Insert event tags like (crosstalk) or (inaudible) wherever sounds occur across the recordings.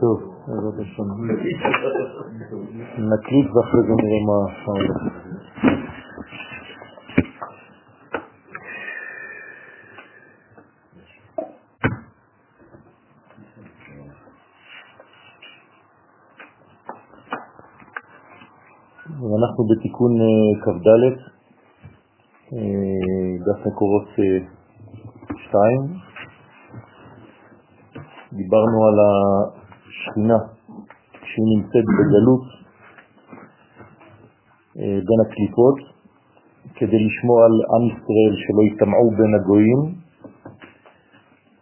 טוב, בעזרת השם. נקליט ואחרי זה נראה מה הולך. אנחנו בתיקון אה, כ"ד, אה, דף מקורות 2. אה, דיברנו על השכינה שהיא נמצאת בגלות בין הקליפות כדי לשמור על עם ישראל שלא יטמעו בין הגויים.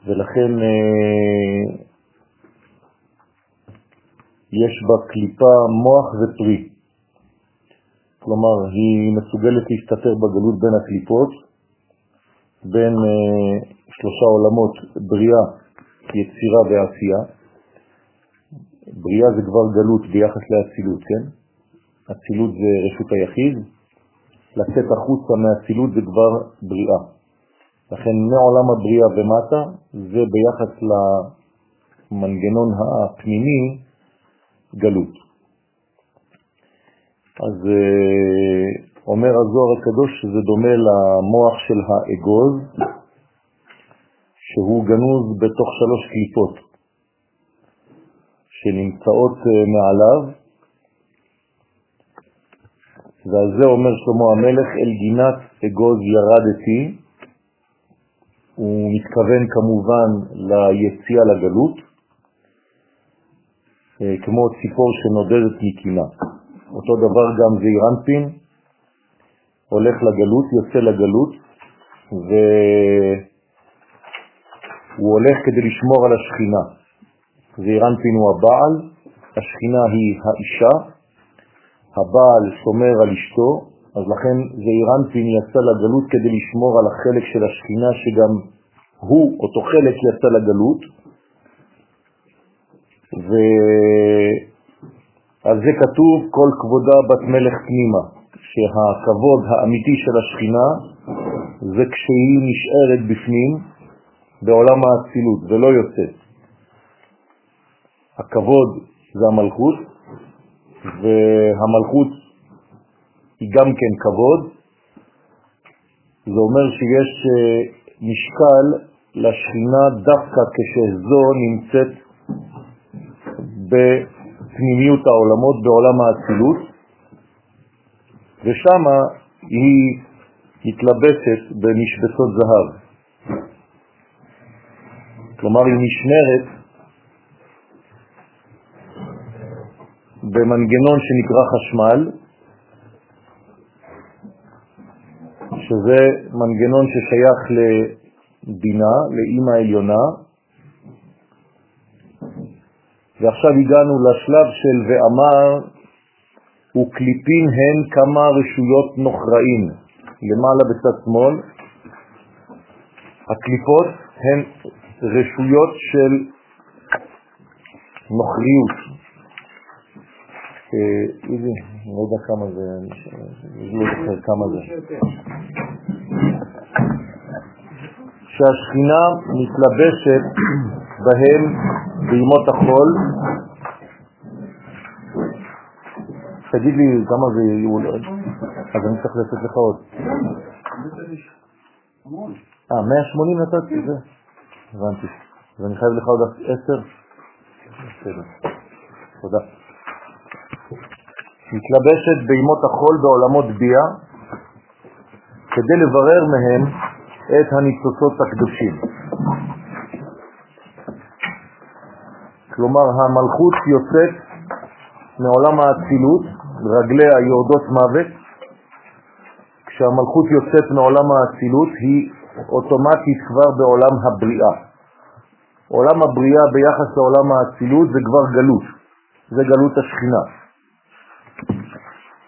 ולכן יש בקליפה מוח ופרי. כלומר היא מסוגלת להסתתר בגלות בין הקליפות, בין אה, שלושה עולמות, בריאה, יצירה ועשייה. בריאה זה כבר גלות ביחס לאצילות, כן? אצילות זה רשות היחיד, לצאת החוצה מהאצילות זה כבר בריאה. לכן מעולם הבריאה ומטה זה ביחס למנגנון הפנימי גלות. אז אה, אומר הזוהר הקדוש שזה דומה למוח של האגוז, שהוא גנוז בתוך שלוש קליפות שנמצאות אה, מעליו, ועל זה אומר שלמה המלך, אל גינת אגוז ירדתי, הוא מתכוון כמובן ליציאה לגלות, אה, כמו ציפור שנודדת מקינה. אותו דבר גם זעירנפין, הולך לגלות, יוצא לגלות, והוא הולך כדי לשמור על השכינה. זעירנפין הוא הבעל, השכינה היא האישה, הבעל שומר על אשתו, אז לכן זעירנפין יצא לגלות כדי לשמור על החלק של השכינה שגם הוא, אותו חלק, יצא לגלות, ו... על זה כתוב כל כבודה בת מלך פנימה, שהכבוד האמיתי של השכינה זה כשהיא נשארת בפנים בעולם האצילות ולא יוצאת. הכבוד זה המלכות, והמלכות היא גם כן כבוד, זה אומר שיש אה, משקל לשכינה דווקא כשזו נמצאת ב... פנימיות העולמות בעולם האצילות, ושם היא מתלבשת במשבצות זהב. כלומר, היא נשמרת במנגנון שנקרא חשמל, שזה מנגנון ששייך לבינה, לאימא עליונה, ועכשיו הגענו לשלב של ואמר וקליפין הן כמה רשויות נוכראים. למעלה בצד שמאל, הקליפות הן רשויות של נוכריות. איזה, אני לא יודע כמה זה, אני לא זוכר כמה זה. שהשכינה מתלבשת בהם בימות החול. תגיד לי כמה זה יהיו, אז אני צריך לתת לך עוד. אה, 180 נתתי, זה? הבנתי. אז אני חייב לך עוד 10? בסדר. תודה. מתלבשת בימות החול בעולמות ביה כדי לברר מהם את הניצוצות הקדושים. כלומר המלכות יוצאת מעולם האצילות, רגליה יורדות מוות, כשהמלכות יוצאת מעולם האצילות היא אוטומטית כבר בעולם הבריאה. עולם הבריאה ביחס לעולם האצילות זה כבר גלות, זה גלות השכינה.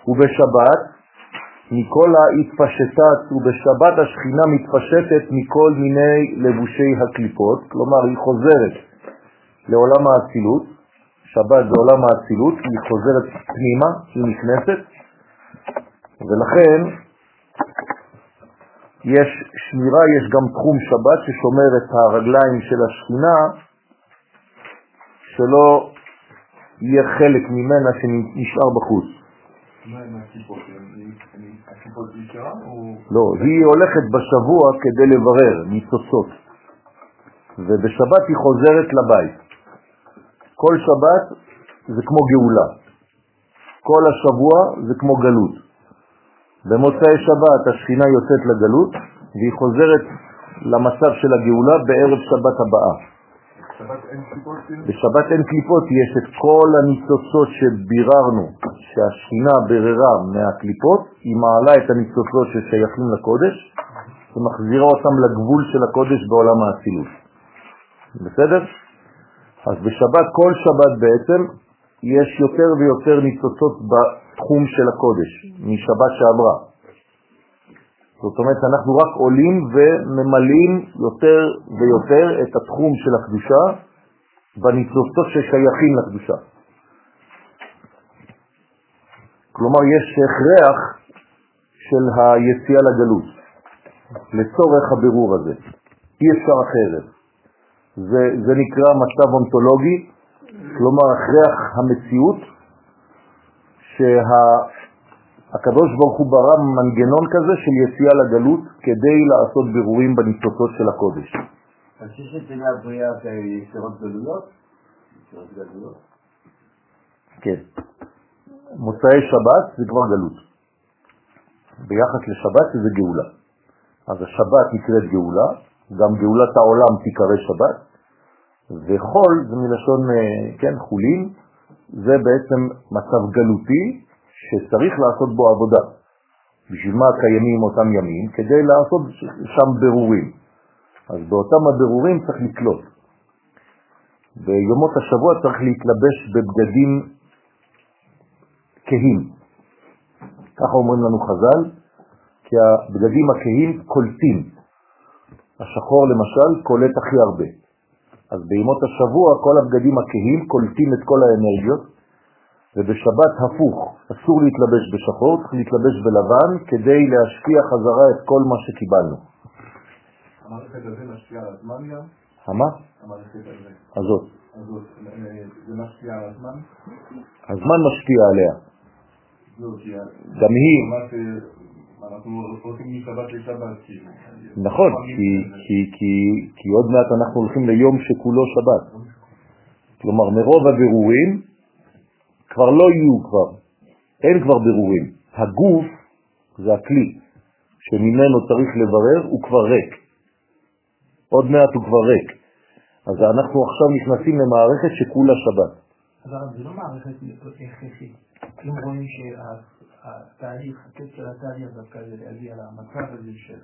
ובשבת מכל ההתפשטת, ובשבת השכינה מתפשטת מכל מיני לבושי הקליפות, כלומר היא חוזרת לעולם האצילות, שבת זה עולם האצילות, היא חוזרת פנימה, היא נכנסת, ולכן יש שמירה, יש גם תחום שבת ששומר את הרגליים של השכינה שלא יהיה חלק ממנה שנשאר בחוץ. מה עם הכיפות? הכיפות נשארה או... לא, היא הולכת בשבוע כדי לברר ניצוצות, ובשבת היא חוזרת לבית. כל שבת זה כמו גאולה, כל השבוע זה כמו גלות. במוצאי שבת השכינה יוצאת לגלות והיא חוזרת למצב של הגאולה בערב שבת הבאה. בשבת אין קליפות, יש את כל הניצוצות שביררנו, שהשכינה בררה מהקליפות, היא מעלה את הניצוצות ששייכים לקודש ומחזירה אותם לגבול של הקודש בעולם האצילות. בסדר? אז בשבת, כל שבת בעצם, יש יותר ויותר ניצוצות בתחום של הקודש, משבת שעברה. זאת אומרת, אנחנו רק עולים וממלאים יותר ויותר את התחום של הקדושה בניצוצות ששייכים לקדושה. כלומר, יש הכרח של היציאה לגלות לצורך הבירור הזה. אי אפשר אחרת. זה, זה נקרא מצב אונתולוגי, כלומר הכרח המציאות, שהקדוש ברוך הוא ברא מנגנון כזה של יציאה לגלות כדי לעשות בירורים בניצוצות של הקודש. אז יש את דיני הבריאה גלויות? יצירות גלויות? כן. מוצאי שבת זה כבר גלות. ביחס לשבת זה גאולה. אז השבת נקראת גאולה, גם גאולת העולם תיקרא שבת, וחול זה מלשון, אה, כן, חולין, זה בעצם מצב גלותי שצריך לעשות בו עבודה. בשביל מה קיימים אותם ימים? כדי לעשות שם ברורים. אז באותם הבירורים צריך לקלוט. ביומות השבוע צריך להתלבש בבגדים כהים. ככה אומרים לנו חז"ל, כי הבגדים הכהים קולטים. השחור למשל קולט הכי הרבה. אז בימות השבוע כל הבגדים הכהים קולטים את כל האנרגיות, ובשבת הפוך, אסור להתלבש בשחור, צריך להתלבש בלבן כדי להשקיע חזרה את כל מה שקיבלנו. המערכת הזה משפיעה על הזמן גם? המה? המערכת הזה. הזאת. הזאת, אה, זה משפיע על הזמן? הזמן משפיע עליה. לא. גם היא, אנחנו הולכים משבת לשבת. נכון, כי, כי, כי, כי עוד מעט אנחנו הולכים ליום שכולו שבת. כלומר, מרוב הבירורים כבר לא יהיו כבר, אין כבר בירורים. הגוף זה הכלי שממנו צריך לברר, הוא כבר ריק. עוד מעט הוא כבר ריק. אז אנחנו עכשיו נכנסים למערכת שכולה שבת. אז זה לא מערכת הכרחית. אם רואים התהליך, של התהליך דווקא זה להגיע למצב הזה של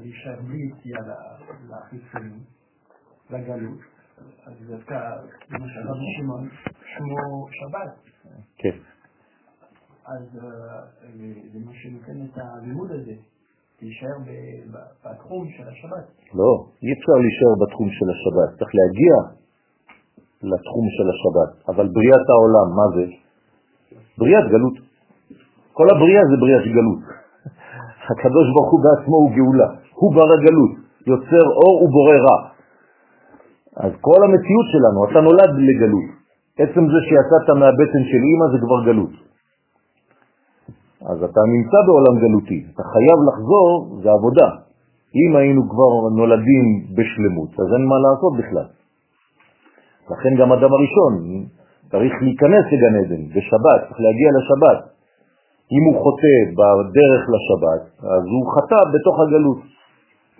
להישאר בלי יציאה לחיצונים, לגלות, אז דווקא, למשל רבי שמעון, שמו שבת. כן. אז זה מה שנותן את הלימוד הזה, להישאר בתחום של השבת. לא, אי אפשר להישאר בתחום של השבת, צריך להגיע לתחום של השבת. אבל בריאת העולם, מה זה? בריאת גלות. כל הבריאה זה בריאת גלות. (laughs) הקדוש ברוך הוא בעצמו הוא גאולה, הוא ברא גלות, יוצר אור ובורא רע. אז כל המציאות שלנו, אתה נולד לגלות. עצם זה שיצאת מהבטן של אימא זה כבר גלות. אז אתה נמצא בעולם גלותי, אתה חייב לחזור, זה עבודה. אם היינו כבר נולדים בשלמות, אז אין מה לעשות בכלל. לכן גם אדם הראשון צריך להיכנס לגן עדן בשבת, צריך להגיע לשבת. אם הוא חוטא בדרך לשבת, אז הוא חטא בתוך הגלות,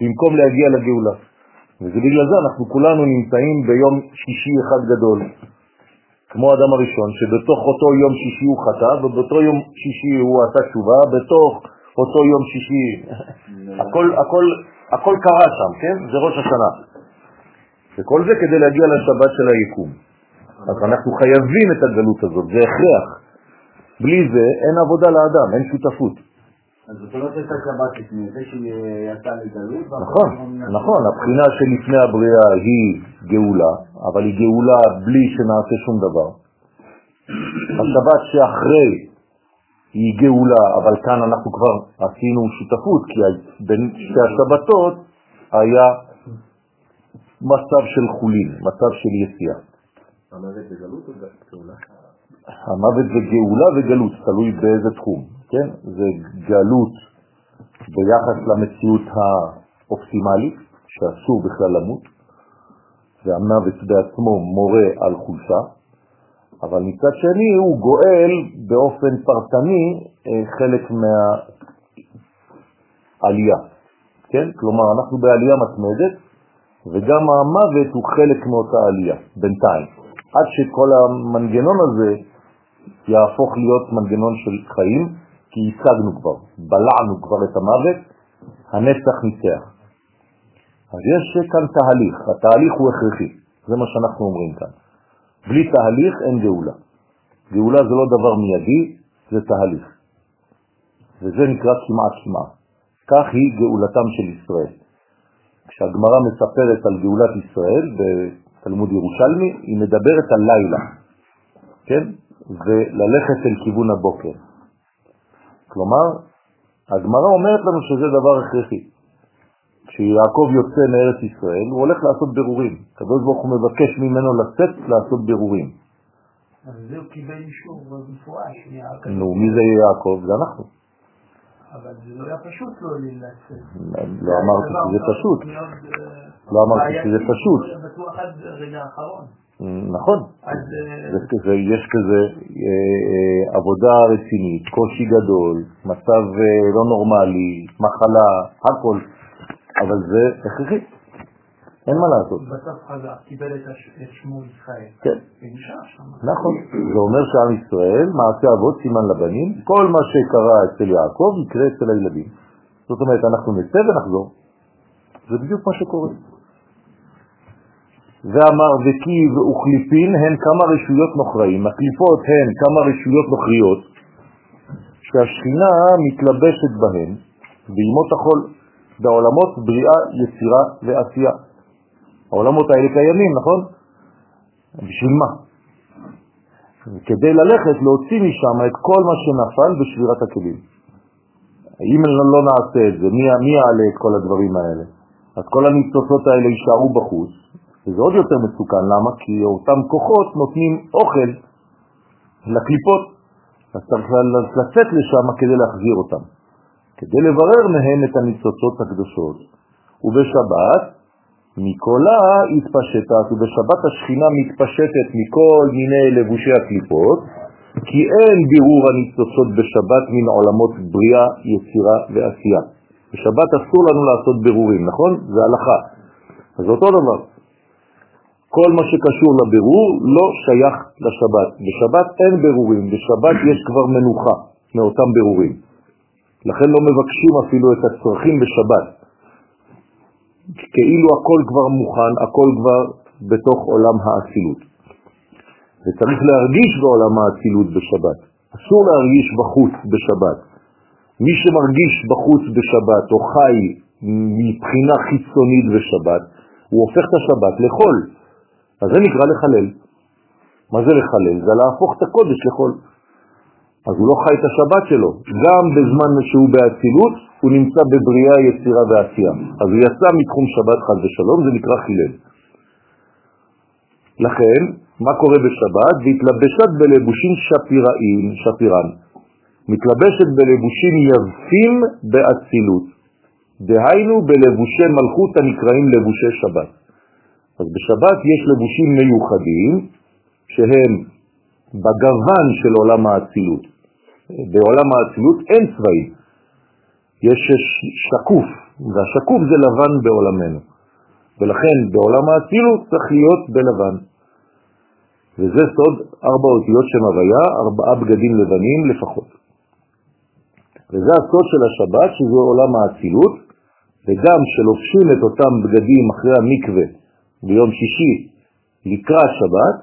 במקום להגיע לגאולה. וזה בגלל זה אנחנו כולנו נמצאים ביום שישי אחד גדול, כמו אדם הראשון, שבתוך אותו יום שישי הוא חטא, ובאותו יום שישי הוא עשה תשובה, בתוך אותו יום שישי, (laughs) הכל, הכל, הכל קרה שם, כן? זה ראש השנה. וכל זה כדי להגיע לשבת של היקום. אז אנחנו חייבים את הגלות הזאת, זה הכרח. בלי זה אין עבודה לאדם, אין שותפות. אז זאת אומרת את השבת לפני זה שיצא לגלות? נכון, נכון, הבחינה שלפני הבריאה היא גאולה, אבל היא גאולה בלי שנעשה שום דבר. השבת שאחרי היא גאולה, אבל כאן אנחנו כבר עשינו שותפות, כי בין שתי השבתות היה מצב של חולין, מצב של יציאה. המוות בגלות או גאולה? המוות זה וגלות, תלוי באיזה תחום, כן? זה גלות ביחס למציאות האופטימלית, שאסור בכלל למות, והמוות בעצמו מורה על חולשה, אבל מצד שני הוא גואל באופן פרטני אה, חלק מהעלייה, כן? כלומר, אנחנו בעלייה מתמדת, וגם המוות הוא חלק מאותה עלייה, בינתיים, עד שכל המנגנון הזה יהפוך להיות מנגנון של חיים, כי השגנו כבר, בלענו כבר את המוות, הנצח ניצח. אז יש כאן תהליך, התהליך הוא הכרחי, זה מה שאנחנו אומרים כאן. בלי תהליך אין גאולה. גאולה זה לא דבר מיידי, זה תהליך. וזה נקרא כמעט כמעט. כך היא גאולתם של ישראל. כשהגמרא מספרת על גאולת ישראל בתלמוד ירושלמי, היא מדברת על לילה, כן? וללכת אל כיוון הבוקר. כלומר, הגמרא אומרת לנו שזה דבר הכרחי. כשיעקב יוצא מארץ ישראל, הוא הולך לעשות ברורים. הקדוש ברוך הוא מבקש ממנו לצאת לעשות ברורים. אז זה הוא קיבל אישור מפורש מיעקב. נו, מי זה יעקב? זה אנחנו. אבל זה לא היה פשוט לו לצאת. לא אמרתי שזה פשוט. אה, לא אמרתי שזה פשוט. בטוח עד הרגע האחרון. נכון. אה, יש כזה אה, אה, עבודה רצינית, קושי גדול, מצב אה, לא נורמלי, מחלה, הכל, אבל זה הכרחי, אין מה לעשות. בסוף חזר, קיבל את שמו ישראל. כן. נכון. זה אומר שעם ישראל, מעשה אבות, סימן לבנים, כל מה שקרה אצל יעקב יקרה אצל הילדים. זאת אומרת, אנחנו נצא ונחזור. זה בדיוק מה שקורה. ואמר וכי וכליפין הן כמה רשויות נוכראים. הקליפות הן כמה רשויות נוכריות שהשכינה מתלבשת בהן בימות החול, בעולמות בריאה, יצירה ועשייה. העולמות האלה קיימים, נכון? בשביל מה? כדי ללכת להוציא משם את כל מה שנפל בשבירת הכלים. אם לא נעשה את זה, מי, מי יעלה את כל הדברים האלה? אז כל הניצוצות האלה יישארו בחוץ, וזה עוד יותר מסוכן, למה? כי אותם כוחות נותנים אוכל לקליפות, אז צריך לצאת לשם כדי להחזיר אותם, כדי לברר מהם את הניצוצות הקדושות. ובשבת מקולה התפשטת, ובשבת השכינה מתפשטת מכל מיני לבושי הקליפות, כי אין בירור הניצוצות בשבת מן עולמות בריאה, יצירה ועשייה. בשבת אסור לנו לעשות בירורים, נכון? זה הלכה. אז אותו דבר. כל מה שקשור לבירור לא שייך לשבת. בשבת אין בירורים, בשבת יש כבר מנוחה מאותם בירורים. לכן לא מבקשים אפילו את הצרכים בשבת. כאילו הכל כבר מוכן, הכל כבר בתוך עולם האצילות. וצריך להרגיש בעולם האצילות בשבת. אסור להרגיש בחוץ בשבת. מי שמרגיש בחוץ בשבת או חי מבחינה חיצונית בשבת, הוא הופך את השבת לחול. אז זה נקרא לחלל. מה זה לחלל? זה להפוך את הקודש לחול. אז הוא לא חי את השבת שלו. גם בזמן שהוא באצילות, הוא נמצא בבריאה, יצירה ועשייה. אז הוא יצא מתחום שבת חד ושלום, זה נקרא חילל. לכן, מה קורה בשבת? והתלבשת בלבושים שפיראים, שפירן. מתלבשת בלבושים יפים באצילות. דהיינו בלבושי מלכות הנקראים לבושי שבת. אז בשבת יש לבושים מיוחדים שהם בגוון של עולם האצילות. בעולם האצילות אין צבעים, יש שקוף, והשקוף זה לבן בעולמנו. ולכן בעולם האצילות צריך להיות בלבן. וזה סוד ארבע אותיות שם הוויה, ארבעה בגדים לבנים לפחות. וזה הסוד של השבת, שזה עולם האצילות, וגם שלובשים את אותם בגדים אחרי המקווה ביום שישי לקראת שבת,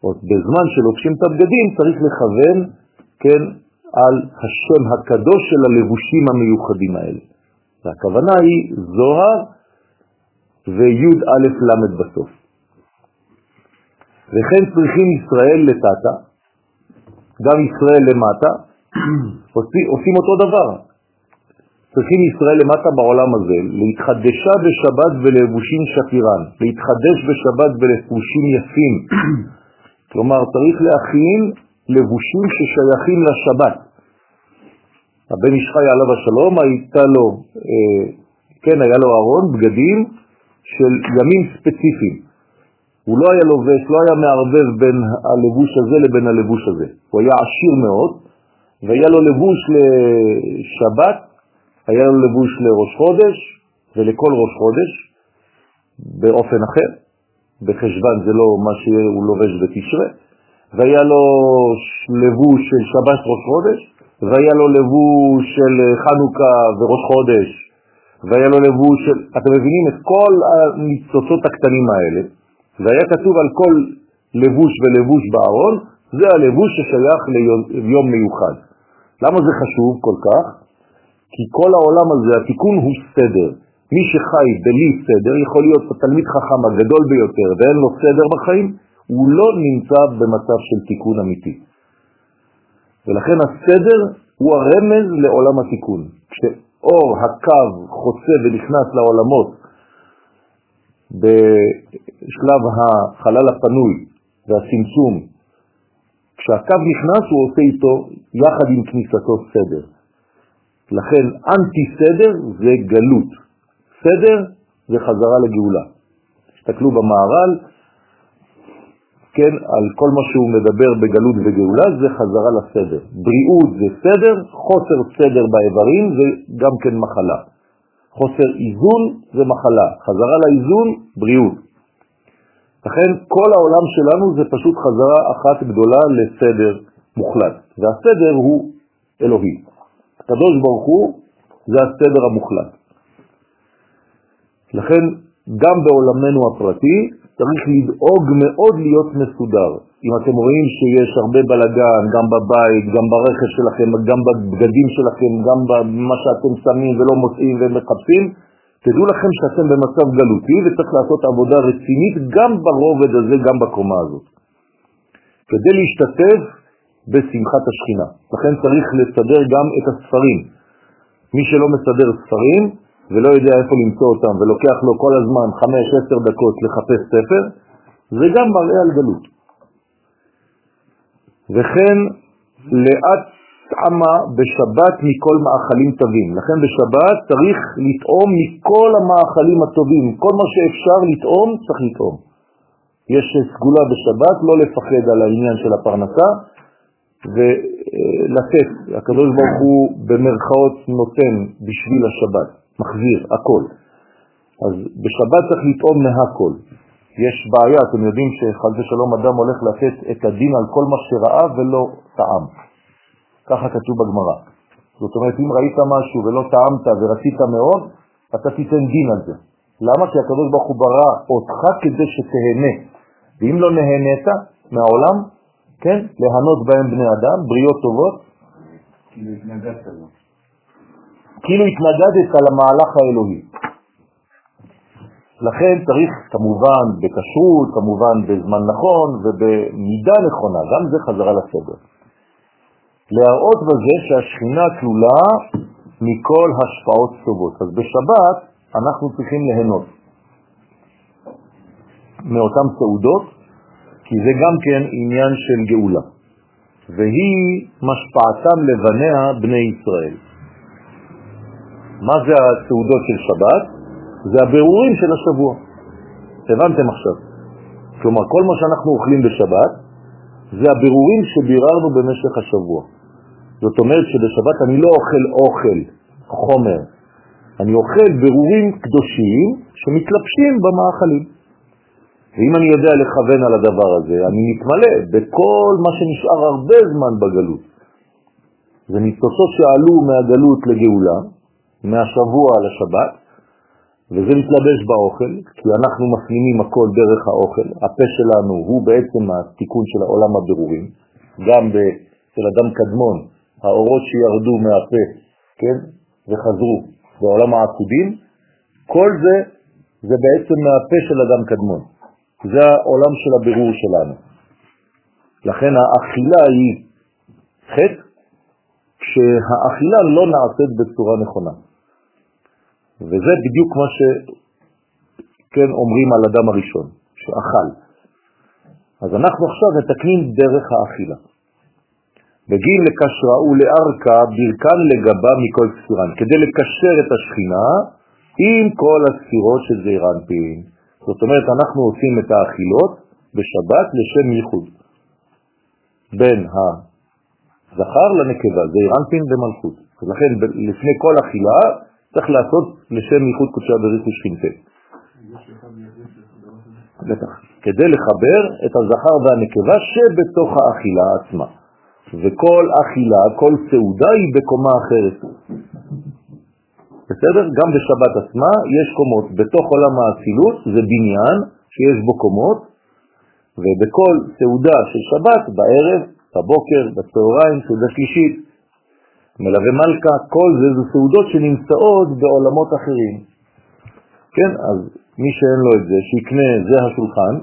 עוד בזמן שלובשים את הבגדים צריך לכוון, כן, על השם הקדוש של הלבושים המיוחדים האלה. והכוונה היא זוהר וי' א' ל' בסוף. וכן צריכים ישראל לטאטה, גם ישראל למטה, (clears throat) עושים, אותו דבר. צריכים ישראל למטה בעולם הזה, להתחדשה בשבת בלבושים שפירן, להתחדש בשבת בלבושים יפים. (clears throat) כלומר, צריך להכין לבושים ששייכים לשבת. הבן ישחי עליו השלום, הייתה לו, אה, כן, היה לו ארון, בגדים של ימים ספציפיים. הוא לא היה לובש, לא היה מערבב בין הלבוש הזה לבין הלבוש הזה. הוא היה עשיר מאוד, והיה לו לבוש לשבת, היה לו לבוש לראש חודש ולכל ראש חודש באופן אחר. בחשבן זה לא מה שהוא לובש בתשרה, והיה לו לבוש של שבת ראש חודש, והיה לו לבוש של חנוכה וראש חודש, והיה לו לבוש של... אתם מבינים את כל הניצוצות הקטנים האלה, והיה כתוב על כל לבוש ולבוש בארון, זה הלבוש ששייך ליום מיוחד. למה זה חשוב כל כך? כי כל העולם הזה, התיקון הוא סדר. מי שחי בלי סדר יכול להיות התלמיד חכם הגדול ביותר ואין לו סדר בחיים, הוא לא נמצא במצב של תיקון אמיתי. ולכן הסדר הוא הרמז לעולם התיקון. כשאור הקו חוצה ונכנס לעולמות בשלב החלל הפנוי והצמצום, כשהקו נכנס הוא עושה איתו יחד עם כניסתו סדר. לכן אנטי סדר זה גלות, סדר זה חזרה לגאולה. תסתכלו במערל, כן, על כל מה שהוא מדבר בגלות וגאולה זה חזרה לסדר. בריאות זה סדר, חוסר סדר באיברים זה גם כן מחלה. חוסר איזון זה מחלה, חזרה לאיזון, בריאות. לכן כל העולם שלנו זה פשוט חזרה אחת גדולה לסדר מוחלט, והסדר הוא אלוהי. הקדוש ברוך הוא זה הסדר המוחלט. לכן גם בעולמנו הפרטי צריך לדאוג מאוד להיות מסודר. אם אתם רואים שיש הרבה בלגן, גם בבית, גם ברכב שלכם, גם בבגדים שלכם, גם במה שאתם שמים ולא מוצאים ומחפשים, תדעו לכם שאתם במצב גלותי וצריך לעשות עבודה רצינית גם ברובד הזה, גם בקומה הזאת. כדי להשתתף בשמחת השכינה. לכן צריך לסדר גם את הספרים. מי שלא מסדר ספרים ולא יודע איפה למצוא אותם ולוקח לו כל הזמן 5-10 דקות לחפש ספר, זה גם מראה על גלות. וכן לאט טעמה בשבת מכל מאכלים טובים. לכן בשבת צריך לטעום מכל המאכלים הטובים. כל מה שאפשר לטעום, צריך לטעום. יש סגולה בשבת, לא לפחד על העניין של הפרנסה, ולתת, הקדוש ברוך הוא במרכאות נותן בשביל השבת, מחזיר, הכל. אז בשבת צריך לטעום מהכל. יש בעיה, אתם יודעים שחד ושלום אדם הולך לתת את הדין על כל מה שראה ולא טעם. ככה כתוב בגמרא. זאת אומרת, אם ראית משהו ולא טעמת ורצית מאוד, אתה תיתן דין על זה. למה? כי הקדוש ברוך הוא ברא אותך כדי שתהנה. ואם לא נהנית מהעולם, כן, להנות בהם בני אדם, בריאות טובות. כאילו התנגדת לו. כאילו התנגדת למהלך האלוהי. לכן צריך כמובן בכשרות, כמובן בזמן נכון ובמידה נכונה, גם זה חזרה לסדר. להראות בזה שהשכינה כלולה מכל השפעות טובות. אז בשבת אנחנו צריכים ליהנות מאותן סעודות, כי זה גם כן עניין של גאולה, והיא משפעתם לבניה בני ישראל. מה זה הסעודות של שבת? זה הבירורים של השבוע. הבנתם עכשיו. כלומר, כל מה שאנחנו אוכלים בשבת זה הבירורים שביררנו במשך השבוע. זאת אומרת שבשבת אני לא אוכל אוכל, חומר, אני אוכל ברורים קדושים שמתלבשים במאכלים. ואם אני יודע לכוון על הדבר הזה, אני מתמלא בכל מה שנשאר הרבה זמן בגלות. זה ניצוצות שעלו מהגלות לגאולה, מהשבוע לשבת, וזה מתלבש באוכל, כי אנחנו מפנימים הכל דרך האוכל. הפה שלנו הוא בעצם התיקון של העולם הבירורים, גם אצל אדם קדמון, האורות שירדו מהפה, כן, וחזרו בעולם העקודים, כל זה זה בעצם מהפה של אדם קדמון. זה העולם של הבירור שלנו. לכן האכילה היא חטא, כשהאכילה לא נעשית בצורה נכונה. וזה בדיוק מה שכן אומרים על אדם הראשון, שאכל. אז אנחנו עכשיו מתקנים דרך האכילה. בגיל לקשרה ולארכה ברכן לגבה מכל ספירן, כדי לקשר את השכינה עם כל הספירות של זעיר אנפין. זאת אומרת, אנחנו עושים את האכילות בשבת לשם ייחוד. בין הזכר לנקבה, זעיר אנפין ומלכות. ולכן לפני כל אכילה צריך לעשות לשם ייחוד קודשה בריך ושכינתה. בטח, כדי לחבר את הזכר והנקבה שבתוך האכילה עצמה. וכל אכילה, כל סעודה היא בקומה אחרת. בסדר? גם בשבת עצמה יש קומות. בתוך עולם האצילות זה בניין שיש בו קומות, ובכל סעודה של שבת, בערב, בבוקר, בצהריים, סעודה שלישית, מלווה מלכה, כל זה זה סעודות שנמצאות בעולמות אחרים. כן, אז מי שאין לו את זה, שיקנה, זה השולחן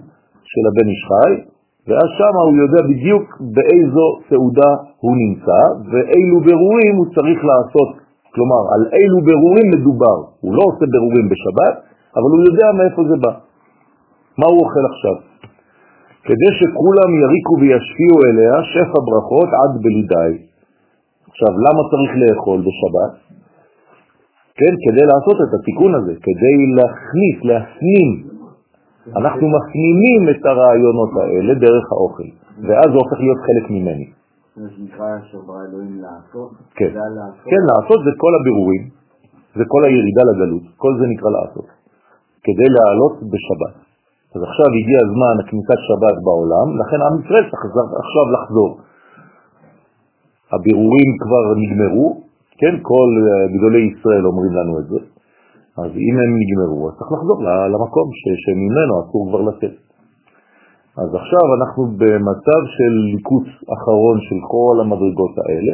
של הבן ישחי, ואז שם הוא יודע בדיוק באיזו סעודה הוא נמצא, ואילו ברורים הוא צריך לעשות, כלומר, על אילו ברורים מדובר. הוא לא עושה ברורים בשבת, אבל הוא יודע מאיפה זה בא. מה הוא אוכל עכשיו? כדי שכולם יריקו וישפיעו אליה שפע ברכות עד בלידי. עכשיו, למה צריך לאכול בשבת? כן, כדי לעשות את התיקון הזה, כדי להכניס, להפנים. אנחנו מפנימים את הרעיונות האלה דרך האוכל, ואז זה הופך להיות חלק ממני. זה שנקרא שברא אלוהים לעשות? כן? כן, לעשות זה כל הבירורים, זה כל הירידה לגלות, כל זה נקרא לעשות, כדי לעלות בשבת. אז עכשיו הגיע הזמן הכניסת שבת בעולם, לכן עם ישראל צריך עכשיו לחזור. הבירורים כבר נגמרו, כן, כל אה, גדולי ישראל אומרים לנו את זה, אז אם הם נגמרו, אז צריך לחזור למקום שממנו אסור כבר לצאת. אז עכשיו אנחנו במצב של ליקוץ אחרון של כל המדרגות האלה,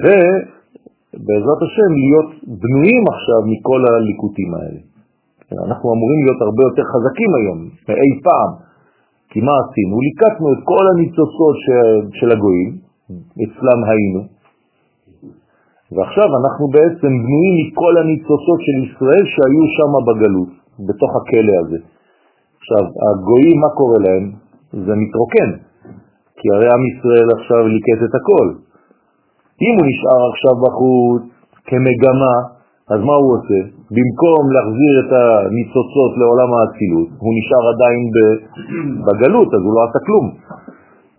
ובעזרת השם להיות בנויים עכשיו מכל הליקוטים האלה. אנחנו אמורים להיות הרבה יותר חזקים היום מאי פעם, כי מה עשינו? ליקטנו את כל הניצוצות של הגויים, אצלם היינו, ועכשיו אנחנו בעצם בנויים מכל הניצוצות של ישראל שהיו שם בגלות, בתוך הכלא הזה. עכשיו, הגויים, מה קורה להם? זה מתרוקן, כי הרי עם ישראל עכשיו ליקט את הכל. אם הוא נשאר עכשיו בחוץ כמגמה, אז מה הוא עושה? במקום להחזיר את הניצוצות לעולם האצילות, הוא נשאר עדיין בגלות, אז הוא לא עשה כלום.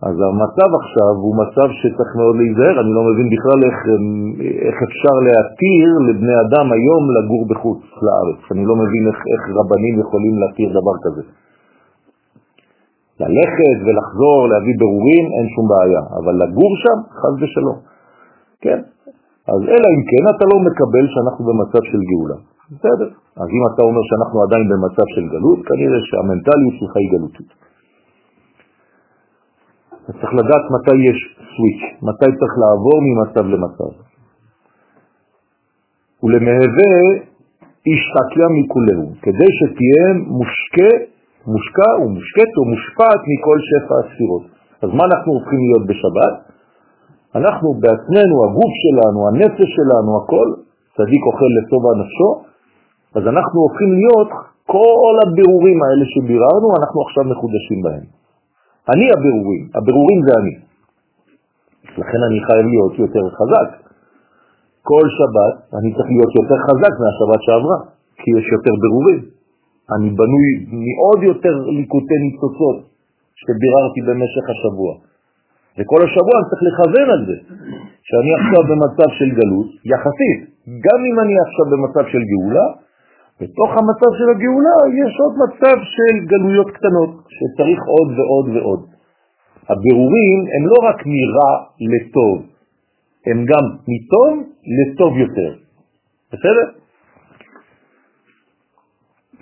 אז המצב עכשיו הוא מצב שצריך מאוד להיזהר, אני לא מבין בכלל איך, איך אפשר להתיר לבני אדם היום לגור בחוץ לארץ. אני לא מבין איך, איך רבנים יכולים להתיר דבר כזה. ללכת ולחזור, להביא ברורים, אין שום בעיה, אבל לגור שם, חז ושלום. כן? אז אלא אם כן אתה לא מקבל שאנחנו במצב של גאולה. בסדר. אז אם אתה אומר שאנחנו עדיין במצב של גלות, כנראה שהמנטליות שלך היא גלותית. אז צריך לדעת מתי יש סוויץ', מתי צריך לעבור ממצב למצב. ולמהווה השתקיה מכולהו, כדי שתהיה מושקה, מושקע ומושקט או מושפעת מכל שפע הספירות. אז מה אנחנו הופכים להיות בשבת? אנחנו בעצמנו, הגוף שלנו, הנפש שלנו, הכל, צדיק אוכל לטוב נפשו, אז אנחנו הופכים להיות כל הבירורים האלה שביררנו, אנחנו עכשיו מחודשים בהם. אני הבירורים, הבירורים זה אני. לכן אני חייב להיות יותר חזק. כל שבת אני צריך להיות יותר חזק מהשבת שעברה, כי יש יותר בירורים. אני בנוי מעוד יותר ליקוטי ניצוצות שביררתי במשך השבוע. וכל השבוע אני צריך לכוון על זה, שאני עכשיו במצב של גלות, יחסית, גם אם אני עכשיו במצב של גאולה, בתוך המצב של הגאולה יש עוד מצב של גלויות קטנות, שצריך עוד ועוד ועוד. הבירורים הם לא רק מרע לטוב, הם גם מטוב לטוב יותר. בסדר?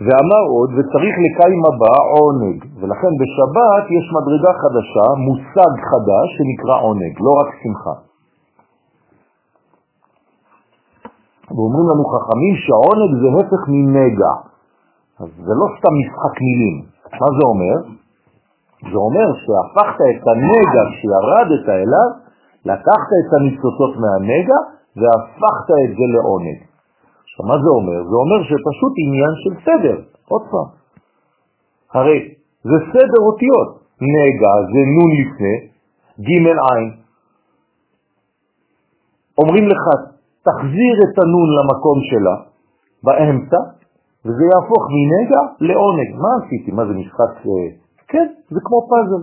ואמר עוד, וצריך לקיים הבא עונג, ולכן בשבת יש מדרגה חדשה, מושג חדש שנקרא עונג, לא רק שמחה. ואומרים לנו חכמים שהעונג זה הפך מנגע. אז זה לא סתם משחק מילים. מה זה אומר? זה אומר שהפכת את הנגע שירדת אליו, לקחת את הניצוצות מהנגע והפכת את זה לעונג. עכשיו, מה זה אומר? זה אומר שפשוט עניין של סדר, עוד פעם. הרי זה סדר אותיות. נגע זה נון לפני, ג' עין. אומרים לך, תחזיר את הנון למקום שלה, באמצע, וזה יהפוך מנגע לעונג. מה עשיתי? מה זה משחק? אה, כן, זה כמו פאזל.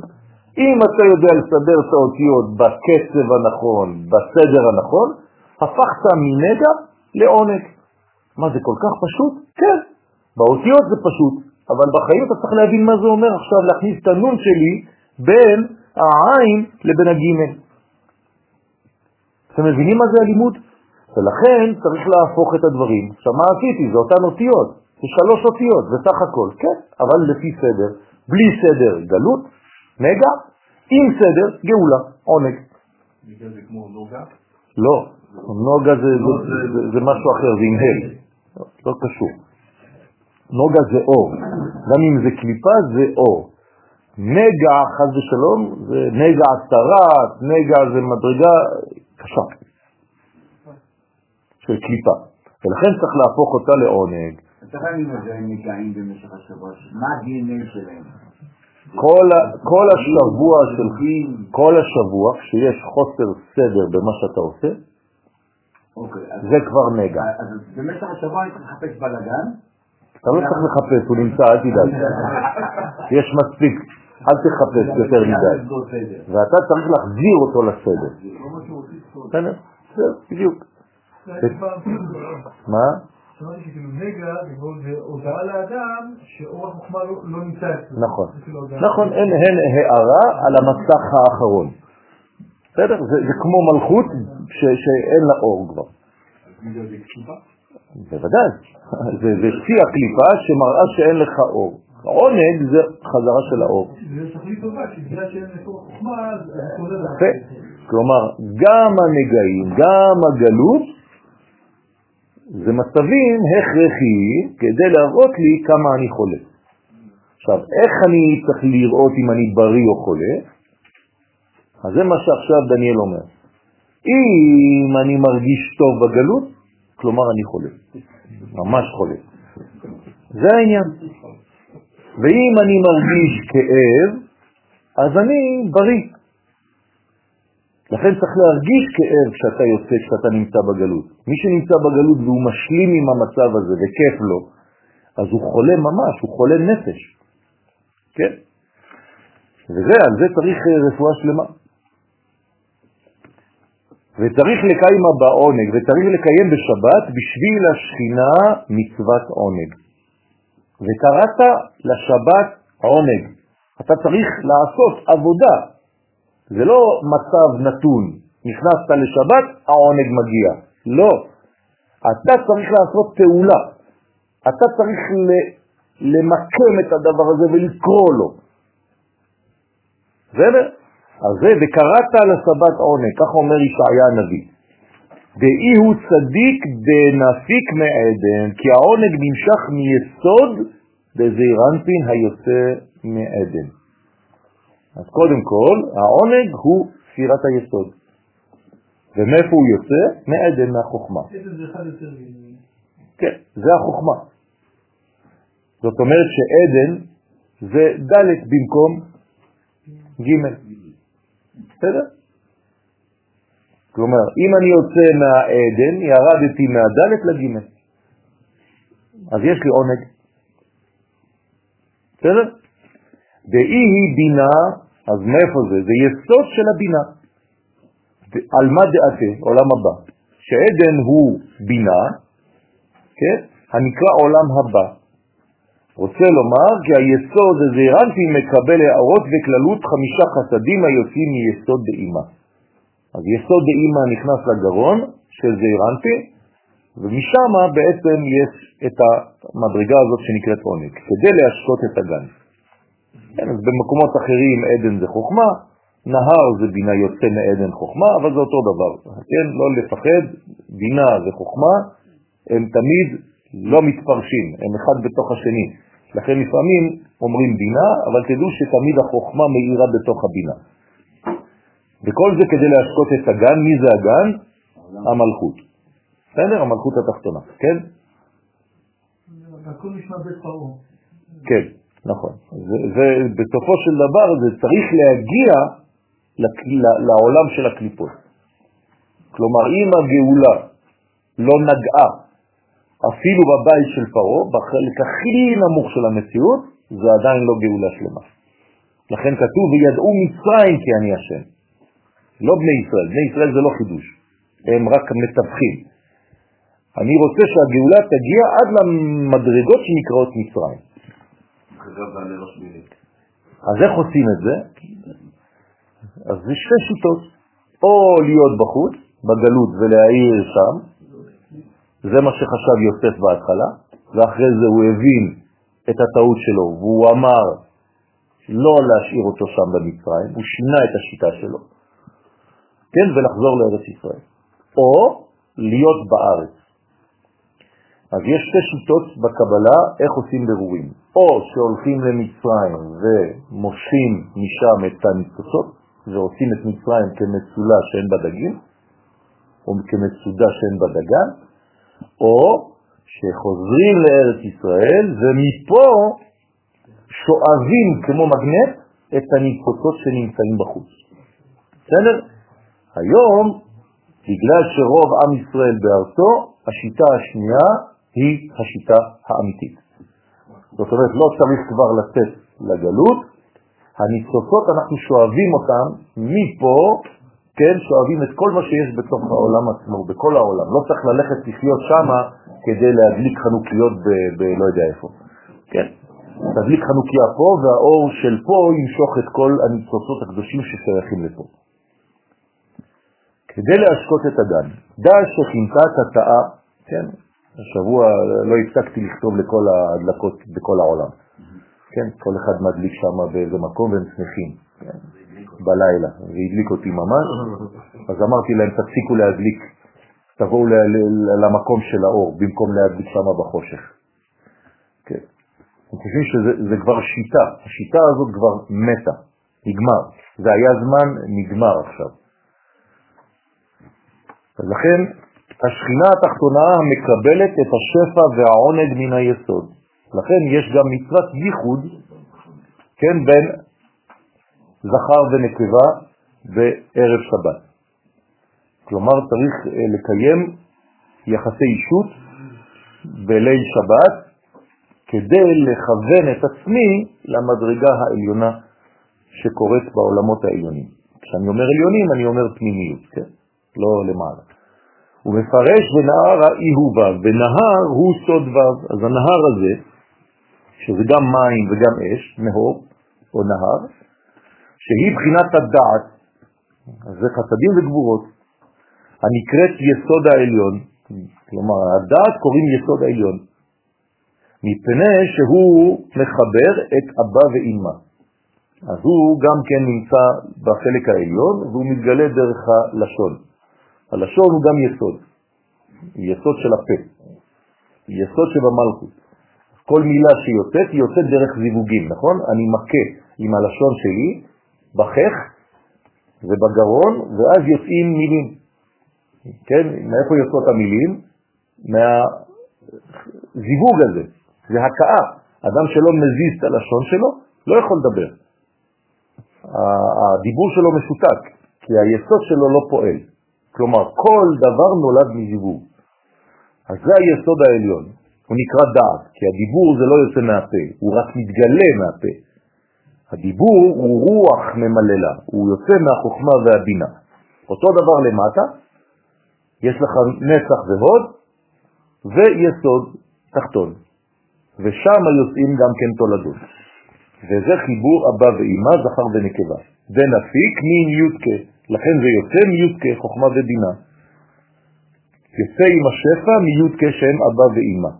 אם אתה יודע לסדר את האותיות בקצב הנכון, בסדר הנכון, הפכת מנגע לעונג. מה זה כל כך פשוט? כן, באותיות זה פשוט, אבל בחיים אתה צריך להבין מה זה אומר עכשיו להכניס את הנון שלי בין העין לבין הגימל. אתם מבינים מה זה הלימוד? ולכן צריך להפוך את הדברים. עכשיו מה עשיתי? זה אותן אותיות, זה שלוש אותיות, זה סך הכל, כן, אבל לפי סדר. בלי סדר גלות, נגע, עם סדר גאולה, עונג. נגע זה כמו נוגה? לא, נוגה זה, זה, זה, זה, זה משהו אחר, זה עם הל, לא, קשור. נוגה זה אור, גם אם זה קליפה זה אור. נגע, חז ושלום, זה נגע צרת, נגע זה מדרגה קשה של קליפה, ולכן צריך להפוך אותה לעונג. איך אני אם נגעים במשך השבוע? מה ה-DNA שלהם? כל, כל השבוע של כל השבוע, כשיש חוסר סדר במה שאתה עושה, אוקיי, אז זה כבר נגע. אז במשך השבוע אני צריך לחפש בלאגן? אתה לא צריך לחפש, הוא נמצא, אל תדאג. יש מספיק, אל תחפש יותר מדי. ואתה צריך להחזיר אותו לסדר. בסדר? בסדר, בדיוק. מה? שמעתי שכאילו נגע זה הודעה לאדם שאור החוכמה לא לא נמצא אצלו. נכון. כאילו. נכון, הן הן הערה על המסך האחרון. בסדר? זה זה כמו מלכות ש- שאין לה אור כבר. בוודאי. (laughs) זה זה שיא הקליפה שמראה שאין לך אור. עונג זה חזרה של האור. זה תכלית טובה, כי בגלל שאין את אור החוכמה, אז. כלומר, גם הנגעים, גם הגלות, זה מצבים הכרחיים כדי להראות לי כמה אני חולה. עכשיו, איך אני צריך לראות אם אני בריא או חולה? אז זה מה שעכשיו דניאל אומר. אם אני מרגיש טוב בגלות, כלומר אני חולה, ממש חולה. זה העניין. ואם אני מרגיש כאב, אז אני בריא. לכן צריך להרגיש כאב כשאתה יוצא, כשאתה נמצא בגלות. מי שנמצא בגלות והוא משלים עם המצב הזה וכיף לו, אז הוא חולה ממש, הוא חולה נפש. כן? וזה, על זה צריך אה, רפואה שלמה. וצריך לקיים בעונג, וצריך לקיים בשבת בשביל השכינה מצוות עונג. וקראת לשבת עונג. אתה צריך לעשות עבודה. זה לא מצב נתון. נכנסת לשבת, העונג מגיע. לא. אתה צריך לעשות פעולה. אתה צריך למקם את הדבר הזה ולקרוא לו. בסדר? אז זה, וקראת לשבת עונג, כך אומר ישעיה הנביא. דאי הוא צדיק דנפיק מעדן, כי העונג נמשך מיסוד דזעירנפין היוצא מעדן. אז קודם כל, העונג הוא ספירת היסוד. ומאיפה הוא יוצא? מעדן, מהחוכמה. כן, זה החוכמה. זאת אומרת שעדן זה ד' במקום ג'. בסדר? כלומר, אם אני יוצא מהעדן, ירדתי מהד' לג'. אז יש לי עונג. בסדר? דאי היא בינה, אז מאיפה זה? זה יסוד של הבינה. על מה דעתה? עולם הבא. שעדן הוא בינה, כן? הנקרא עולם הבא. רוצה לומר כי היסוד הזעירנטי מקבל הערות וכללות חמישה חסדים היוצאים מיסוד דאימה. אז יסוד דאימה נכנס לגרון של זעירנטי, ומשם בעצם יש את המדרגה הזאת שנקראת עונג, כדי להשקות את הגן. כן, אז במקומות אחרים עדן זה חוכמה, נהר זה בינה יוצא מעדן חוכמה, אבל זה אותו דבר. כן, לא לפחד, בינה וחוכמה הם תמיד לא מתפרשים, הם אחד בתוך השני. לכן לפעמים אומרים בינה, אבל תדעו שתמיד החוכמה מאירה בתוך הבינה. וכל זה כדי להשקות את הגן, מי זה הגן? המלכות. בסדר? המלכות התחתונה, כן? הכל נשמע בית פרעה. כן, נכון. ובסופו של דבר זה צריך להגיע לעולם של הקליפות. כלומר, אם הגאולה לא נגעה אפילו בבית של פרעה, בחלק הכי נמוך של המציאות, זה עדיין לא גאולה שלמה. לכן כתוב, וידעו מצרים כי אני השם. לא בני ישראל, בני ישראל זה לא חידוש, הם רק מתווכים. אני רוצה שהגאולה תגיע עד למדרגות שנקראות מצרים. אז איך עושים את זה? אז זה שתי שיטות, או להיות בחוץ, בגלות ולהעיר שם, זה מה שחשב יוסף בהתחלה, ואחרי זה הוא הבין את הטעות שלו, והוא אמר לא להשאיר אותו שם במצרים, הוא שינה את השיטה שלו, כן, ולחזור לארץ ישראל, או להיות בארץ. אז יש שתי שיטות בקבלה איך עושים ברורים, או שהולכים למצרים ומושכים משם את הניצוצות, ועושים את מצרים כמצולה שאין בה דגים, או כמצודה שאין בה דגן, או שחוזרים לארץ ישראל ומפה שואבים כמו מגנט את הניצוצות שנמצאים בחוץ. בסדר? היום, בגלל שרוב עם ישראל בארצו, השיטה השנייה היא השיטה האמיתית. זאת אומרת, לא צריך כבר לצאת לגלות, הניצוצות אנחנו שואבים אותם מפה כן, שואבים את כל מה שיש בתוך העולם עצמו, בכל העולם. לא צריך ללכת לחיות שם כדי להדליק חנוכיות בלא יודע איפה. כן, תדליק חנוכיה פה והאור של פה ימשוך את כל הניצוצות הקדושים ששייכים לפה. כדי להשקות את הגן, דע שכינתה התאה, כן, השבוע לא הפסקתי לכתוב לכל ההדלקות בכל העולם. כן, כל אחד מדליק שם באיזה מקום והם שמחים. בלילה, והדליק אותי ממש, אז אמרתי להם, תפסיקו להדליק, תבואו למקום של האור, במקום להדליק שם בחושך. כן. אני חושב שזה כבר שיטה, השיטה הזאת כבר מתה, נגמר. זה היה זמן, נגמר עכשיו. אז לכן, השכינה התחתונה מקבלת את השפע והעונג מן היסוד. לכן יש גם מצוות ייחוד, כן, בין זכר ונקבה בערב שבת. כלומר, צריך אה, לקיים יחסי אישות בליל שבת כדי לכוון את עצמי למדרגה העליונה שקורית בעולמות העליונים. כשאני אומר עליונים, אני אומר פנימיות, כן? לא למעלה. הוא מפרש בנהר האיהובה, ונהר הוא סוד וו, אז הנהר הזה, שזה גם מים וגם אש, נהור או נהר, שהיא בחינת הדעת, זה חסדים וגבורות, הנקראת יסוד העליון, כלומר הדעת קוראים יסוד העליון, מפני שהוא מחבר את אבא ואימא. אז הוא גם כן נמצא בחלק העליון והוא מתגלה דרך הלשון. הלשון הוא גם יסוד, יסוד של הפה, יסוד שבמלכות. כל מילה שיוצאת היא יוצאת דרך זיווגים, נכון? אני מכה עם הלשון שלי בחך ובגרון, ואז יוצאים מילים. כן? מאיפה יוצאות המילים? מהזיווג הזה, זה הכאה. אדם שלא מזיז את הלשון שלו, לא יכול לדבר. הדיבור שלו משותק, כי היסוד שלו לא פועל. כלומר, כל דבר נולד מזיווג. אז זה היסוד העליון. הוא נקרא דעת, כי הדיבור זה לא יוצא מהפה, הוא רק מתגלה מהפה. הדיבור הוא רוח ממללה, הוא יוצא מהחוכמה והבינה. אותו דבר למטה, יש לך נצח והוד ויסוד תחתון, ושם יוצאים גם כן תולדות. וזה חיבור אבא ואמא, זכר ונקבה. ונפיק מין יודקה, לכן זה יוצא מיודקה, חוכמה ובינה. יוצא עם השפע מיודקה שהם אבא ואמא.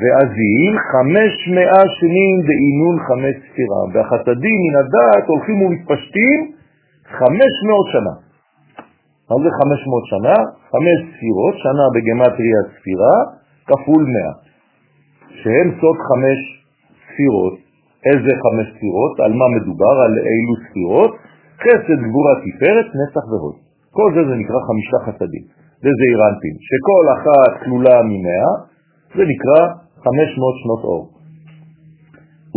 ואזיל חמש מאה שנים דאינון חמש ספירה. והחסדים מן הדעת הולכים ומתפשטים חמש מאות שנה. מה זה חמש מאות שנה? חמש ספירות, שנה בגמטריה ספירה, כפול מאה. שהם סוד חמש ספירות. איזה חמש ספירות? על מה מדובר? על אילו ספירות? חסד, גבורה, תפארת, נצח והוד. כל זה זה נקרא חמישה חסדים. זה זעירנטים, שכל אחת כלולה ממאה, זה נקרא 500 שנות אור.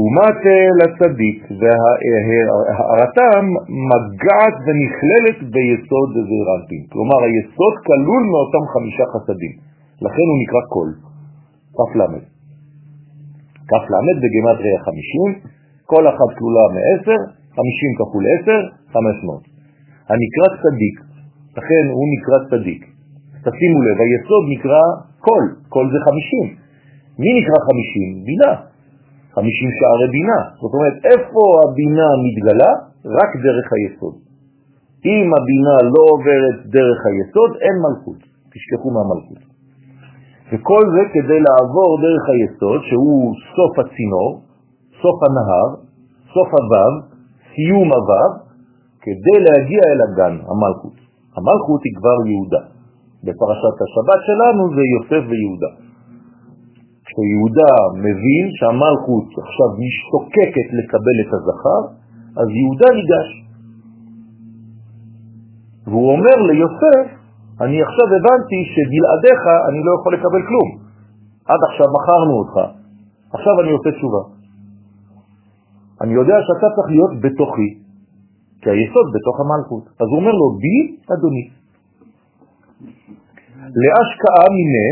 ומטה לצדיק והערתם מגעת ונכללת ביסוד זעירנטין. כלומר, היסוד כלול מאותם חמישה חסדים, לכן הוא נקרא למד. כף למד בגמטריה 50, כל אחת כלולה מ-10, 50 כפול 10, 500. הנקרא צדיק, לכן הוא נקרא צדיק. תשימו לב, היסוד נקרא קול, קול זה 50. מי נקרא 50? בינה. 50 שערי בינה. זאת אומרת, איפה הבינה מתגלה? רק דרך היסוד. אם הבינה לא עוברת דרך היסוד, אין מלכות. תשכחו מהמלכות. וכל זה כדי לעבור דרך היסוד, שהוא סוף הצינור, סוף הנהר, סוף הוו, סיום הוו, כדי להגיע אל הגן, המלכות. המלכות היא כבר יהודה. בפרשת השבת שלנו זה יוסף ויהודה. כשיהודה מבין שהמלכות עכשיו משתוקקת לקבל את הזכר, אז יהודה ניגש. והוא אומר ליוסף, אני עכשיו הבנתי שבלעדיך אני לא יכול לקבל כלום. עד עכשיו מכרנו אותך, עכשיו אני עושה תשובה. אני יודע שאתה צריך להיות בתוכי, כי היסוד בתוך המלכות. אז הוא אומר לו, בי אדוני. להשקעה מיני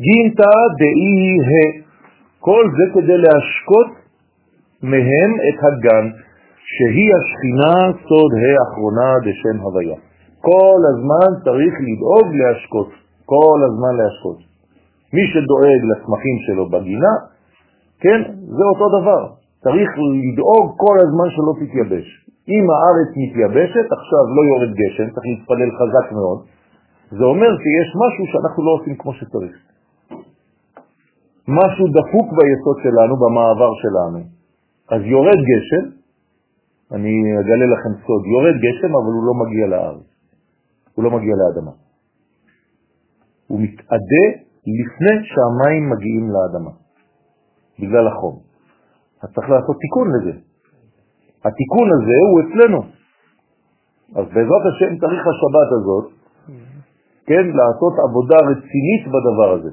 גינתא דאי ה. כל זה כדי להשקות מהם את הגן, שהיא השכינה סוד האחרונה דשם הוויה. כל הזמן צריך לדאוג להשקות, כל הזמן להשקות. מי שדואג לצמחים שלו בגינה, כן, זה אותו דבר. צריך לדאוג כל הזמן שלא תתייבש. אם הארץ מתייבשת, עכשיו לא יורד גשם, צריך להתפלל חזק מאוד, זה אומר שיש משהו שאנחנו לא עושים כמו שצריך. משהו דפוק ביסוד שלנו, במעבר שלנו. אז יורד גשם, אני אגלה לכם סוד, יורד גשם אבל הוא לא מגיע לארץ, הוא לא מגיע לאדמה. הוא מתעדה לפני שהמים מגיעים לאדמה, בגלל החום. אז צריך לעשות תיקון לזה. התיקון הזה הוא אצלנו. אז בעזרת השם צריך השבת הזאת, כן, לעשות עבודה רצינית בדבר הזה.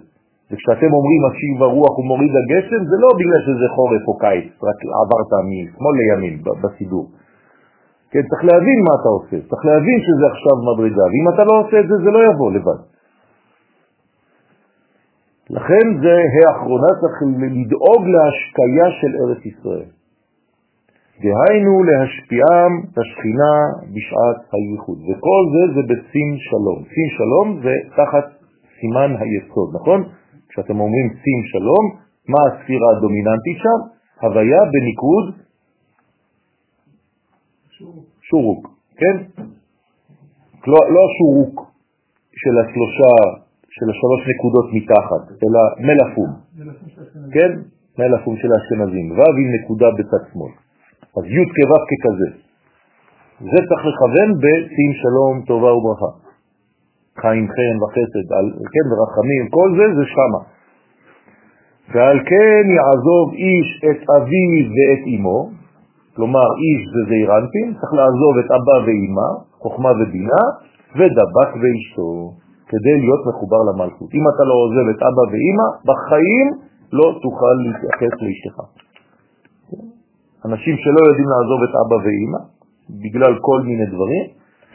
וכשאתם אומרים משיב הרוח ומוריד הגשם, זה לא בגלל שזה חורף או קיץ, רק עברת משמאל לימין בסידור. כן, צריך להבין מה אתה עושה, צריך להבין שזה עכשיו מדרגה, ואם אתה לא עושה את זה, זה לא יבוא לבד. לכן זה האחרונה, צריך לדאוג להשקיה של ארץ ישראל. דהיינו להשפיעם את השכינה בשעת הייחוד. וכל זה זה בסין שלום. סין שלום זה תחת סימן היסוד, נכון? כשאתם אומרים סין שלום, מה הספירה הדומיננטית שם? הוויה בניקוד שורוק, שורוק כן? לא, לא שורוק של השלושה, של השלוש נקודות מתחת, אלא מלאפום, כן? מלאפום של האשכנזים, ו' נקודה בצד שמאל. אז י' כו' ככזה. זה צריך לכוון בשים שלום, טובה וברכה. חיים חן וחסד, על, כן, ורחמים, כל זה זה שמה. ועל כן יעזוב איש את אביו ואת אמו, כלומר איש זה זעירנטין, צריך לעזוב את אבא ואמא, חוכמה ובינה, ודבק ואשתו, כדי להיות מחובר למלכות. אם אתה לא עוזב את אבא ואמא, בחיים לא תוכל להתייחס לאשתך. אנשים שלא יודעים לעזוב את אבא ואמא, בגלל כל מיני דברים,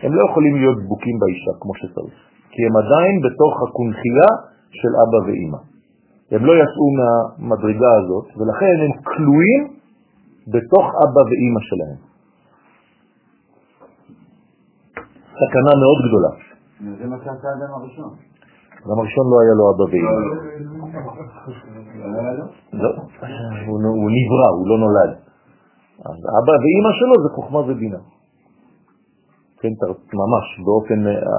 הם לא יכולים להיות דבוקים באישה כמו שצריך, כי הם עדיין בתוך הקונחייה של אבא ואמא. הם לא יצאו מהמדרגה הזאת, ולכן הם כלואים בתוך אבא ואמא שלהם. סכנה מאוד גדולה. זה מה שעשה האדם הראשון. האדם הראשון לא היה לו אבא ואמא. לא, הוא נברא, הוא לא נולד. אז אבא ואמא שלו זה חוכמה ובינה. כן, ממש, באופן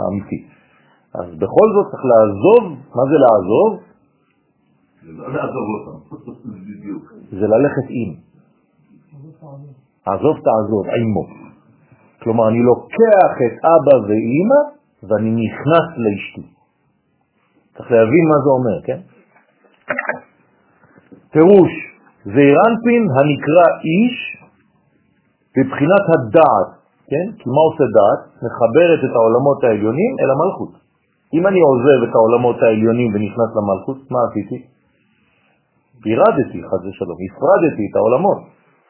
אמיתי. אז בכל זאת צריך לעזוב, מה זה לעזוב? זה לא לעזוב אותם, בדיוק. זה ללכת עם. עזוב תעזוב, עמו. כלומר, אני לוקח את אבא ואימא ואני נכנס לאשתי. צריך להבין מה זה אומר, כן? פירוש, זעירנפין הנקרא איש בבחינת הדעת, כן? כי מה עושה דעת? מחברת את העולמות העליונים אל המלכות. אם אני עוזב את העולמות העליונים ונכנס למלכות, מה עשיתי? פירדתי, חד ושלום, הפרדתי את העולמות,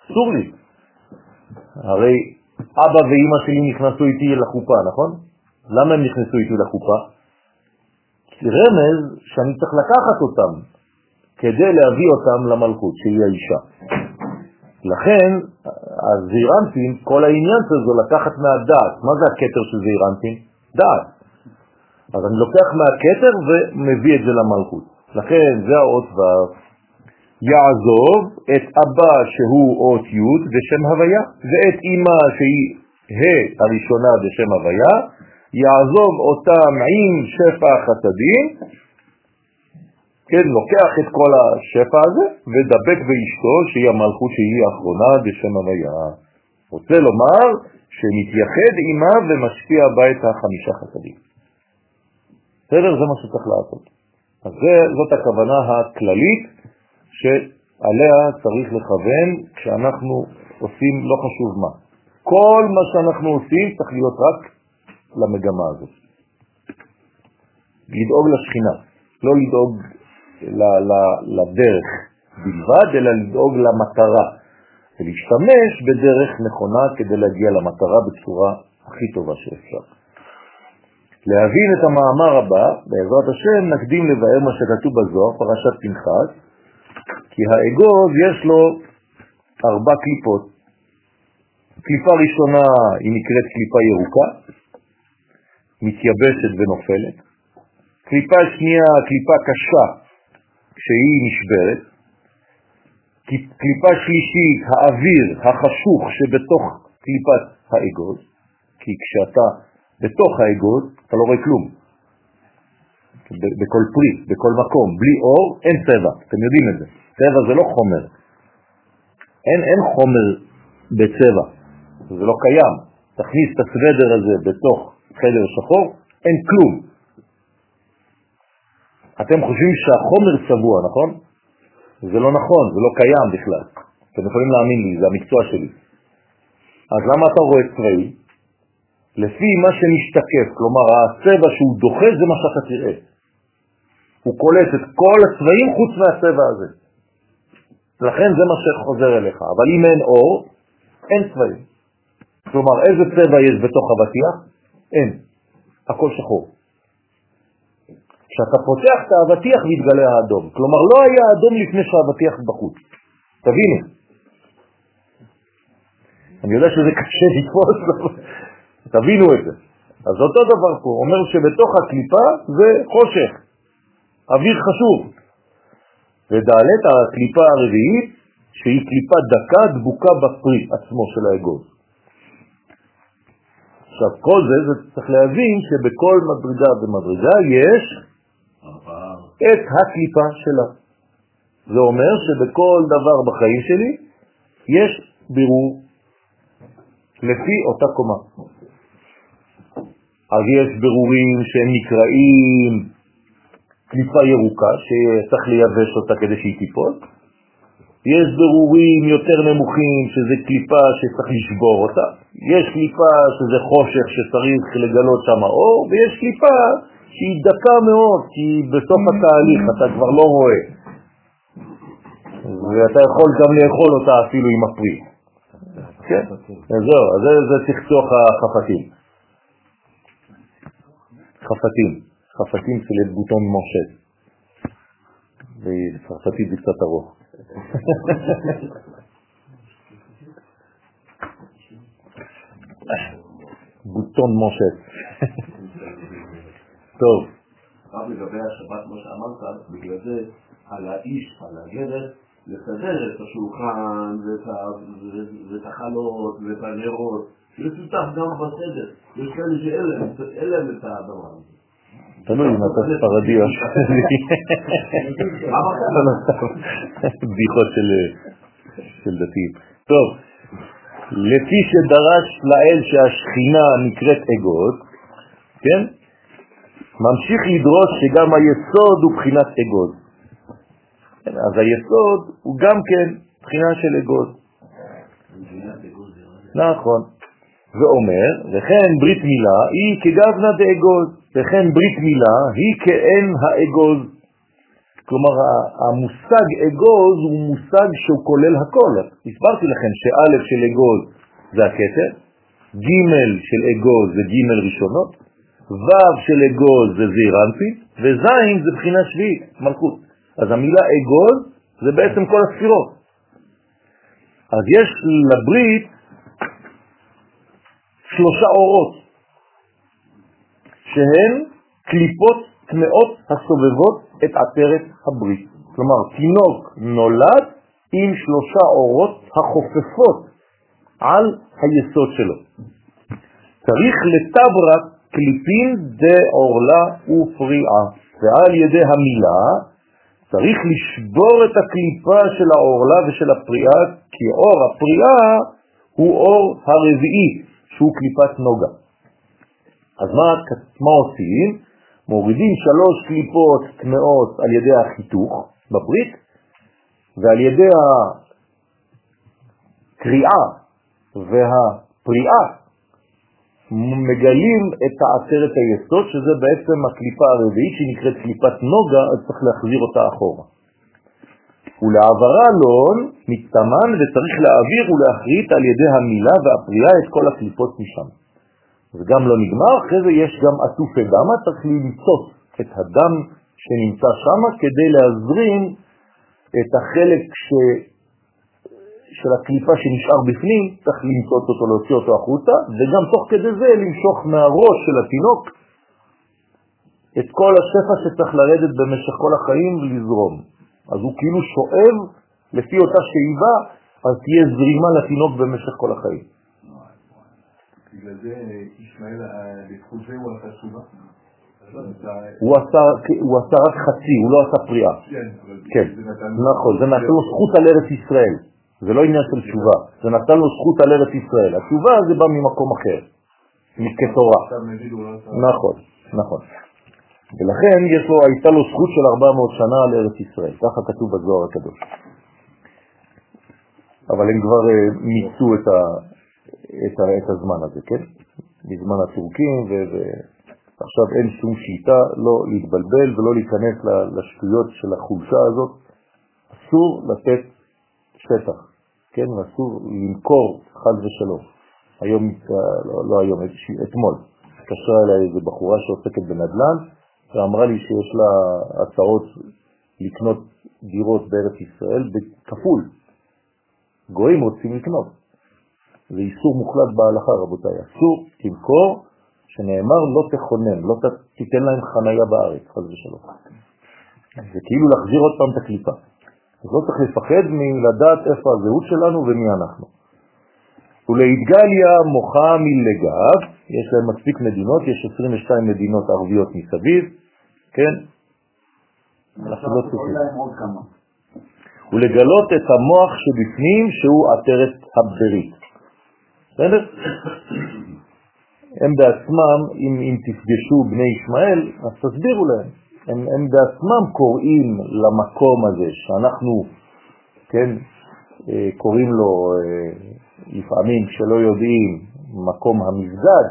אסור לי. הרי אבא ואימא שלי נכנסו איתי לחופה, נכון? למה הם נכנסו איתי לחופה? רמז שאני צריך לקחת אותם כדי להביא אותם למלכות, שהיא האישה. לכן, הזעירנטים, כל העניין שלו לקחת מהדעת. מה זה הקטר של זעירנטים? דעת. אז אני לוקח מהקטר ומביא את זה למלכות. לכן זה האות ו' יעזוב את אבא שהוא אות י' בשם הוויה, ואת אמא שהיא ה' הראשונה בשם הוויה, יעזוב אותם עם שפע החסדים, כן, לוקח את כל השפע הזה ודבק באשתו שהיא המלכות שהיא האחרונה בשם הוויה. רוצה לומר שמתייחד עימה ומשפיע בה את החמישה חסדים. בסדר? זה מה שצריך לעשות. אז זה, זאת הכוונה הכללית שעליה צריך לכוון כשאנחנו עושים לא חשוב מה. כל מה שאנחנו עושים צריך להיות רק למגמה הזאת. לדאוג לשכינה, לא לדאוג לדרך בלבד, אלא לדאוג למטרה, ולהשתמש בדרך נכונה כדי להגיע למטרה בצורה הכי טובה שאפשר. להבין את המאמר הבא, בעזרת השם נקדים לבאר מה שכתוב בזוהר, פרשת פנחס, כי האגוז יש לו ארבע קליפות. קליפה ראשונה היא נקראת קליפה ירוקה, מתייבשת ונופלת. קליפה שנייה, קליפה קשה, כשהיא נשברת. קליפה שלישית, האוויר החשוך שבתוך קליפת האגוז, כי כשאתה בתוך האגוז אתה לא רואה כלום. בכל פרי, בכל מקום, בלי אור אין צבע, אתם יודעים את זה. צבע זה לא חומר. אין, אין חומר בצבע, זה לא קיים. תכניס את הסוודר הזה בתוך חדר שחור, אין כלום. אתם חושבים שהחומר צבוע, נכון? זה לא נכון, זה לא קיים בכלל. אתם יכולים להאמין לי, זה המקצוע שלי. אז למה אתה רואה צבעים? לפי מה שמשתקף, כלומר הצבע שהוא דוחה זה מה שאתה תראה. הוא קולט את כל הצבעים חוץ מהצבע הזה. לכן זה מה שחוזר אליך. אבל אם אין אור, אין צבעים. כלומר, איזה צבע יש בתוך אבטיח? אין. הכל שחור. כשאתה פותח את האבטיח מתגלה האדום. כלומר, לא היה אדום לפני שהאבטיח בחוץ. תבינו. אני יודע שזה קשה לתפוס, תבינו את זה. אז אותו דבר פה, אומר שבתוך הקליפה זה חושך, אוויר חשוב. ודלת הקליפה הרביעית, שהיא קליפה דקה דבוקה בפרי עצמו של האגוז. עכשיו, כל זה, זה צריך להבין שבכל מדרגה ומדרגה יש את הקליפה שלה. זה אומר שבכל דבר בחיים שלי יש בירור לפי אותה קומה. אז יש ברורים שהם נקראים קליפה ירוקה, שצריך לייבש אותה כדי שהיא תיפול. יש ברורים יותר נמוכים, שזה קליפה שצריך לשבור אותה. יש קליפה שזה חושך שצריך לגלות שם אור, ויש קליפה שהיא דקה מאוד, כי בסוף התהליך אתה כבר לא רואה. ואתה יכול גם לאכול אותה אפילו עם הפרי. כן, זהו, זה, צחצוח החפתים. חפתים, חפתים של בוטון מושט. וצרפתית זה קצת ארוך. בוטון מושט. טוב. רק לגבי השבת, כמו שאמרת, בגלל זה על האיש, על הגבר, לסדר את השולחן ואת החלות ואת הנרות, שותף גם בסדר. יש כאלה שאין להם את הדבר הזה. תלוי אם אתה ספרדי או שלי. בדיחות של דתיים. טוב, לפי שדרש לאל שהשכינה נקראת אגוז, כן? ממשיך לדרוש שגם היסוד הוא בחינת אגוז. אז היסוד הוא גם כן בחינה של אגוז. נכון. ואומר, וכן ברית מילה היא כגבנה דאגוז, וכן ברית מילה היא כאין האגוז. כלומר, המושג אגוז הוא מושג שהוא כולל הכל. הסברתי לכם שא' של אגוז זה הכתר, ג' של אגוז זה ג' ראשונות, ו' של אגוז זה זעירנפית, וז' זה בחינה שביעית, מלכות. אז המילה אגוז זה בעצם כל הספירות. אז יש לברית שלושה אורות, שהן קליפות טמאות הסובבות את עטרת הברית. כלומר, תינוק נולד עם שלושה אורות החופפות על היסוד שלו. צריך לטברה קליפין דעורלה ופריעה, ועל ידי המילה צריך לשבור את הקליפה של העורלה ושל הפריעה, כי אור הפריעה הוא אור הרביעי, שהוא קליפת נוגה. אז מה, מה עושים? מורידים שלוש קליפות טמאות על ידי החיתוך בברית, ועל ידי הקריאה והפריאה מגלים את העצרת היסוד, שזה בעצם הקליפה הרביעית שנקראת קליפת נוגה, אז צריך להחזיר אותה אחורה. ולעברה לון מתאמן וצריך להעביר ולהחריט על ידי המילה והפריאה את כל הקליפות משם. זה גם לא נגמר, אחרי זה יש גם עטופי דמה, צריך למצוץ את הדם שנמצא שם כדי להזרים את החלק ש... של הקליפה שנשאר בפנים, צריך למצוץ אותו, להוציא אותו החוצה, וגם תוך כדי זה למשוך מהראש של התינוק את כל השפע שצריך לרדת במשך כל החיים ולזרום. אז הוא כאילו שואב לפי אותה שאיבה, אז תהיה זרימה לתינוק במשך כל החיים. בגלל זה ישמעאל, בזכות זה הוא עשה תשובה? הוא עשה רק חצי, הוא לא עשה פריאה. כן, כן, נכון, זה נתן לו זכות על ארץ ישראל. זה לא עניין של תשובה, זה נתן לו זכות על ארץ ישראל. התשובה זה בא ממקום אחר, כתורה. נכון, נכון. ולכן יש לו, הייתה לו זכות של 400 שנה על ארץ ישראל, ככה כתוב בזוהר הקדוש. אבל הם כבר אה, מיצו את, ה, את, ה, את הזמן הזה, כן? בזמן הטורקים, ועכשיו אין שום שיטה לא להתבלבל ולא להיכנס לשטויות של החולשה הזאת. אסור לתת שטח, כן? אסור למכור חד ושלום. היום, לא, לא היום, אתמול, התקשרה אליי איזו בחורה שעוסקת בנדל"ן, ואמרה לי שיש לה הצעות לקנות דירות בארץ ישראל בכפול. גויים רוצים לקנות. זה איסור מוחלט בהלכה, רבותיי. אסור תמכור, שנאמר לא תכונן, לא תיתן להם חנייה בארץ, חז ושלום. זה כאילו להחזיר עוד פעם את הקליפה. אז לא צריך לפחד מלדעת איפה הזהות שלנו ומי אנחנו. ולהתגליה מוחה מלגב, יש להם מספיק מדינות, יש 22 מדינות ערביות מסביב, כן? אנחנו לא צריכים. ולגלות את המוח שבפנים שהוא עטרת הברית. בסדר? הם בעצמם, אם, אם תפגשו בני ישמעאל, אז תסבירו להם. הם, הם בעצמם קוראים למקום הזה שאנחנו, כן, אה, קוראים לו אה, לפעמים שלא יודעים מקום המסגד,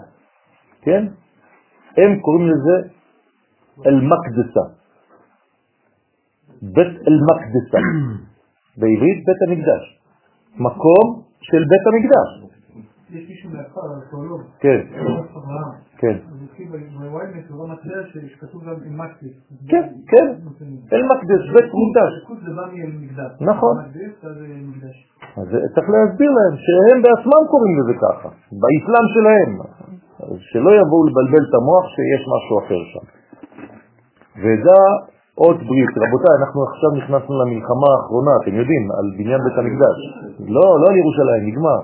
כן? הם קוראים לזה אל-מקדסה. בית אל-מקדסה. בעברית בית המקדש. מקום של בית המקדש. יש מישהו מהכפר, ארכיאולוג, כן, כן. מטבע שכתוב גם עם מקדש. כן, כן, אל-מקדש, בית ממקדש. נכון. אז. אז צריך להסביר להם שהם בעצמם קוראים לזה ככה, באסלאם שלהם. שלא יבואו לבלבל את המוח שיש משהו אחר שם. וזה עוד ברית. רבותיי, אנחנו עכשיו נכנסנו למלחמה האחרונה, אתם יודעים, על בניין בית המקדש. לא, לא על ירושלים, נגמר.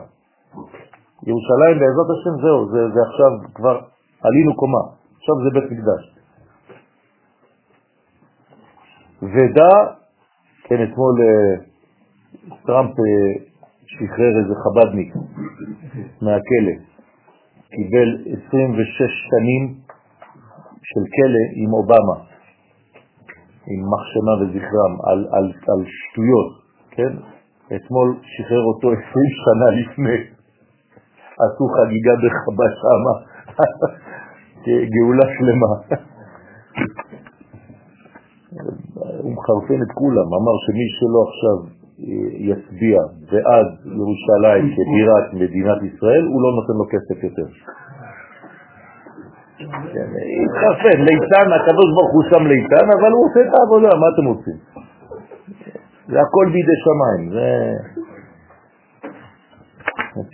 ירושלים בעזרת השם זהו, זה, זה עכשיו כבר עלינו קומה, עכשיו זה בית מקדש. ודע, כן, אתמול אה, טראמפ אה, שחרר איזה חבדניק מהכלא, קיבל 26 שנים של כלא עם אובמה, עם מחשמה וזכרם, על, על, על שטויות, כן? אתמול שחרר אותו 20 שנה לפני. עשו חגיגה בחב"ד שמה, (laughs) גאולה שלמה. הוא חרפן את כולם, אמר שמי שלא עכשיו אה, יצביע בעד ירושלים כבירת מדינת ישראל, הוא לא נותן לו כסף יותר. כן, התחרפן, ליצן, הקדוש ברוך הוא שם ליצן, אבל הוא עושה את העבודה, מה אתם רוצים? זה הכל בידי שמיים, זה...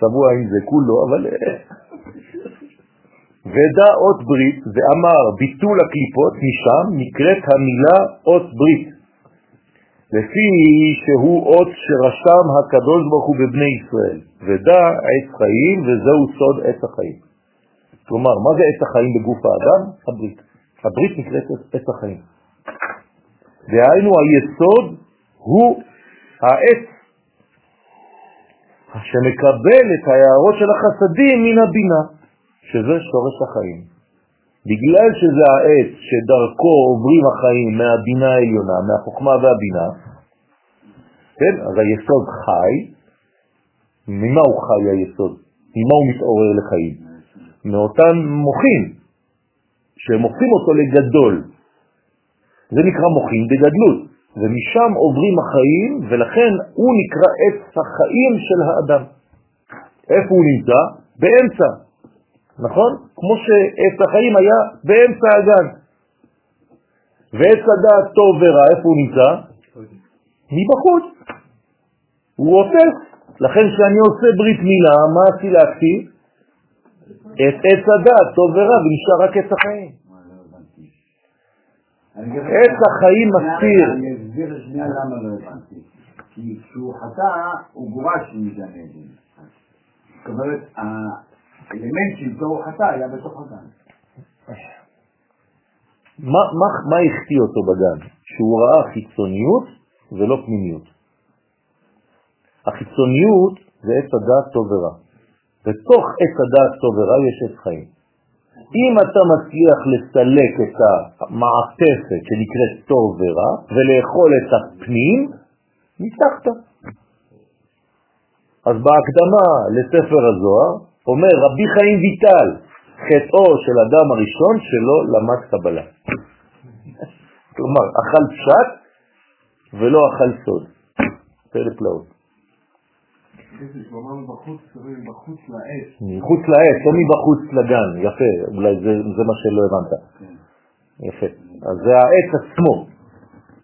צבוע עם זה כולו, אבל... אה, ודע אות ברית, ואמר ביטול הקליפות, משם נקראת המילה אות ברית, לפי שהוא אות שרשם הקדוש ברוך הוא בבני ישראל, ודע עץ חיים, וזהו סוד עץ החיים. כלומר, מה זה עץ החיים בגוף האדם? הברית. הברית נקראת עץ החיים. דהיינו היסוד הוא העץ שמקבל את ההערות של החסדים מן הבינה, שזה שורש החיים. בגלל שזה העץ שדרכו עוברים החיים מהבינה העליונה, מהחוכמה והבינה, כן? אז היסוד חי, ממה הוא חי היסוד? ממה הוא מתעורר לחיים? מאותם מוחים, שהם הופכים אותו לגדול. זה נקרא מוחים בגדלות, ומשם עוברים החיים, ולכן הוא נקרא עץ החיים של האדם. איפה הוא נמצא? באמצע. נכון? כמו שעץ החיים היה באמצע הגן. ועץ הדעת טוב ורע, איפה הוא נמצא? מבחוץ. הוא עוטף. לכן כשאני עושה ברית מילה, מה עשי להקטיא? את עץ הדעת טוב ורע, ונשאר רק עץ החיים. עץ החיים מסתיר. אני אסביר שנייה למה לא הבנתי. כי כשהוא חטא, הוא גורש מגן עדן. זאת אומרת, האלמנט שאיתו הוא חטא היה בתוך הגן. מה, מה, מה החטיא אותו בגן? שהוא ראה חיצוניות ולא פנימיות. החיצוניות זה עץ הדעת טוב ורע. בתוך עץ הדעת טוב ורע יש עץ חיים. אם אתה מצליח לסלק את המעטפת שנקראת טוב ורע ולאכול את הפנים, ניצחת. אז בהקדמה לספר הזוהר אומר רבי חיים ויטל, חטאו של אדם הראשון שלא למד קבלה. כלומר, אכל פשט ולא אכל סוד. פלא פלאות. מחוץ לעץ, לא מבחוץ לגן, יפה, אולי זה, זה מה שלא הבנת. יפה. אז זה העץ עצמו.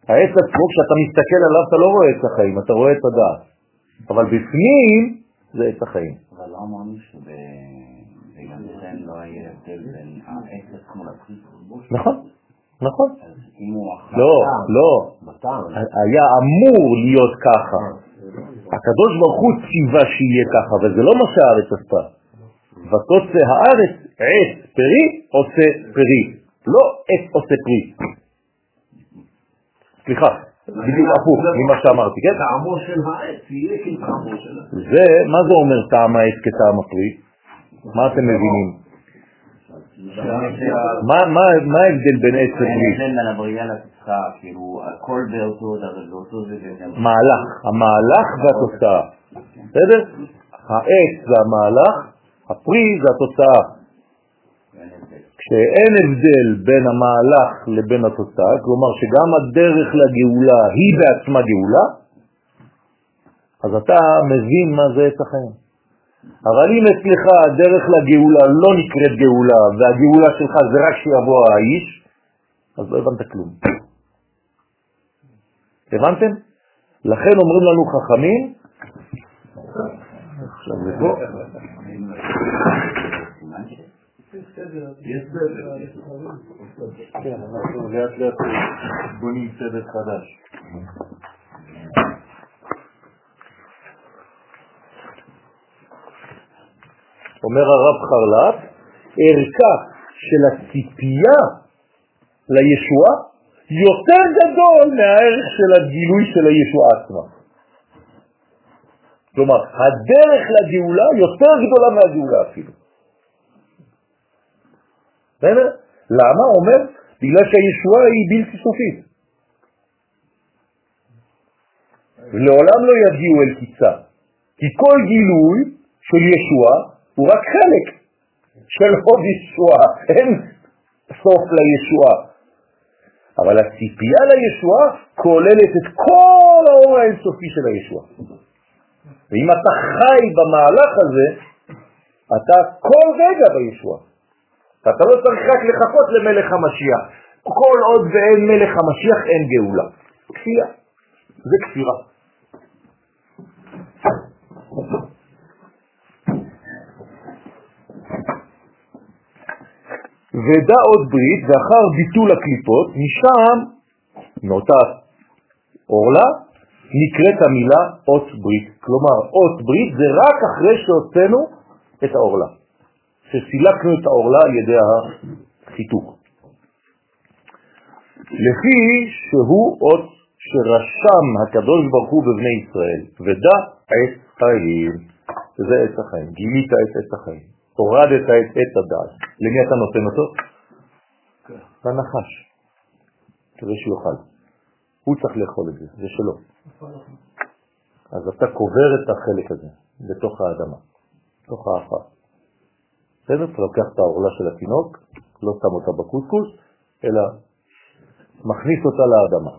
העץ עצמו, כשאתה מסתכל עליו אתה לא רואה את החיים, אתה רואה את הדעת. אבל בפנים זה עץ החיים. אבל לא אמרנו שבגן לא היה הבדל בין העץ עצמו לפריט. נכון, נכון. אז אם הוא אכל לא, לא. היה אמור להיות ככה. הקדוש ברוך הוא ציווה שיהיה ככה, וזה לא מה שהארץ עשתה. ותוצא הארץ עץ פרי עושה פרי, לא עץ עושה פרי. סליחה, בדיוק הפוך ממה שאמרתי, כן? טעמו של העץ יהיה כטעמו של העץ. זה, מה זה אומר טעם העץ כטעם הפרי? מה אתם מבינים? מה ההבדל בין עץ אין לפרי? הבדל בין הבריאה לתוצאה, כאילו הכל באותו דבר, באותו זה וגם... מהלך, המהלך והתוצאה. בסדר? העץ זה המהלך, הפרי זה התוצאה. כשאין הבדל בין המהלך לבין התוצאה, כלומר שגם הדרך לגאולה היא בעצמה גאולה, אז אתה מבין מה זה עץ החיים. אבל אם אצלך הדרך לגאולה לא נקראת גאולה, והגאולה שלך זה רק שיבוא האיש, אז לא הבנת כלום. הבנתם? לכן אומרים לנו חכמים, עכשיו זה פה, יש סדר. כן, סדר. אומר הרב חרל"פ, ערכה של הציפייה לישועה יותר גדול מהערך של הגילוי של הישועה עצמה. כלומר, הדרך לגאולה יותר גדולה מהגאולה אפילו. בסדר? למה? אומר, בגלל שהישועה היא בלתי סופית. ולעולם לא יגיעו אל קיצה, כי כל גילוי של ישועה הוא רק חלק של עוד ישועה, אין סוף לישועה. אבל הציפייה לישועה כוללת את כל האור האינסופי של הישועה. ואם אתה חי במהלך הזה, אתה כל רגע בישועה. אתה לא צריך רק לחכות למלך המשיח. כל עוד ואין מלך המשיח אין גאולה. כפייה. זה כפירה. ודע עוד ברית, ואחר ביטול הקליפות, משם, מאותה אורלה, נקראת המילה אות ברית. כלומר, אות ברית זה רק אחרי שהוצאנו את האורלה, שסילקנו את האורלה על ידי החיתוך. לפי שהוא אות שרשם הקדוש ברוך הוא בבני ישראל, ודע עת חיים, זה עת החיים, גילית את החיים, הורדת את עת הדעת. למי אתה נותן אותו? לנחש, כדי שיוכל. הוא צריך לאכול את זה, זה שלו. אז אתה קובר את החלק הזה בתוך האדמה, בתוך האפה. בסדר? אתה לוקח את העורלה של התינוק, לא שם אותה בקוסקוס, אלא מכניס אותה לאדמה.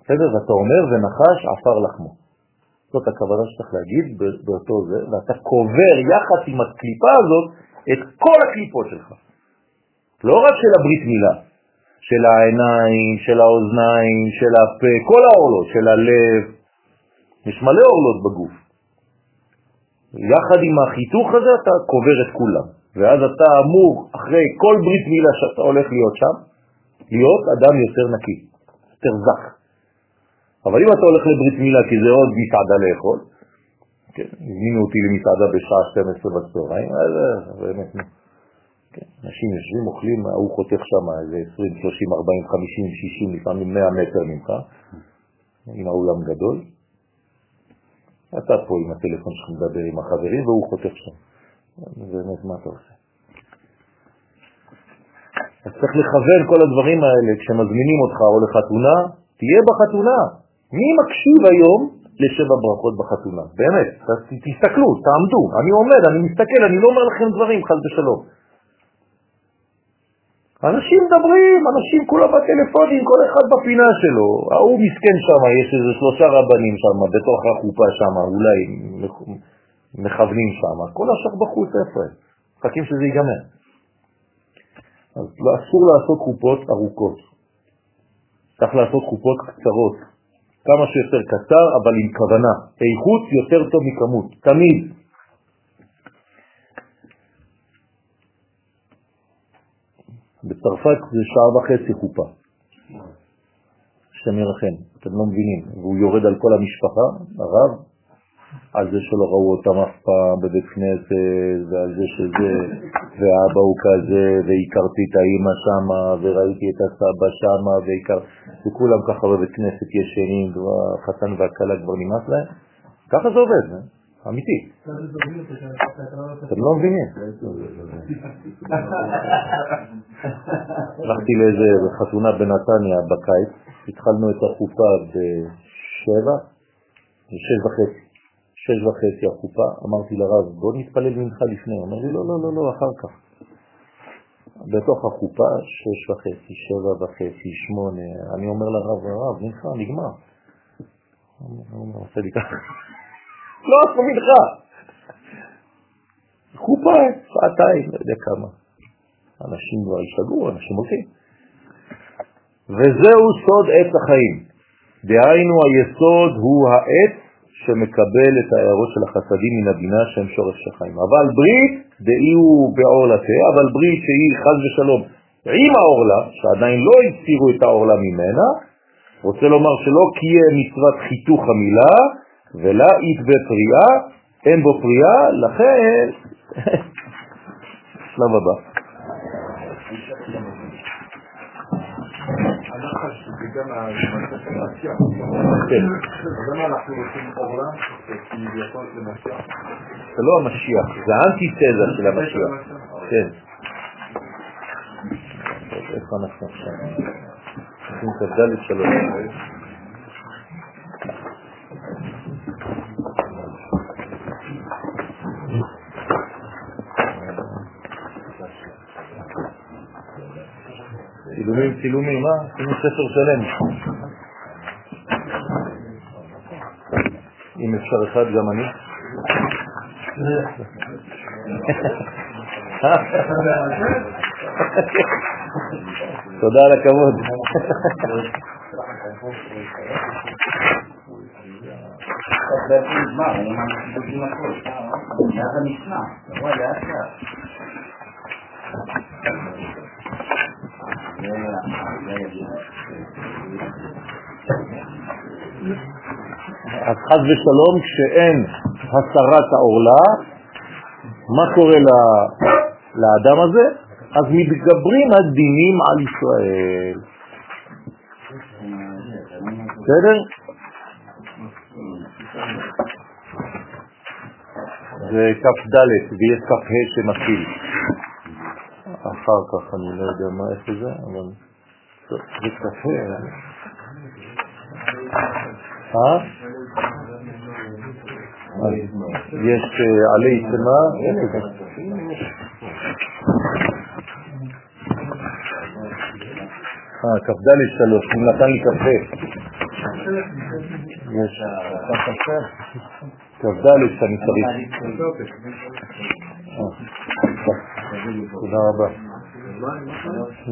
בסדר? ואתה אומר, ונחש עפר לחמו. זאת הכוונה שצריך להגיד באותו זה, ואתה קובר יחד עם הקליפה הזאת את כל הקליפות שלך. לא רק של הברית מילה, של העיניים, של האוזניים, של הפה, כל האורלות, של הלב. יש מלא אורלות בגוף. יחד עם החיתוך הזה אתה קובר את כולם, ואז אתה אמור, אחרי כל ברית מילה שאתה הולך להיות שם, להיות אדם יותר נקי, יותר זך. אבל אם אתה הולך לברית מילה כי זה עוד מסעדה לאכול, כן, הזמינו אותי למסעדה בשעה 12 בצהריים, אז באמת, כן, אנשים יושבים, אוכלים, ההוא חותך שם איזה 20, 30, 40, 50, 60, לפעמים 100 מטר ממך, עם האולם גדול. אתה פה עם הטלפון שלך מדבר עם החברים והוא חותך שם. באמת, מה אתה עושה? אז צריך לכוון כל הדברים האלה, כשמזמינים אותך או לחתונה, תהיה בחתונה. מי מקשיב היום לשבע ברכות בחתונה? באמת, תסתכלו, תעמדו. אני עומד, אני מסתכל, אני לא אומר לכם דברים, חס ושלום. אנשים מדברים, אנשים כולם בטלפונים, כל אחד בפינה שלו. ההוא מסכן שם, יש איזה שלושה רבנים שם, בתוך החופה שם, אולי מכוונים שם. כל השאר בחוץ איפה הם? מחכים שזה ייגמר. אז לא, אסור לעשות חופות ארוכות. צריך לעשות חופות קצרות. כמה שיותר קצר, אבל עם כוונה. איכות יותר טוב מכמות, תמיד. בצרפת זה שעה וחצי חופה. השם ירחם, אתם לא מבינים. והוא יורד על כל המשפחה, הרב, על זה שלא ראו אותם אף פעם בבית כנסת, ועל זה שזה, ואבא הוא כזה, והכרתי את האימא שמה, וראיתי את הסבא שמה, והכר... וכולם ככה בבית כנסת ישנים, והחתן והכלה כבר נמאס להם. ככה זה עובד, אה? אמיתי. אתם לא מבינים. הלכתי לאיזה חתונה בנתניה בקיץ, התחלנו את החופה בשבע, בשש וחצי. שש וחצי החופה, אמרתי לרב, בוא נתפלל מנחה לפני. אומר לי, לא, לא, לא, לא, אחר כך. בתוך החופה, שש וחצי, שבע וחצי, שמונה, אני אומר לרב, הרב, מנחה, נגמר. הוא עושה לי ככה. לא עשו מנחה. חופה, שעתיים, לא יודע כמה. אנשים כבר השתגעו, אנשים הולכים. וזהו סוד עץ החיים. דהיינו היסוד הוא העץ שמקבל את ההערות של החסדים מן הבינה שהם שורש החיים. אבל ברית, דאי הוא בעורלתה, אבל ברית שהיא חז ושלום עם העורלה, שעדיין לא הסירו את העורלה ממנה, רוצה לומר שלא קיים מצוות חיתוך המילה, ולה אית בפריאה, אין בו פריאה, לכן, (laughs) שלב הבא. גם המציע. זה מה אנחנו רוצים עולם, שכביכול זה לא המשיח, זה האנטיתזה של המשיח. כן. איפה אנחנו עכשיו? 23. צילומים, צילומים, אה? עשינו ספר שלם. אם אפשר אחד, גם אני. תודה על הכבוד. בעצם נגמר, אני ממש בודקים הכל. מאז המשנה, תבוא לאט לאט. אז חז ושלום, כשאין הסרת העורלה, מה קורה ל- לאדם הזה? אז מתגברים הדינים על ישראל. בסדר? זה כ"ד ויש כ"ה שמתחיל. אחר כך אני לא יודע מה איפה זה, אבל זה כ"ה. אה? אז יש אה, עלי צמא, איפה זה? אה, כ"ד שלוש, הוא נתן לי קפה. יש כ"ד שאני צריך. תודה רבה.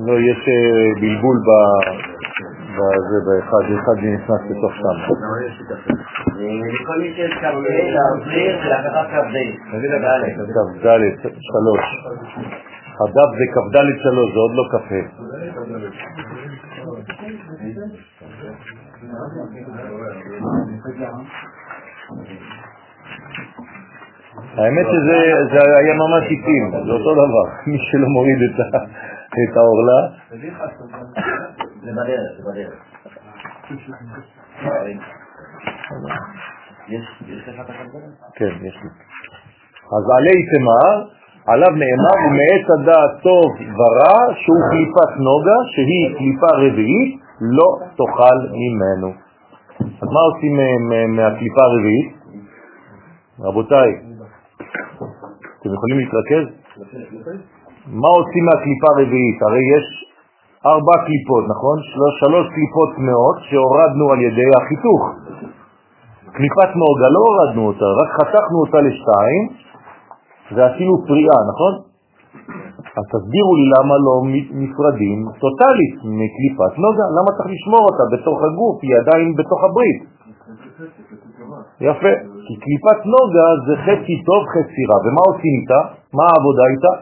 לא, יש אה, בלבול בזה, באחד, אחד נכנס לתוך שם. כ"ד שלוש. הדף זה כ"ד שלוש, זה עוד לא כ"ה. האמת שזה זה היה ממש איטים, זה אותו דבר, (laughs) מי שלא מוריד את ה- את העורלה, זה בדרך, זה בדרך. יש יש לך את הכ"ד? כן, יש לי. אז עלי תמר, עליו נאמר, ומעץ הדעת טוב ורע, שהוא קליפת נוגה, שהיא קליפה רביעית, לא תאכל ממנו. אז מה עושים מ- מהקליפה הרביעית? רבותיי, אתם יכולים להתרכז? מה עושים מהקליפה הרביעית? הרי יש ארבע קליפות, נכון? שלוש, קליפות טמאות שהורדנו על ידי החיתוך. קליפת נוגה לא הורדנו אותה, רק חתכנו אותה לשתיים ועשינו פריאה, נכון? אז תסבירו לי למה לא נפרדים טוטלית מקליפת נוגה, למה צריך לשמור אותה בתוך הגוף, היא עדיין בתוך הברית. יפה, כי קליפת נוגה זה חצי טוב, חצי רע, ומה עושים איתה? מה העבודה איתה?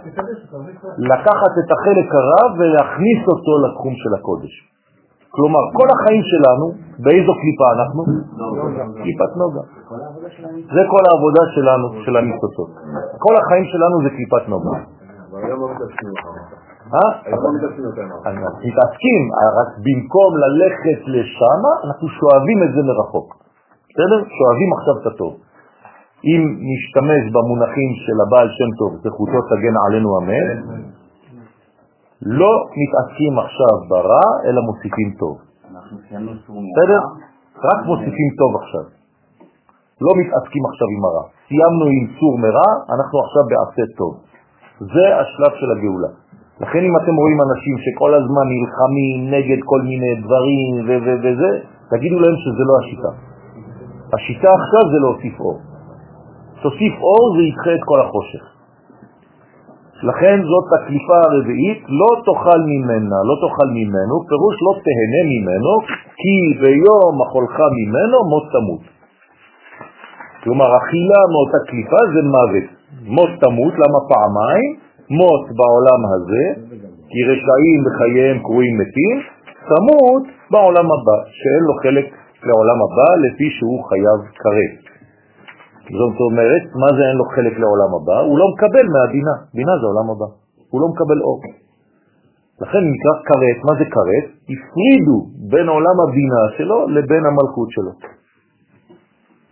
לקחת את החלק הרע ולהכניס אותו לתחום של הקודש. כלומר, כל החיים שלנו, באיזו קליפה אנחנו? קליפת נוגה. זה כל העבודה שלנו, של הניסוצות. כל החיים שלנו זה קליפת נוגה. לא. אה? לא. אנחנו מתעסקים, רק במקום ללכת לשם, אנחנו שואבים את זה מרחוק. בסדר? שואבים עכשיו את הטוב. אם נשתמש במונחים של הבעל שם טוב, זכותו תגן עלינו אמן, לא מתעסקים עכשיו ברע, אלא מוסיפים טוב. בסדר? רק מוסיפים טוב עכשיו. לא מתעסקים עכשיו עם הרע. סיימנו עם צור מרע, אנחנו עכשיו בעשה טוב. זה השלב של הגאולה. לכן אם אתם רואים אנשים שכל הזמן נלחמים נגד כל מיני דברים וזה, תגידו להם שזה לא השיטה. השיטה עכשיו זה להוסיף אור. תוסיף אור זה ידחה את כל החושך. לכן זאת הקליפה הרביעית, לא תאכל ממנה, לא תאכל ממנו, פירוש לא תהנה ממנו, כי ביום אכולך ממנו מות תמות. כלומר, אכילה מאותה קליפה זה מוות. מות תמות, למה פעמיים? מות בעולם הזה, כי רשעים בחייהם קרויים מתים, תמות בעולם הבא, שאין לו חלק לעולם הבא לפי שהוא חייב כרת. זאת אומרת, מה זה אין לו חלק לעולם הבא? הוא לא מקבל מהבינה, בינה זה עולם הבא, הוא לא מקבל אור. לכן נקרא כרת, מה זה כרת? הפרידו בין עולם הבינה שלו לבין המלכות שלו.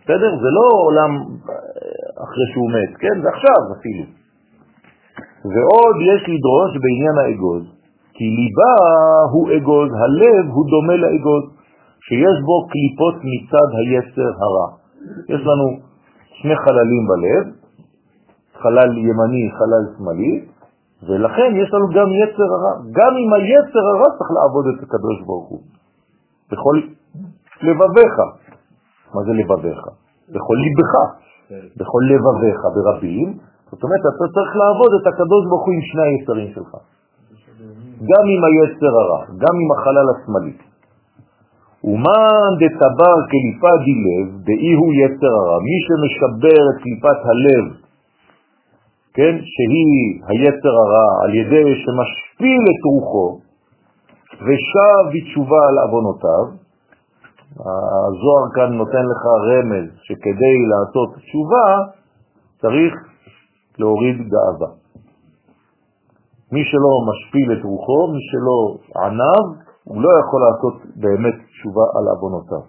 בסדר? זה לא עולם אה, אחרי שהוא מת, כן? זה עכשיו אפילו. ועוד יש לדרוש בעניין האגוז, כי ליבה הוא אגוז, הלב הוא דומה לאגוז, שיש בו קליפות מצד היצר הרע. יש לנו שני חללים בלב, חלל ימני, חלל שמאלי, ולכן יש לנו גם יצר הרע. גם עם היצר הרע צריך לעבוד את הקדוש ברוך הוא. בכל לבביך. מה זה לבביך? בכל ליבך. בכל לבביך ברבים. זאת אומרת, אתה צריך לעבוד את הקדוש ברוך הוא עם שני היצרים שלך. גם עם היצר הרע, גם עם החלל השמאלי. ומאן דתבר קליפה דילב, דאי הוא יצר הרע. מי שמשבר את קליפת הלב, כן, שהיא היצר הרע, על ידי שמשפיל את רוחו, ושב בתשובה על אבונותיו, הזוהר כאן נותן לך רמז שכדי לעשות תשובה צריך להוריד גאווה. מי שלא משפיל את רוחו, מי שלא ענב, הוא לא יכול לעשות באמת תשובה על אבונותיו,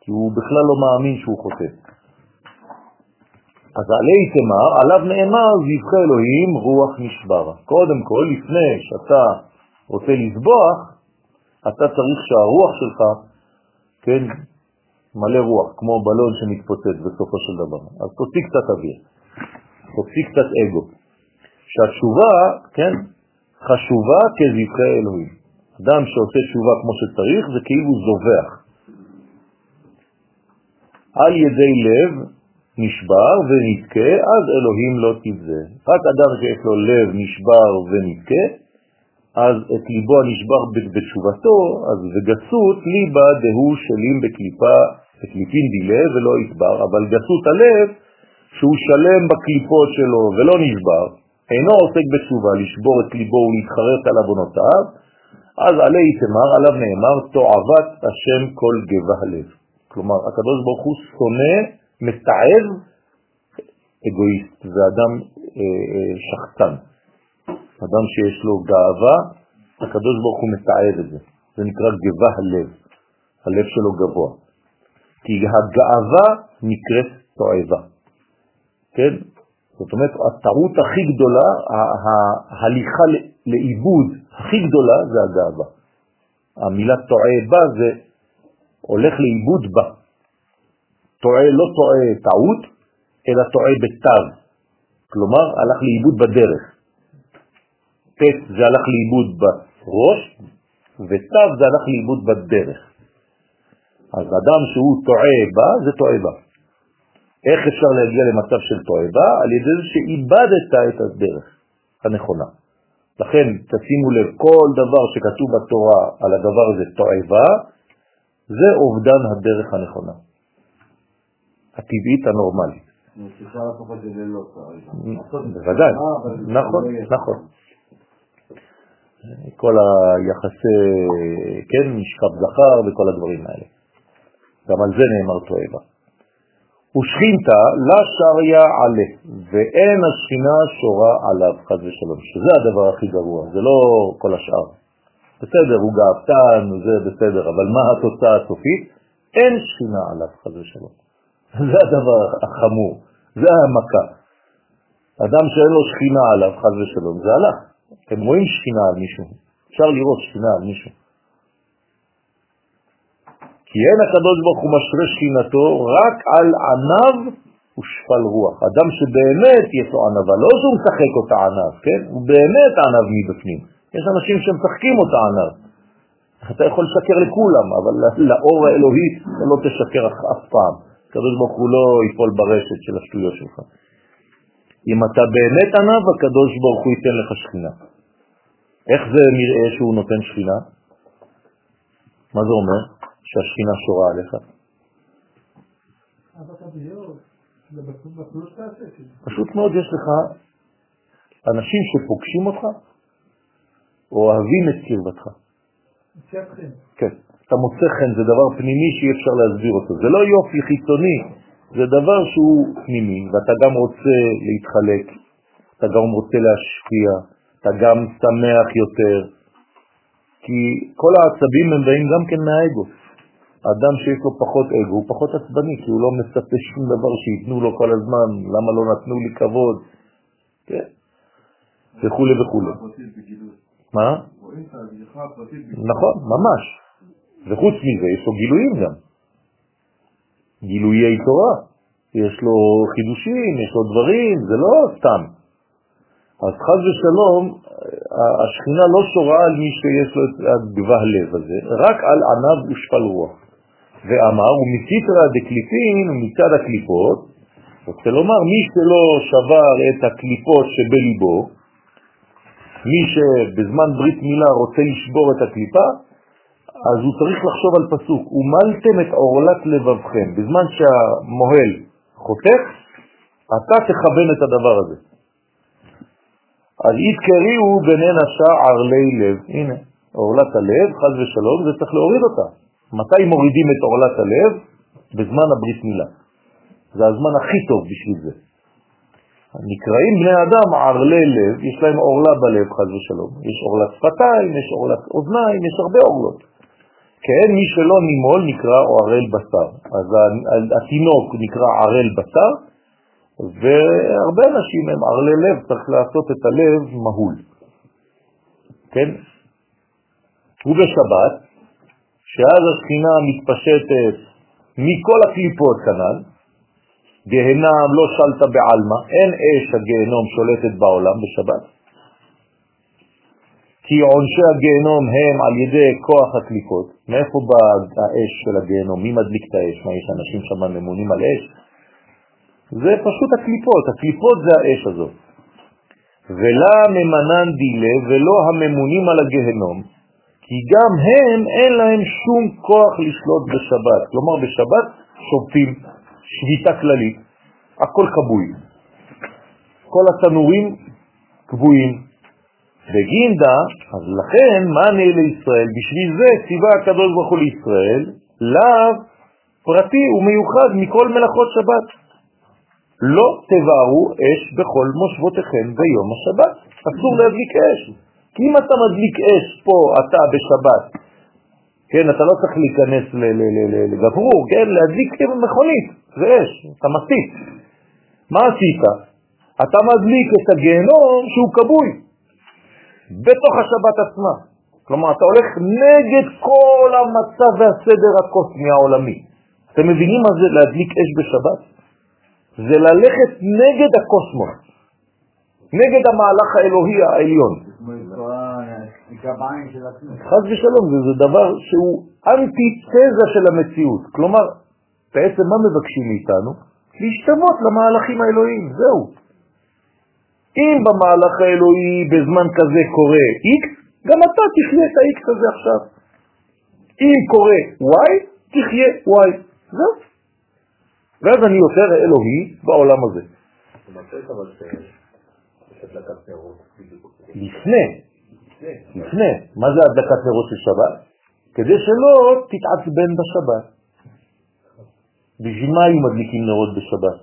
כי הוא בכלל לא מאמין שהוא חוטא. אז עלי תמר, עליו נאמר, זבחי אלוהים רוח נשבר. קודם כל, לפני שאתה רוצה לזבוח, אתה צריך שהרוח שלך, כן, מלא רוח, כמו בלון שמתפוצץ בסופו של דבר. אז תוציא קצת אוויר, תוציא קצת אגו. שהתשובה, כן, חשובה כזבחי אלוהים. אדם שעושה תשובה כמו שצריך זה כאילו זובח. על ידי לב נשבר ונתקה, אז אלוהים לא תבזה. רק אדם שיש לו לב נשבר ונתקה, אז את ליבו הנשבר בתשובתו, אז וגסות ליבה דהו שלים בקליפה, בקליפין דילה ולא יתבר, אבל גסות הלב, שהוא שלם בקליפות שלו ולא נשבר, אינו עוסק בתשובה לשבור את ליבו ולהתחרט על אבונותיו, אז עלי תמר, עליו נאמר, תועבת השם כל גבה הלב. כלומר, הקדוש ברוך הוא שונא, מתעב, אגואיסט, זה אדם אה, אה, שחצן. אדם שיש לו גאווה, הקדוש ברוך הוא מתעב את זה. זה נקרא גבה הלב, הלב שלו גבוה. כי הגאווה נקראת תועבה. כן? זאת אומרת, הטעות הכי גדולה, ההליכה לאיבוד הכי גדולה זה הגאווה. המילה טועה בה זה הולך לאיבוד בה. טועה לא טועה טעות, אלא טועה בתו. כלומר, הלך לאיבוד בדרך. ט' זה הלך לאיבוד בראש, ותו זה הלך לאיבוד בדרך. אז אדם שהוא טועה בה, זה טועה בה. איך אפשר להגיע למצב של תועבה? על ידי זה שאיבדת את הדרך הנכונה. לכן תשימו לב, כל דבר שכתוב בתורה על הדבר הזה תועבה, זה אובדן הדרך הנכונה, הטבעית הנורמלית. בוודאי, נכון, נכון. כל היחסי, כן, משכב זכר וכל הדברים האלה. גם על זה נאמר תועבה. ושכינתה לה שריה עלה, ואין השכינה שורה עליו, חז ושלום, שזה הדבר הכי גרוע, זה לא כל השאר. בסדר, הוא גאוותן, זה בסדר, אבל מה התוצאה הסופית? אין שכינה עליו, חז ושלום. זה הדבר החמור, זה המכה. אדם שאין לו שכינה עליו, חז ושלום, זה הלך. אתם רואים שכינה על מישהו, אפשר לראות שכינה על מישהו. כי אין הקדוש ברוך הוא משרה שכינתו רק על ענב ושפל רוח. אדם שבאמת יש לו ענבה, לא שהוא משחק אותה ענב, כן? הוא באמת ענב מבפנים. יש אנשים שמשחקים אותה ענב. אתה יכול לשקר לכולם, אבל לאור האלוהי אתה לא תשקר אף פעם. הקדוש ברוך הוא לא יפול ברשת של השטויות שלך. אם אתה באמת ענב, הקדוש ברוך הוא ייתן לך שכינה. איך זה נראה שהוא נותן שכינה? מה זה אומר? שהשכינה שורה עליך? פשוט מאוד יש לך אנשים שפוגשים אותך, אוהבים את קרבתך. כן. אתה מוצא חן, זה דבר פנימי שאי אפשר להסביר אותו. זה לא יופי חיצוני, זה דבר שהוא פנימי, ואתה גם רוצה להתחלק, אתה גם רוצה להשפיע, אתה גם שמח יותר, כי כל העצבים הם באים גם כן מהאגו. אדם שיש לו פחות אגו הוא פחות עצבני, כי הוא לא מצפה שום דבר שיתנו לו כל הזמן, למה לא נתנו לי כבוד, כן, וכו' וכו'. מה? נכון, ממש. וחוץ מזה, יש לו גילויים גם. גילויי תורה. יש לו חידושים, יש לו דברים, זה לא סתם. אז חז ושלום, השכינה לא שורה על מי שיש לו את הגבה לב הזה, רק על עניו ושפל רוח. ואמר, ומסיתרא דקליפין, מצד הקליפות, רוצה לומר, מי שלא שבר את הקליפות שבליבו, מי שבזמן ברית מילה רוצה לשבור את הקליפה, אז הוא צריך לחשוב על פסוק, ומלתם את עורלת לבבכם. בזמן שהמוהל חותך, אתה תכוון את הדבר הזה. אז יתקריאו בינינה שער לי לב, הנה, עורלת הלב, חז ושלום, זה צריך להוריד אותה. מתי מורידים את עורלת הלב? בזמן הברית מילה. זה הזמן הכי טוב בשביל זה. נקראים בני אדם ערלי לב, יש להם עורלה בלב, חז ושלום. יש עורלת שפתיים, יש עורלת אוזניים, יש הרבה עורלות. כן, מי שלא נימול נקרא ערל בשר. אז התינוק נקרא ערל בשר, והרבה אנשים הם ערלי לב, צריך לעשות את הלב מהול. כן? ובשבת, שאז השכינה מתפשטת מכל הקליפות כנ"ל, גהנם לא שלטה בעלמא, אין אש הגהנום שולטת בעולם בשבת, כי עונשי הגהנום הם על ידי כוח הקליפות. מאיפה בא האש של הגהנום? מי מדליק את האש? מה, יש אנשים שם ממונים על אש? זה פשוט הקליפות, הקליפות זה האש הזאת. ולה ממנן דילה ולא הממונים על הגהנום, כי גם הם אין להם שום כוח לשלוט בשבת. כלומר, בשבת שובתים שביתה כללית, הכל קבוי. כל התנורים קבועים. בגינדה, אז לכן, מה נהיה לישראל? בשביל זה ציווה הקדוש ברוך הוא לישראל, לאו פרטי ומיוחד מכל מלאכות שבת. לא תבערו אש בכל מושבותיכם ביום השבת. אסור להדליק אש. כי אם אתה מדליק אש פה, אתה בשבת, כן, אתה לא צריך להיכנס לגברור, כן, להדליק מכונית, זה אש, אתה מסית. מה עשית? אתה מדליק את הגיהנום שהוא קבוי, בתוך השבת עצמה. כלומר, אתה הולך נגד כל המצב והסדר הקוסמי העולמי. אתם מבינים מה זה להדליק אש בשבת? זה ללכת נגד הקוסמוס, נגד המהלך האלוהי העליון. חז ושלום, זה, דבר שהוא אנטי-תזה של המציאות. כלומר, בעצם מה מבקשים מאיתנו? להשתמות למהלכים האלוהיים, זהו. אם במהלך האלוהי בזמן כזה קורה X, גם אתה תחיה את ה-X הזה עכשיו. אם קורה Y, תחיה Y. זהו. ואז אני יותר אלוהי בעולם הזה. לפני, לפני. מה זה הדלקת נרות של שבת? כדי שלא תתעצבן בשבת. בשביל מה היו מדליקים נרות בשבת?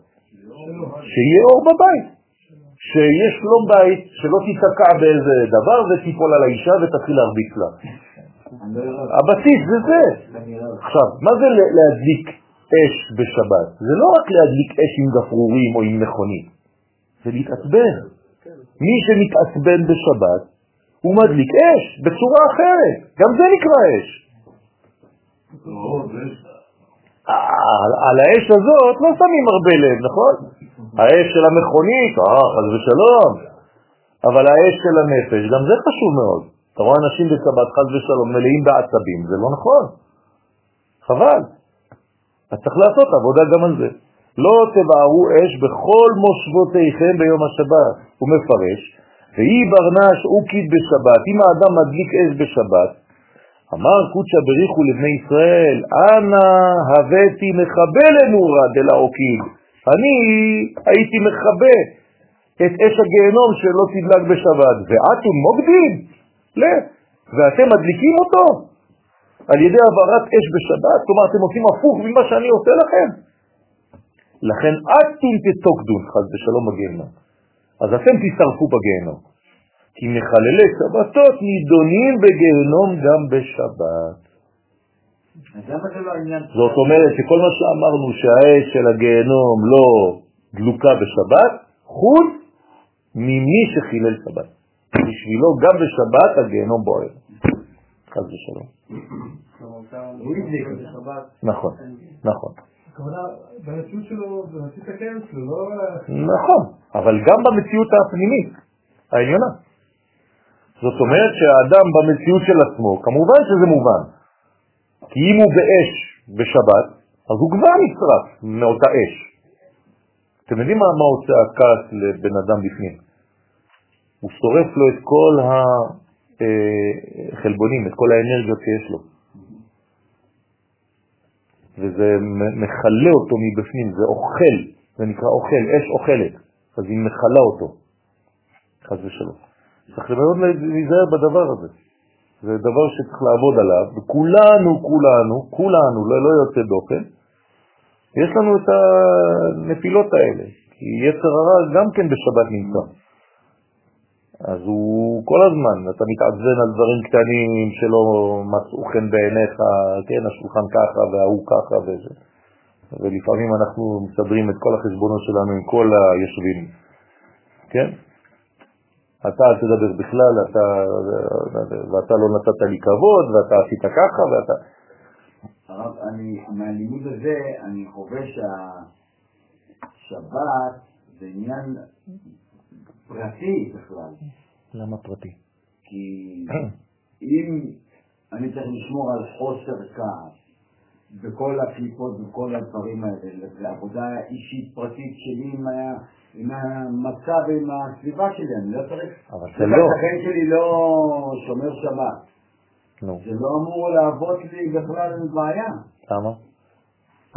שיהיה אור בבית. שיש לו בית, שלא תיתקע באיזה דבר ותיפול על האישה ותתחיל להרביץ לה. הבסיס זה זה. עכשיו, מה זה להדליק אש בשבת? זה לא רק להדליק אש עם גפרורים או עם מכונית, זה להתעצבן. מי שמתעצבן בשבת, הוא מדליק אש בצורה אחרת, גם זה נקרא אש. על האש הזאת לא שמים הרבה לב, נכון? האש של המכונית, אה, חס ושלום, אבל האש של הנפש, גם זה חשוב מאוד. אתה רואה אנשים בשבת, חס ושלום, מלאים בעצבים, זה לא נכון. חבל. אז צריך לעשות עבודה גם על זה. לא תבערו אש בכל מושבותיכם ביום השבת. הוא מפרש, ואי ברנש אוקית בשבת, אם האדם מדליק אש בשבת, אמר קודשא בריחו לבני ישראל, אנא הבאתי מכבה לנורה דלאוקיד. אני הייתי מכבה את אש הגהנום שלא תדלק בשבת, ואתם מוקדים? לא. ואתם מדליקים אותו על ידי העברת אש בשבת, כלומר אתם עושים הפוך ממה שאני עושה לכם. לכן אתם תתוקדון, חז ושלום בגיהנום. אז אתם תשרפו בגיהנום. כי מחללי שבתות נידונים בגיהנום גם בשבת. זאת אומרת שכל מה שאמרנו שהאש של הגיהנום לא דלוקה בשבת, חוץ ממי שחילל שבת. בשבילו גם בשבת הגיהנום בוער. חז ושלום. נכון, נכון. במציאות שלו, במציאות הקיים שלו, לא... נכון, אבל גם במציאות הפנימית. העליונה. זאת אומרת שהאדם במציאות של עצמו, כמובן שזה מובן, כי אם הוא באש בשבת, אז הוא כבר נשרף מאותה אש. אתם יודעים מה, מה עושה הכעס לבן אדם בפנים? הוא שורף לו את כל החלבונים, את כל האנרגיות שיש לו. וזה מחלה אותו מבפנים, זה אוכל, זה נקרא אוכל, אש אוכלת, אז היא מחלה אותו, חס ושלום. צריך מאוד להיזהר בדבר הזה. זה דבר שצריך לעבוד עליו, וכולנו, כולנו, כולנו, לא, לא יוצא דופן, יש לנו את הנפילות האלה, כי יצר הרע גם כן בשבת נמצא. אז הוא כל הזמן, אתה מתעזן על דברים קטנים שלא מצאו חן בעיניך, כן, השולחן ככה וההוא ככה וזה. ולפעמים אנחנו מסדרים את כל החשבונות שלנו עם כל היושבים, כן? אתה אל תדבר בכלל, אתה, ואתה לא נתת לי כבוד, ואתה עשית ככה, ואתה... הרב, אני, מהלימוד הזה אני חווה שהשבת זה עניין פרטי בכלל. למה פרטי? כי אם אני צריך לשמור על חוסר כעס בכל הקליפות וכל הדברים האלה, זה עבודה אישית פרטית שלי עם, עם המצב, עם הסביבה שלי, אני לא צריך... אבל זה לא. השכן שלי לא שומר שבת. נו. זה לא אמור להוות לי בכלל בעיה. למה?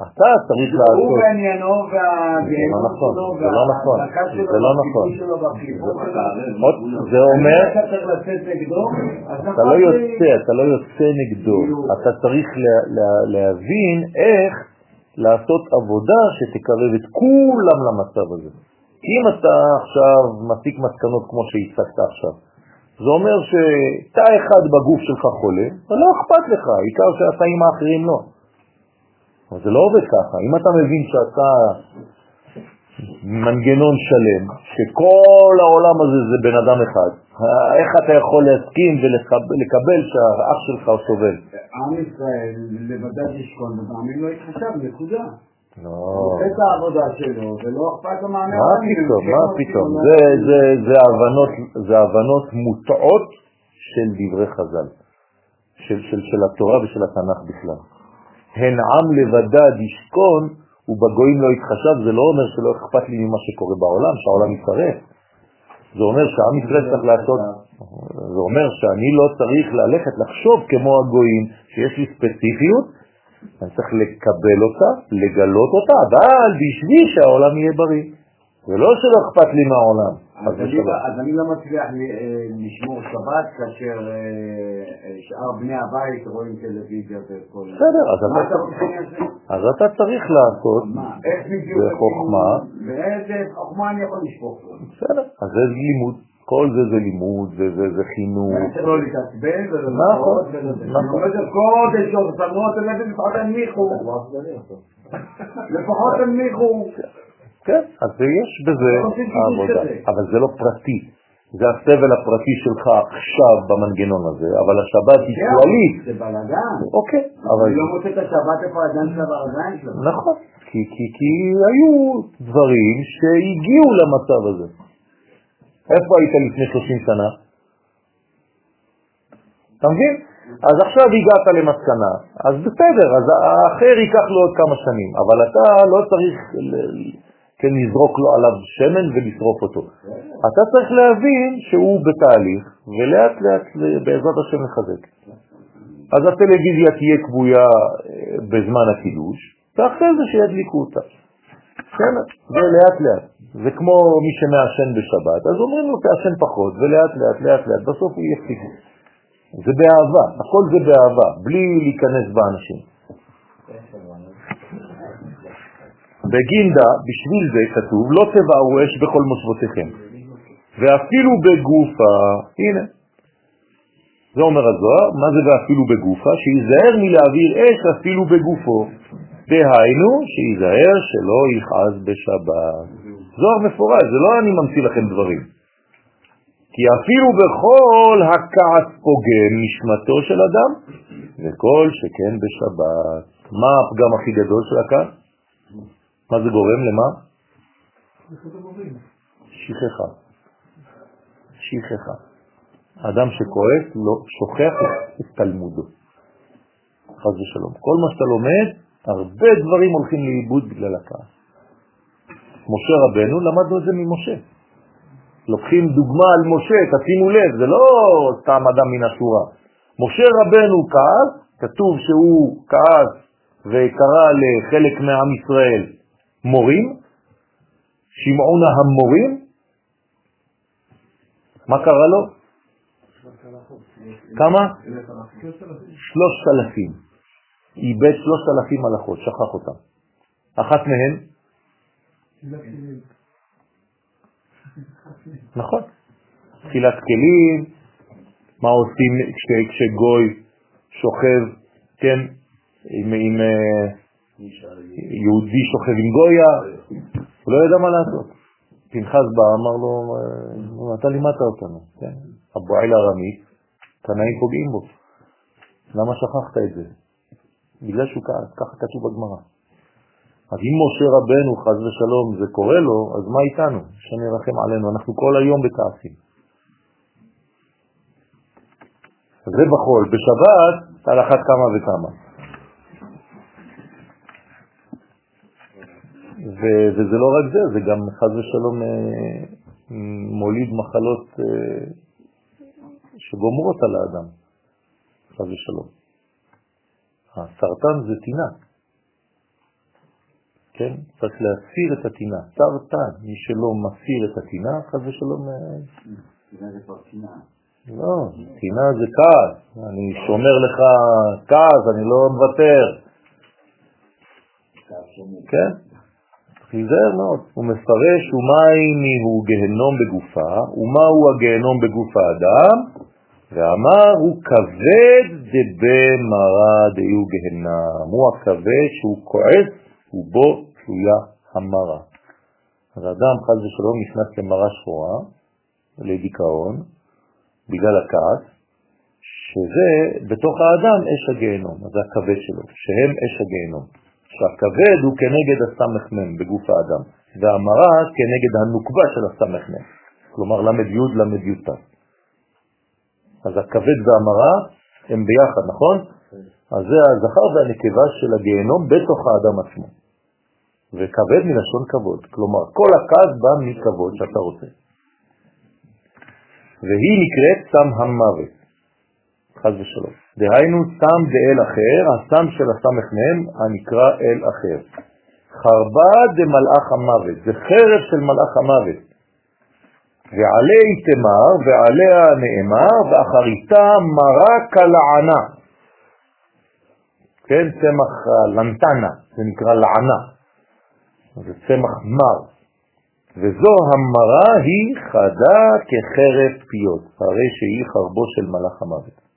אתה צריך לעשות... הוא בעניינו והגאינות נכון, שלו זה לא נכון, וההדלקה שלו זה לא נכון. שלו והחיבור שלו. עוד- זה אומר, אתה נכון לא לי- יוצא, אתה לא יוצא נגדו, אתה צריך לה- לה- להבין איך לעשות עבודה שתקרב את כולם למצב הזה. אם אתה עכשיו מסיק מסקנות כמו שהצגת עכשיו, זה אומר שתא אחד בגוף שלך חולה, ולא אכפת לך, עיקר שהתאים האחרים לא. אבל זה לא עובד ככה. אם אתה מבין שאתה מנגנון שלם, שכל העולם הזה זה בן אדם אחד, איך אתה יכול להסכים ולקבל שהאח שלך סובל? עם ישראל לבדד ישכון ומאמין לא יתחשב, נקודה. לא. הוא עושה את העבודה שלו, ולא אכפת לו מהמאמין. מה פתאום, מה פתאום? זה, זה, זה, הבנות, זה הבנות מוטעות של דברי חז"ל, של, של, של התורה ושל התנ"ך בכלל. הן עם לבדד ישכון ובגויים לא יתחשב, זה לא אומר שלא אכפת לי ממה שקורה בעולם, שהעולם יתערף. זה אומר שעם ישראל צריך לעשות, זה אומר שאני לא צריך ללכת לחשוב כמו הגויים, שיש לי ספציפיות, אני צריך לקבל אותה, לגלות אותה, אבל בשביל שהעולם יהיה בריא. זה לא שלא אכפת לי מהעולם. אז אני, אז אני לא מצליח אה, לשמור שבת כאשר אה, אה, שאר בני הבית רואים טלוויזיה וכל... בסדר, אז אתה- צריך לעשות, מה? איך בדיוק? בחוכמה. באיזה חוכמה אני יכול לשפוך לו? בסדר, אז זה לימוד, כל זה זה לימוד, זה, זה, זה חינוך. צריך לא להתעצבן ולא נכון, לחוות ולא זה. נכון. אני עומד על קודש אורסמות, לפחות תנמיכו. (laughs) לפחות תנמיכו. כן, אז יש בזה העבודה. אבל זה לא פרטי. זה הסבל הפרטי שלך עכשיו במנגנון הזה, אבל השבת היא כללית. זה בלאגן. אוקיי, אבל... לא מוצא את השבת איפה הידיים שלה והרגליים שלה. נכון, כי, כי, כי היו דברים שהגיעו למצב הזה. איפה היית לפני 30 שנה? אתה מבין? אז עכשיו הגעת למסקנה, אז בסדר, אז האחר ייקח לו עוד כמה שנים, אבל אתה לא צריך כן לזרוק לו עליו שמן ולשרוף אותו. אתה צריך להבין שהוא בתהליך, ולאט לאט בעזרת השם לחזק. אז הטלוויזיה תהיה כבויה אה, בזמן הקידוש, ואחרי זה שידליקו אותה. בסדר, זה לאט לאט. זה כמו מי שמעשן בשבת, אז אומרים לו תעשן פחות, ולאט לאט, לאט לאט, בסוף הוא יפסיק. זה באהבה, הכל זה באהבה, בלי להיכנס באנשים. בגינדה, בשביל זה כתוב, לא תבערו אש בכל מושבותיכם, ואפילו בגופה, הנה, זה אומר הזוהר, מה זה ואפילו בגופה? שיזהר מלהעביר אש אפילו בגופו. דהיינו, שיזהר שלא יכעס בשבת. זוהר מפורש, זה לא אני ממציא לכם דברים. כי אפילו בכל הכעס פוגם נשמתו של אדם, וכל שכן בשבת. מה הפגם הכי גדול של הכעס? מה זה גורם למה? שכחה. שכחה. אדם שכועס שוכח את תלמודו. חס ושלום. כל מה שאתה לומד, הרבה דברים הולכים לאיבוד בגלל הכעס. משה רבנו, למדנו את זה ממשה. לוקחים דוגמה על משה, תשימו לב, זה לא סתם אדם מן השורה. משה רבנו כעס, כתוב שהוא כעס וקרא לחלק מעם ישראל מורים, שמעון המורים, מה קרה לו? כמה? שלושת אלפים. איבד שלושת אלפים הלכות, שכח אותם. אחת מהן? נכון. תחילת כלים, מה עושים כשגוי שוכב, כן, עם, אה, יהודי שוכב עם גויה, הוא לא ידע מה לעשות. פנחס בא, אמר לו, אה, אתה לימדת אותנו, כן? הבועל הרמי, קנאים פוגעים בו. למה שכחת את זה? בגלל שהוא כעס, ככה כתוב בגמרא. אז אם משה רבנו, חז ושלום, זה קורה לו, אז מה איתנו? שנרחם עלינו, אנחנו כל היום בכעסים. זה בחול. בשבת, על אחת כמה וכמה. ו- וזה לא רק זה, זה גם חז ושלום אה, מוליד מחלות אה, שגומרות על האדם, חז ושלום. הסרטן זה טינה, כן? צריך להסיר את הטינה. סרטן, מי שלא מסיר את הטינה, חז ושלום... טינה זה כבר טינה. לא, טינה זה כעס. אני שומר לך כעס, אני לא מוותר. כן? להיזהר מאוד. הוא מפרש ומי הוא גהנום בגופה, ומהו הגהנום בגוף האדם, ואמר הוא כבד דבמרה דיו גהנם. הוא הכבד שהוא כועס ובו תלויה המרה. אז האדם חז ושלום נכנס למרה שחורה, לדיכאון, בגלל הכעס, שזה בתוך האדם אש הגהנום, אז זה הכבד שלו, שהם אש הגהנום. שהכבד הוא כנגד הסמ"ם בגוף האדם, והמרה כנגד הנוקבה של הסמ"ם, כלומר למד י' למד י' אז הכבד והמרה הם ביחד, נכון? אז זה הזכר והנקבה של הגהנום בתוך האדם עצמו. וכבד מלשון כבוד, כלומר כל הכעס בא מכבוד שאתה רוצה. והיא נקראת סם המוות, חז ושלום. דהיינו סם דאל אחר, הסם של הסמך מהם הנקרא אל אחר. חרבה דמלאך המוות, זה חרב של מלאך המוות. ועלי תמר, ועליה נאמר, ואחריתה מרה כלענה. כן, צמח לנטנה, זה נקרא לענה. זה צמח מר. וזו המרה היא חדה כחרב פיות, הרי שהיא חרבו של מלאך המוות.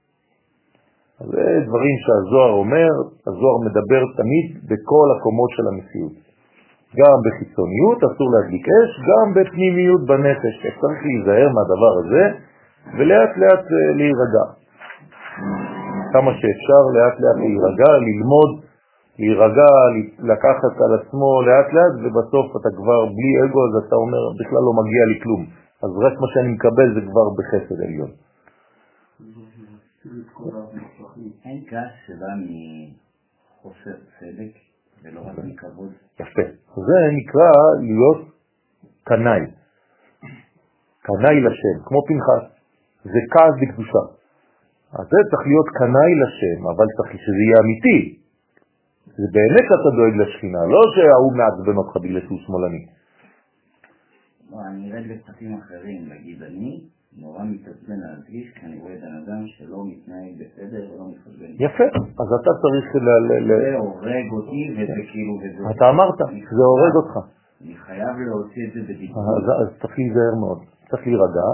זה דברים שהזוהר אומר, הזוהר מדבר תמיד בכל הקומות של המציאות. גם בחיצוניות אסור להדליק אש, גם בפנימיות בנפש. צריך להיזהר מהדבר הזה ולאט לאט אה, להירגע. כמה שאפשר לאט לאט להירגע, ללמוד להירגע, לקחת על עצמו לאט לאט, ובסוף אתה כבר בלי אגו, אז אתה אומר, בכלל לא מגיע לי כלום. אז רק מה שאני מקבל זה כבר בחסד עליון. אין כעס שבא מחוסר צדק ולא רק מכבוד. יפה. זה נקרא להיות קנאי. קנאי לשם, כמו פנחס. זה כעס בקדושה. אז זה צריך להיות קנאי לשם, אבל צריך שזה יהיה אמיתי. זה באמת אתה דואג לשכינה, לא שההוא מעצבן אותך בגלל שהוא שמאלני. לא, אני ארד לפתחים אחרים, להגיד אני נורא מתעצבן להדגיש, כי אני רואה בן אדם שלא מתנהג בסדר ולא מתחשבן. יפה, אז אתה צריך ל... זה הורג אותי וזה כאילו... אתה אמרת, זה הורג אותך. אני חייב להוציא את זה בדיבור. אז צריך להיזהר מאוד, צריך להירגע,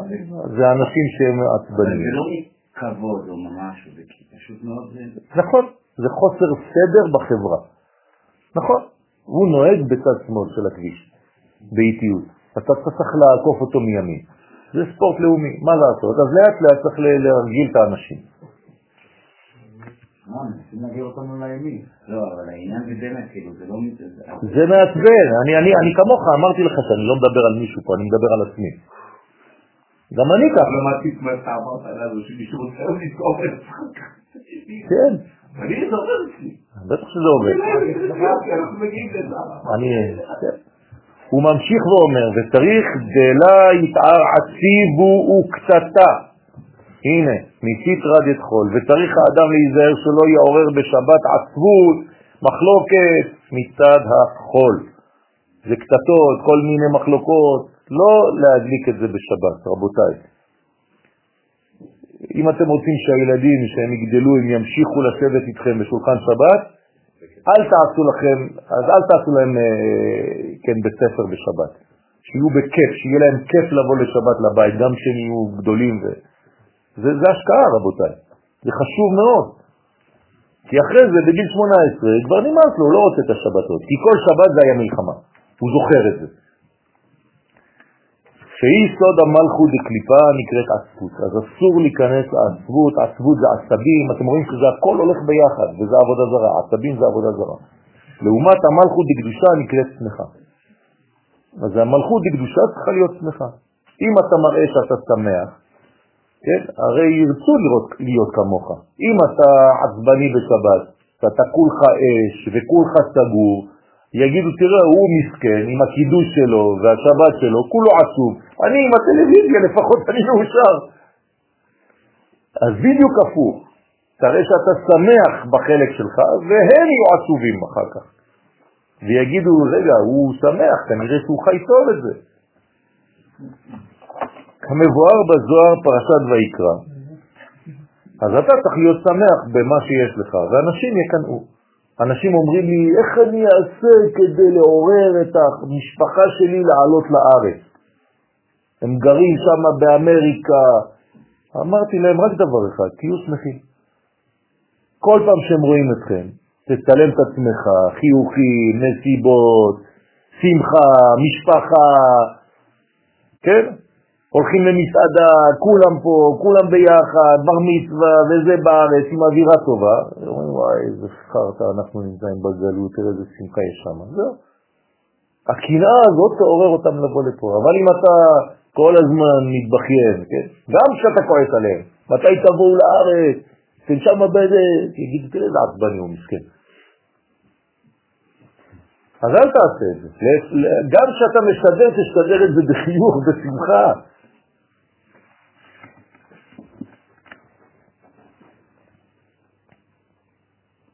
זה אנשים שהם עצבנים. זה לא מכבוד או משהו, זה פשוט מאוד... נכון. זה חוסר סדר בחברה. נכון, הוא נוהג בצד שמאל של הכביש, באיטיות. אתה צריך לעקוף אותו מימין. זה ספורט לאומי, מה לעשות? אז לאט לאט צריך להרגיל את האנשים. לא, לא זה מעצבן, אני כמוך, אמרתי לך שאני לא מדבר על מישהו פה, אני מדבר על עצמי. גם אני ככה. למדתי את מה שאתה אמרת לנו, שמישהו רוצה לזכור את זה. כן, אני זה עובד אצלי. בטח שזה עובד. אני... הוא ממשיך ואומר, וצריך דלה יתער עציבו וקטטה. הנה, מסיתרא דחול, וצריך האדם להיזהר שלא יעורר בשבת עצבות, מחלוקת מצד החול. זה קטטות, כל מיני מחלוקות, לא להדליק את זה בשבת, רבותיי. אם אתם רוצים שהילדים שהם יגדלו, הם ימשיכו לשבת איתכם בשולחן שבת, אל תעשו לכם, אז אל תעשו להם, אה, כן, בית ספר בשבת. שיהיו בכיף, שיהיה להם כיף לבוא לשבת לבית, גם כשהם יהיו גדולים. ו... זה, זה השקעה, רבותיי. זה חשוב מאוד. כי אחרי זה, בגיל 18, כבר נמאס לו, הוא לא רוצה את השבתות. כי כל שבת זה היה מלחמה. הוא זוכר את זה. שהיא סוד המלכות דקליפה נקראת עצבות. אז אסור להיכנס לעצבות, עצבות זה עצבים, אתם רואים שזה הכל הולך ביחד, וזה עבודה זרה, עצבים זה עבודה זרה. לעומת המלכות דקדושה נקראת שמחה. אז המלכות דקדושה צריכה להיות שמחה. אם אתה מראה שאתה שמח, כן, הרי ירצו לראות, להיות כמוך. אם אתה עצבני בשבת, ואתה כולך אש וכולך סגור, יגידו, תראה, הוא מסכן עם הקידוש שלו והשבת שלו, כולו עצוב. אני עם הטלוויזיה, לפחות אני מאושר. אז בדיוק הפוך. תראה שאתה שמח בחלק שלך, והם יהיו עצובים אחר כך. ויגידו, רגע, הוא שמח, כנראה שהוא חי טוב את זה. כמבואר בזוהר פרשת ויקרא. אז אתה צריך להיות שמח במה שיש לך, ואנשים יקנאו. אנשים אומרים לי, איך אני אעשה כדי לעורר את המשפחה שלי לעלות לארץ? הם גרים שם באמריקה. אמרתי להם רק דבר אחד, תהיו שמחים. כל פעם שהם רואים אתכם, תצלם את עצמך, חיוכים, נסיבות, שמחה, משפחה, כן? הולכים למסעדה, כולם פה, כולם ביחד, בר מצווה וזה בארץ עם אווירה טובה. אומרים, וואי, איזה חרטה, אנחנו נמצאים בגלות, תראה איזה שמחה יש שם. זהו. הקנאה הזאת תעורר אותם לבוא לפה. אבל אם אתה כל הזמן מתבכיין, כן? גם כשאתה כועס עליהם, מתי תבואו לארץ? אתם שם באיזה... תגיד, תראה איזה עצבני הוא מסכן. אז אל תעשה את זה. גם כשאתה משדר, תשתדר את זה בחיוך, בשמחה.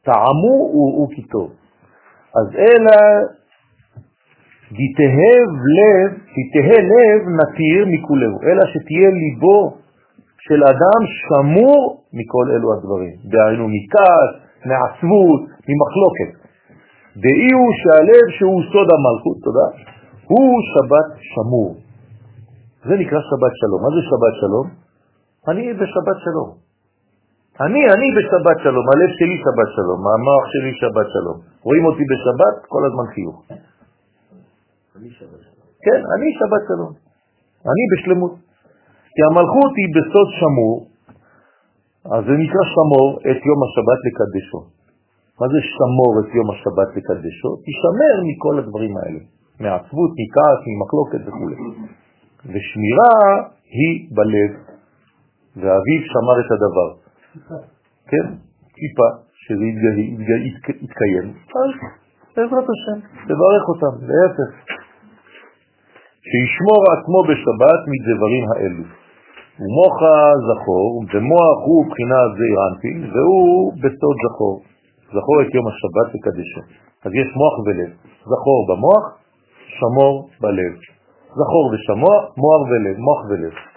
טעמו הוא כי טוב. אז אלא תתהב לב, תתהה לב נתיר מכולהו, אלא שתהיה ליבו של אדם שמור מכל אלו הדברים. דהיינו מכעס, מעצבות, ממחלוקת. דאי הוא שהלב שהוא סוד המלכות, תודה, הוא שבת שמור. זה נקרא שבת שלום. מה זה שבת שלום? אני בשבת שלום. אני, אני בשבת שלום, הלב שלי שבת שלום, המוח שלי שבת שלום. רואים אותי בשבת, כל הזמן חיוך. כן, אני שבת שלום. אני בשלמות. כי המלכות היא בסוד שמור, אז זה נקרא שמור את יום השבת לקדשו. מה זה שמור את יום השבת לקדשו? תשמר מכל הדברים האלה, מעצבות, מכעס, ממחלוקת וכו'. ושמירה היא בלב, ואביו שמר את הדבר. כן, כיפה, אז בעזרת השם, תברך אותם, להפך. שישמור עצמו בשבת מדברים האלו. ומוחה זכור, ומוח הוא בחינה זעיר אנפין, והוא בסוד זכור. זכור את יום השבת לקדשו. אז יש מוח ולב. זכור במוח, שמור בלב. זכור ושמוע, מוח ולב, מוח ולב.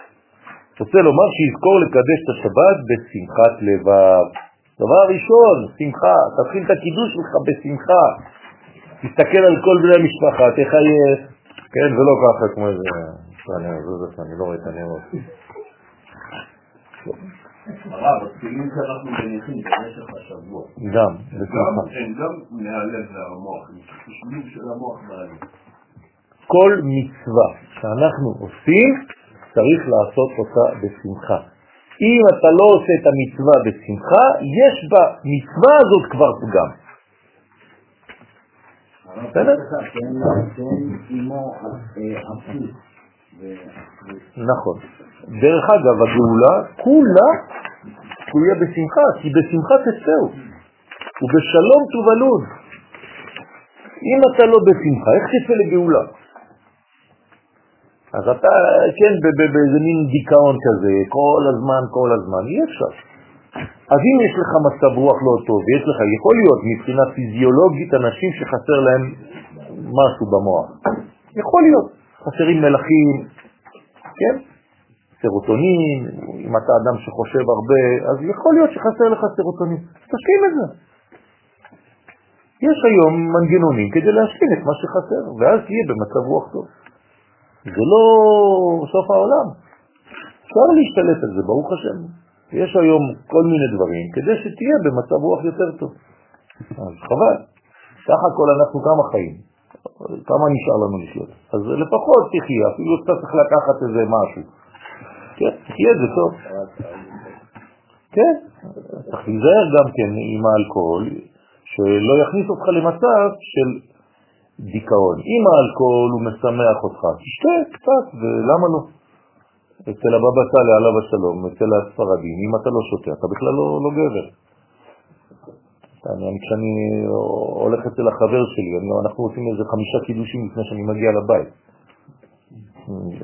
רוצה לומר שיזכור לקדש את השבת בשמחת לבב. דבר ראשון, שמחה, תתחיל את הקידוש שלך בשמחה. תסתכל על כל בני המשפחה, תחייך, כן, ולא ככה כמו איזה... אני לא רואה את הנרות. הרב, התפילין שאנחנו מניחים במשך השבוע. גם, בשמחה. גם מהלב והמוח, של המוח והלב. כל מצווה שאנחנו עושים, צריך לעשות אותה בשמחה. אם אתה לא עושה את המצווה בשמחה, יש במצווה הזאת כבר פגם. נכון. דרך אגב, הגאולה כולה תלויה בשמחה, כי בשמחה תצאו, ובשלום תובלון. אם אתה לא בשמחה, איך תצא לגאולה? אז אתה, כן, באיזה מין דיכאון כזה, כל הזמן, כל הזמן, אי אפשר. אז אם יש לך מצב רוח לא טוב, ויש לך, יכול להיות מבחינה פיזיולוגית אנשים שחסר להם משהו במוח. יכול להיות, חסרים מלחים, כן? סרוטונין, אם אתה אדם שחושב הרבה, אז יכול להיות שחסר לך סרוטונין. תשלים את זה. יש היום מנגנונים כדי להשלים את מה שחסר, ואז תהיה במצב רוח טוב. זה לא סוף העולם. אפשר להשתלט על זה, ברוך השם. יש היום כל מיני דברים כדי שתהיה במצב רוח יותר טוב. אז חבל. סך הכל אנחנו כמה חיים, כמה נשאר לנו לחיות. אז לפחות תחיה, אפילו אתה צריך לקחת איזה משהו. כן, תחיה זה טוב. כן, צריך להיזהר גם כן עם האלכוהול, שלא יכניס אותך למצב של דיכאון. אם האלכוהול הוא משמח אותך, תשתה קצת, ולמה לא? אצל הבבא סאלי עליו השלום, אצל הספרדים, אם אתה לא שותה, אתה בכלל לא, לא גבר. אני, כשאני הולך אצל החבר שלי, אני, אנחנו עושים איזה חמישה קידושים לפני שאני מגיע לבית.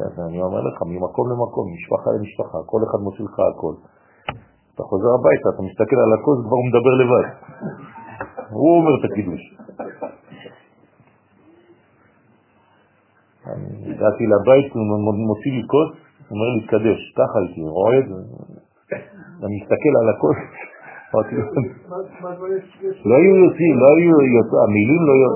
אז אני אומר לך, ממקום למקום, משפחה למשפחה, כל אחד מוציא לך הכל. אתה חוזר הביתה, אתה מסתכל על הכוס, כבר הוא מדבר לבד. הוא אומר את הקידוש. אני הגעתי לבית, הוא מוציא לי כוס, הוא אומר לי, תקדש, ככה הייתי רועד, אני מסתכל על הכוס, לא היו יוצאים, לא היו יוצאים, המילים לא היו...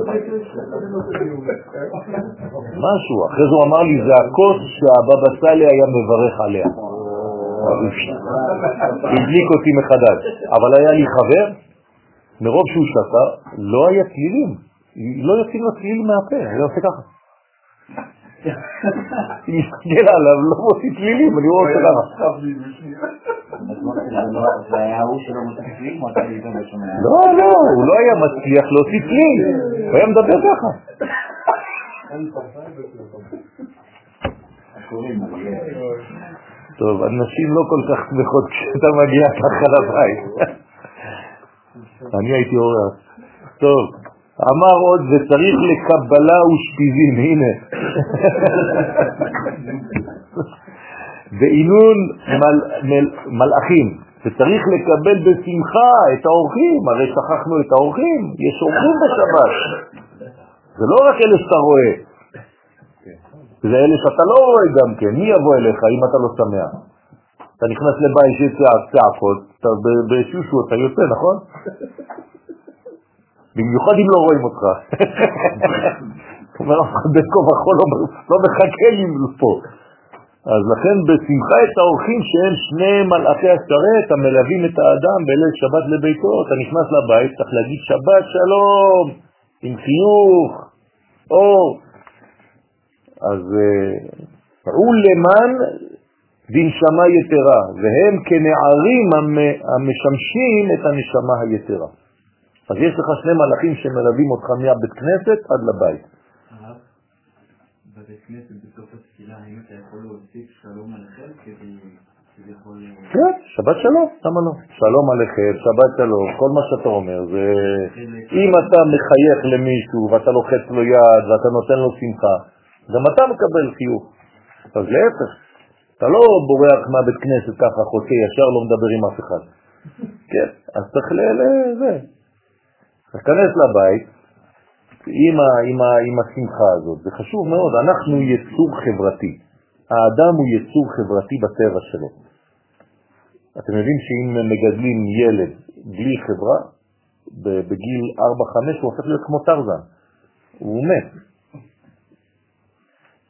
משהו, אחרי זה הוא אמר לי, זה הכוס שהבבא סאלי היה מברך עליה. הדליק אותי מחדש. אבל היה לי חבר, מרוב שהוא שתה, לא היה צלילים. לא יוצאים לו צליל מהפה, היה עושה ככה. אני מסתכל עליו, לא מוציא צלילים, אני רואה אותו. זה היה שלא בשומע? לא, לא, הוא לא היה מצליח להוציא צליל, הוא היה מדבר ככה. טוב, הנשים לא כל כך שמחות כשאתה מגיע ככה לבית. אני הייתי אורח. טוב, אמר עוד, וצריך לקבלה ושפיזים, הנה. ועינון מל, מל, מלאכים, לקבל בשמחה את האורחים, הרי שכחנו את האורחים, יש אורחים בשבת. זה לא רק אלה שאתה רואה, זה אלה שאתה לא רואה גם כן, מי יבוא אליך אם אתה לא שמח? אתה נכנס לבית שיש צעקות, אתה אתה יוצא, נכון? במיוחד אם לא רואים אותך. אומר בין כה וכה לא מחכה לי פה. אז לכן בשמחה את האורחים שהם שני מלאכי השרת המלווים את האדם בליל שבת לביתו, אתה נכנס לבית, צריך להגיד שבת שלום, עם חיוך, אור. אז ראו למען בנשמה יתרה, והם כנערים המשמשים את הנשמה היתרה. אז יש לך שני מלאכים שמלווים אותך מהבית כנסת עד לבית. בבית כנסת בסוף התפילה, האם אתה יכול להוסיף שלום עליכם. כן, שבת שלום, למה לא? שלום עליכם, שבת שלום, כל מה שאתה אומר זה... אם אתה מחייך למישהו ואתה לוחץ לו יד ואתה נותן לו שמחה, גם אתה מקבל חיוך. אז להפך, אתה לא בורח מהבית כנסת ככה, חוצה ישר, לא מדבר עם אף אחד. כן, אז צריך לזה. תיכנס לבית עם, ה, עם, ה, עם השמחה הזאת, זה חשוב מאוד, אנחנו יצור חברתי, האדם הוא יצור חברתי בטבע שלו. אתם יודעים שאם מגדלים ילד בלי חברה, בגיל 4-5 הוא הופך להיות כמו טרזן, הוא מת.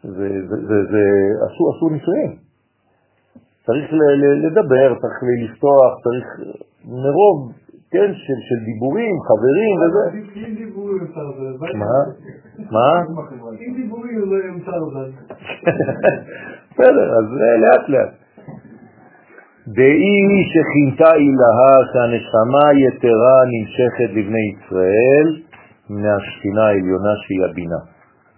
זה, זה, זה, זה עשו, עשו ניסויים. צריך לדבר, צריך לפתוח, צריך מרוב כן, של, של דיבורים, חברים וזה. אם דיבורים אפשר זה. מה? מה? אם דיבורים אפשר זה. (laughs) בסדר, אז לאט לאט. דאי שכינתה אילהה שהנשמה יתרה נמשכת לבני ישראל מהשכינה העליונה שהיא הבינה.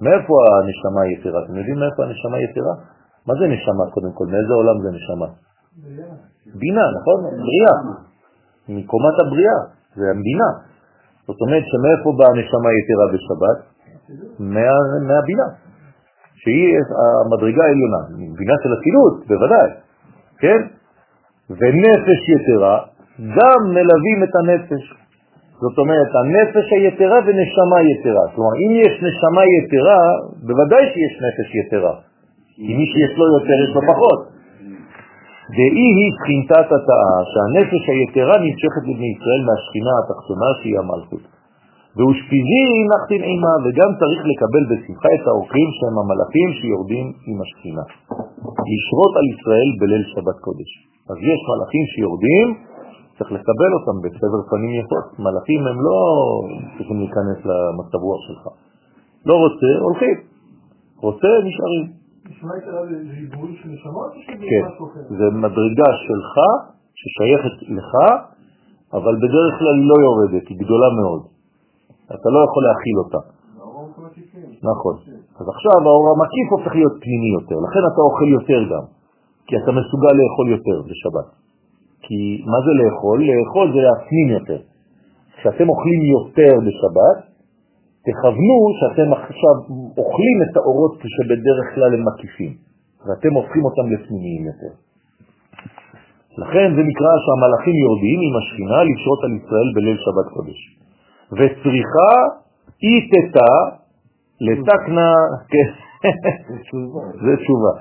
מאיפה הנשמה יתרה? אתם יודעים מאיפה הנשמה יתרה? מה זה נשמה קודם כל? מאיזה עולם זה נשמה? בינה, נכון? בריאה. מקומת הבריאה, זה המבינה. זאת אומרת שמאיפה באה הנשמה היתרה בשבת? מה, מהבינה, שהיא המדרגה העליונה, בינה של הצילות, בוודאי, כן? ונפש יתרה, גם מלווים את הנפש. זאת אומרת, הנפש היתרה ונשמה יתרה. כלומר, אם יש נשמה יתרה, בוודאי שיש נפש יתרה. כי מי שיש לו יותר, יש לו פחות. דאי היא שכינתת התאה, שהנפש היתרה נמשכת לבני ישראל מהשכינה התחתונה שהיא המלכות. ואושפיזי נחתין עימה, וגם צריך לקבל בשמחה את האורחים שהם המלאכים שיורדים עם השכינה. לשרות על ישראל בליל שבת קודש. אז יש מלאכים שיורדים, צריך לקבל אותם בסבר פנים יפות. מלאכים הם לא צריכים להיכנס למצב רוח שלך. לא רוצה, הולכים. רוצה, נשארים. כן, זה מדרגה שלך, ששייכת לך, אבל בדרך כלל היא לא יורדת, היא גדולה מאוד. אתה לא יכול להכיל אותה. נכון. אז עכשיו האור המקיף הופך להיות פנימי יותר, לכן אתה אוכל יותר גם, כי אתה מסוגל לאכול יותר בשבת. כי מה זה לאכול? לאכול זה להפנים יותר. כשאתם אוכלים יותר בשבת, תכוונו שאתם עכשיו אוכלים את האורות שבדרך כלל הם מקיפים, ואתם הופכים אותם לפנימיים יותר. לכן זה נקרא שהמלאכים יורדים עם השכינה לשרות על ישראל בליל שבת קודש. וצריכה איתתה לתקנה, כן, זה תשובה.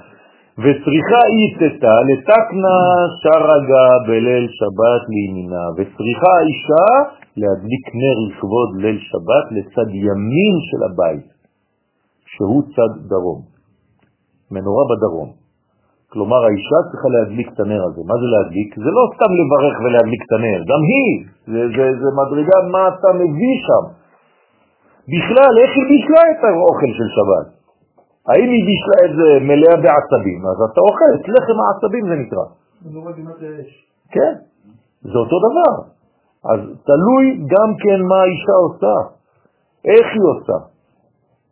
וצריכה איתתה לתקנה שרגה בליל שבת לימינה, וצריכה האישה להדליק נר לכבוד ליל שבת לצד ימין של הבית, שהוא צד דרום, מנורה בדרום. כלומר, האישה צריכה להדליק את הנר הזה. מה זה להדליק? זה לא סתם לברך ולהדליק את הנר, גם היא, זה, זה, זה מדרגה מה אתה מביא שם. בכלל, איך היא בישלה את האוכל של שבת? האם היא בישלה את זה מלאה בעצבים? אז אתה אוכל, את לחם העצבים זה נקרא. כן, זה אותו דבר. אז תלוי גם כן מה האישה עושה, איך היא עושה.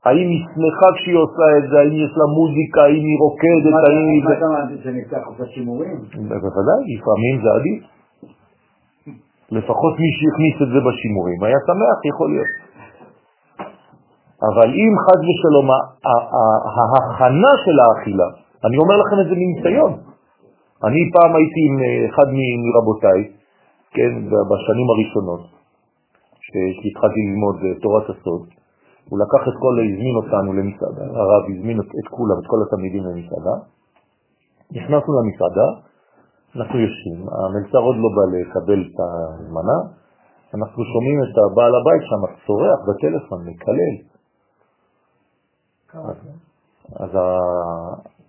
האם היא שמחה כשהיא עושה את זה, האם יש לה מוזיקה, האם היא רוקדת, האם היא... מה אתה אמרת שנפתח עושה שימורים? בוודאי, לפעמים זה עדיף. לפחות מי שהכניס את זה בשימורים היה שמח, יכול להיות. אבל אם חד ושלום ההכנה של האכילה, אני אומר לכם את זה מניסיון. אני פעם הייתי עם אחד מרבותיי, כן, בשנים הראשונות, כשהתחלתי ללמוד תורת הסוד, הוא לקח את כל, הזמין אותנו למסעדה, הרב הזמין את כולם, את כל התלמידים למסעדה, נכנסנו למסעדה, אנחנו יושבים, המלצר עוד לא בא לקבל את הזמנה, אנחנו שומעים את הבעל הבית שם צורח בטלפון, מקלל. אז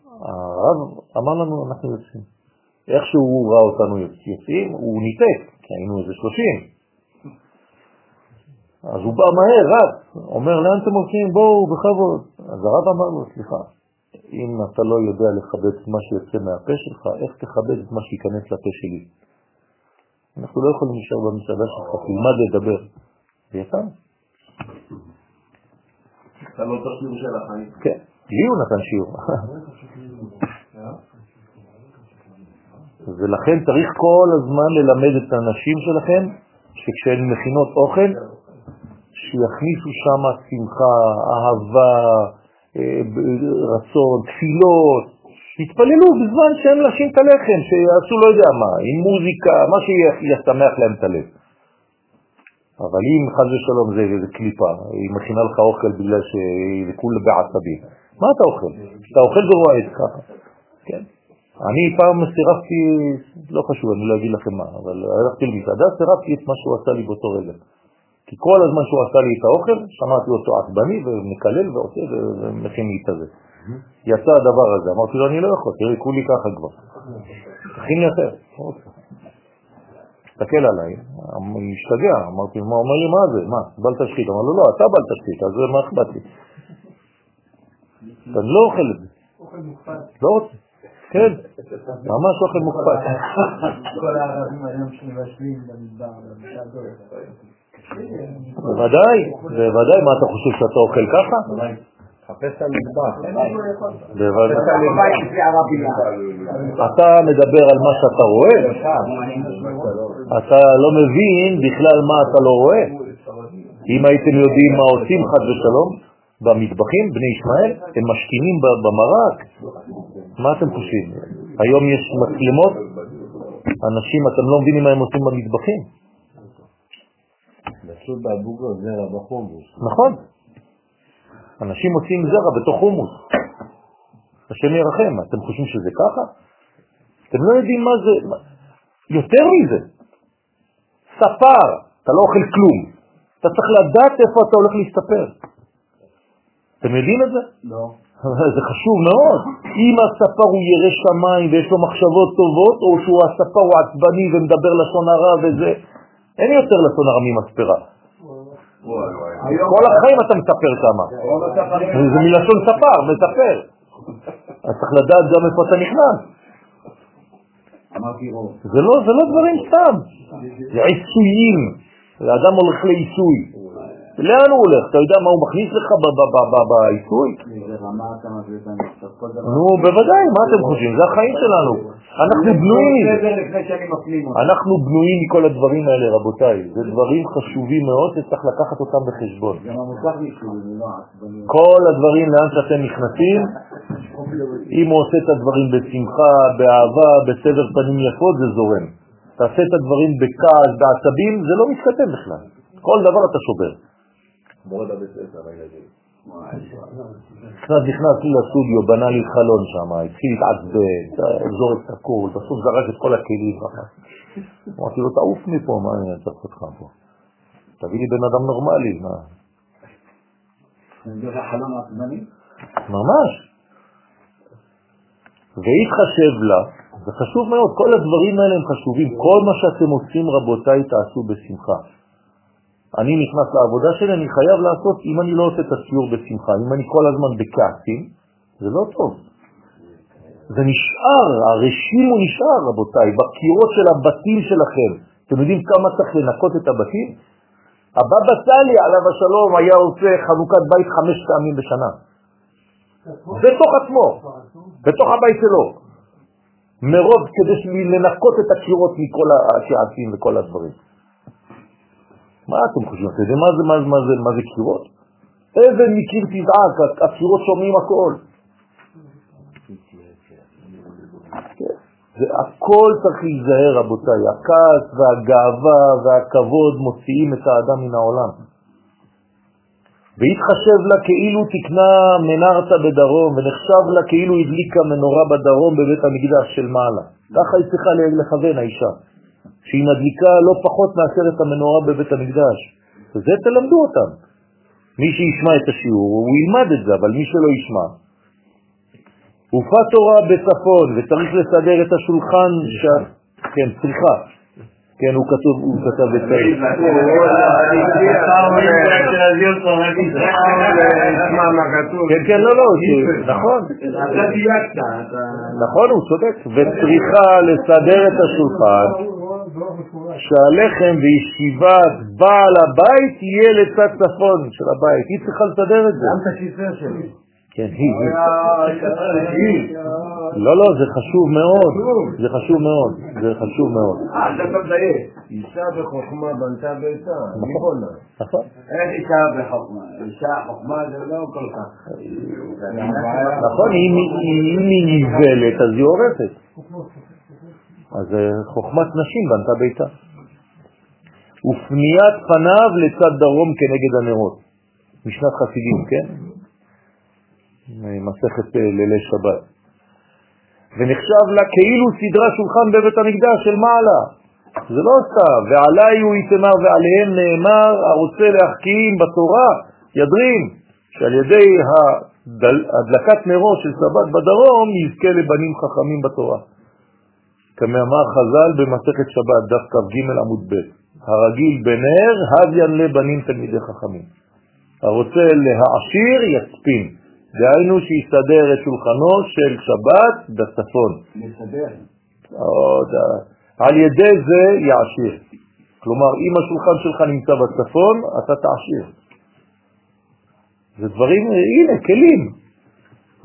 הרב אמר לנו, אנחנו יוצאים. איך שהוא ראה אותנו יוצאים, הוא ניתק, כי היינו איזה שלושים. אז הוא בא מהר, רב, אומר, לאן אתם הולכים? בואו, בכבוד. אז הרב אמר לו, סליחה, אם אתה לא יודע לכבד את מה שיוצא מהפה שלך, איך תכבד את מה שייכנס לפה שלי? אנחנו לא יכולים להישאר במסעדה שלך, תלמד לדבר. ויצאנו. אתה לא תשאיר של החיים. כן, לי הוא נתן שיעור. ולכן צריך כל הזמן ללמד את הנשים שלכם שכשהן מכינות אוכל, שיכניסו שם שמחה, אהבה, אה, רצון, תפילות, שיתפללו בזמן שהם לשים את הלחם, שיעשו לא יודע מה, עם מוזיקה, מה שישמח להם את הלב. אבל אם חז ושלום זה, זה קליפה, היא מכינה לך אוכל בגלל שזה כולה בעצבים, מה אתה אוכל? אתה אוכל ורועד ככה, כן? אני פעם סירפתי, לא חשוב, אני לא אגיד לכם מה, אבל הלכתי למסעדה, סירפתי את מה שהוא עשה לי באותו רגע. כי כל הזמן שהוא עשה לי את האוכל, שמעתי אותו עצבני ומקלל ועושה ומכין לי את הזה. יצא הדבר הזה, אמרתי לו, אני לא יכול, תראי, כולי ככה כבר. תכין אחר. תסתכל עליי, השתגע, אמרתי, מה אומר לי, מה זה, מה, בל תשחית? אמר לו, לא, אתה בל תשחית, אז מה אכפת לי? אני לא אוכל את זה. לא רוצה. כן, ממש אוכל מוקפד. כל הערבים היום שמבשלים במדבר. בוודאי, בוודאי, מה אתה חושב שאתה אוכל ככה? חפש את. לא אתה מדבר על מה שאתה רואה, אתה לא מבין בכלל מה אתה לא רואה. אם הייתם יודעים מה עושים חד ושלום במטבחים, בני ישמעאל, הם משכינים במרק. מה אתם חושבים? היום יש מצלמות, אנשים, אתם לא מבינים מה הם עושים במטבחים. נכון. אנשים מוצאים זרע בתוך חומוס. השם ירחם, אתם חושבים שזה ככה? אתם לא יודעים מה זה, יותר מזה. ספר, אתה לא אוכל כלום. אתה צריך לדעת איפה אתה הולך להסתפר. אתם יודעים את זה? לא. זה חשוב מאוד. אם הספר הוא ירא שמיים ויש לו מחשבות טובות, או שהוא הספר הוא עצבני ומדבר לשון הרע וזה, אין יותר לשון הרע ממספרה. כל החיים אתה מספר כמה. זה מלשון ספר, מספר. אז צריך לדעת גם איפה אתה נכנס. לא, זה לא דברים סתם, זה עיסויים. האדם הולך לעיסוי. לאן הוא הולך? אתה יודע מה הוא מכניס לך בעיסוי? נו, בוודאי, מה אתם חושבים? זה החיים שלנו. אנחנו בנויים. אנחנו בנויים מכל הדברים האלה, רבותיי. זה דברים חשובים מאוד שצריך לקחת אותם בחשבון. לא. כל הדברים לאן שאתם נכנסים, אם הוא עושה את הדברים בשמחה, באהבה, בסבר פנים יפות, זה זורם. תעשה את הדברים בכעס, בעצבים, זה לא מתכתב בכלל. כל דבר אתה שובר. מאוד הבית ספר, הילדים. נכנס, נכנס לי לסטודיו, בנה לי חלון שם, התחיל להתעצבן, זורק את הכול, בסוף זרק את כל הכלים ככה. אמרתי לו, תעוף מפה, מה אני צריך אותך פה? תביא לי בן אדם נורמלי, מה? ממש. והתחשב לה, זה חשוב מאוד, כל הדברים האלה הם חשובים, כל מה שאתם עושים רבותיי תעשו בשמחה. אני נכנס לעבודה שלי, אני חייב לעשות, אם אני לא עושה את הציור בשמחה, אם אני כל הזמן בכעסים, זה לא טוב. זה נשאר, הרשים הוא נשאר רבותיי, בקירות של הבתים שלכם. אתם יודעים כמה צריך לנקות את הבתים? הבבא סאלי עליו השלום היה עושה חנוכת בית חמש פעמים בשנה. בתוך עצמו, בתוך הבית שלו. מרוב כדי לנקות את הקירות מכל השעצים וכל הדברים. מה אתם חושבים? אתם יודעים מה זה, מה, זה, מה, זה, מה זה קירות? אבן מקיר תזעק, הקירות שומעים הכל. זה הכל צריך להיזהר רבותיי, הכעס והגאווה והכבוד מוציאים את האדם מן העולם. והתחשב לה כאילו תקנה מנרתה בדרום, ונחשב לה כאילו הדליקה מנורה בדרום בבית המקדש של מעלה. ככה היא צריכה לכוון האישה, שהיא מדליקה לא פחות מאשר את המנורה בבית המקדש. וזה תלמדו אותם. מי שישמע את השיעור, הוא ילמד את זה, אבל מי שלא ישמע. הופעה תורה בצפון, וצריך לסדר את השולחן ש... כן, צריכה. כן, הוא כתוב, הוא כתב את זה. כן, כן, לא, לא, נכון. נכון, הוא צודק. וצריכה לסדר את השולחן, שהלחם וישיבת בעל הבית יהיה לצד צפון של הבית. היא צריכה לסדר את זה. גם את הכיסא שלי. כן, היא. לא, לא, זה חשוב מאוד. זה חשוב מאוד. זה חשוב מאוד. אה, אתה מדייק. אישה בחוכמה בנתה ביתה, מי בונה? נכון. איך אישה בחוכמה? אישה חוכמה זה לא כל כך. נכון, אם היא נבלת, אז היא הורסת. אז אה, חוכמת נשים בנתה ביתה. ופניית פניו לצד דרום כנגד הנרות. משנת חסידים, כן? מסכת אה, לילי שבת. ונחשב לה כאילו סדרה שולחן בבית המקדש של מעלה. זה לא סתם, ועלי הוא יתמר ועליהם נאמר, הרוצה להחכים בתורה, ידרים, שעל ידי הדל, הדלקת נרו של שבת בדרום יזכה לבנים חכמים בתורה. כמאמר חז"ל במסכת שבת, דף כ"ג עמוד ב', הרגיל בנר, הביין לבנים תלמידי חכמים. הרוצה להעשיר יספין, דהיינו שיסדר את שולחנו של שבת בצפון. לסדר. עוד, אה, על ידי זה יעשיר. כלומר, אם השולחן שלך נמצא בצפון, אתה תעשיר. זה דברים, הנה, כלים.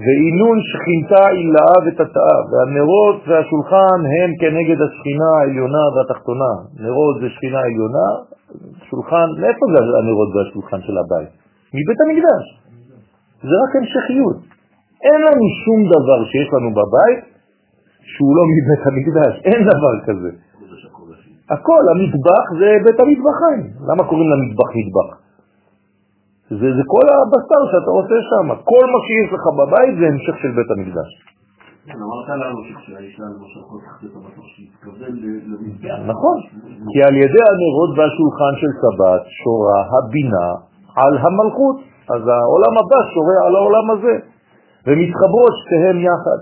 ועינון שכינתה הילאה ותתאה, והנרות והשולחן הם כנגד השכינה העליונה והתחתונה. נרות זה שכינה עליונה, שולחן, מאיפה זה הנרות והשולחן של הבית? מבית המקדש. זה רק המשכיות. אין לנו שום דבר שיש לנו בבית שהוא לא מבית המקדש, אין דבר כזה. הכל, המטבח זה בית המטבחיים. למה קוראים למטבח מטבח? זה, זה כל הבשר שאתה עושה שם. כל מה שיש לך בבית זה המשך של בית המקדש. כן, אמרת לנו שכשהאישה שהתכוון למזבח. נכון, כי על ידי הנרות והשולחן של שבת שורה הבינה על המלכות. אז העולם הבא שורה על העולם הזה, ומתחברות שתיהם יחד.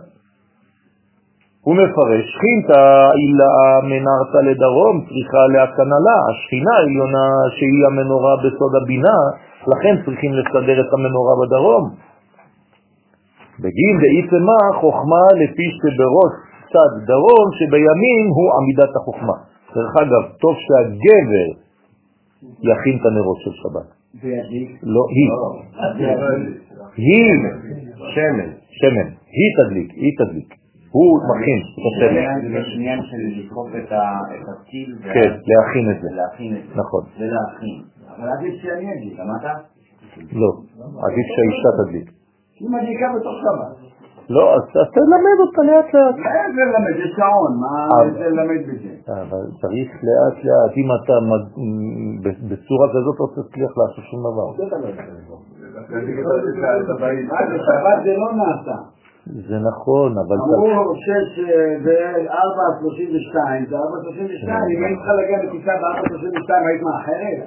הוא מפרש, שכינתה אילאה מנרתה לדרום, צריכה להקנלה, השכינה העליונה שהיא המנורה בסוד הבינה, לכן צריכים לסדר את המנורה בדרום. בגין דאיתמה חוכמה לפי שבראש צד דרום שבימין הוא עמידת החוכמה. דרך אגב, טוב שהגבר יכין את הנרות של שבת. לא, היא. היא. שמן. שמן. היא תדליק, היא תדליק. הוא מכין את השמן. יש עניין של לדחוף את הטיל. כן, להכין את זה. להכין את זה. נכון. ולהכין. אבל עדיף שאני אגיד, אמרת? לא, עדיף שהאישה תדליק. היא מדליקה בתוך שבת. לא, אז תלמד אותה לאט לאט. זה ללמד? זה שעון, מה זה ללמד בזה? אבל צריך לאט לאט, אם אתה בצורה כזאת לא תצליח לעשות שום דבר. שבת זה לא נעשה. זה נכון, אבל אמרו שש וארבע שלושים ושתיים, זה ארבע שלושים ושתיים, אם היית צריכה להגיע לטיסה בארבע שלושים ושתיים, היית מאחרת?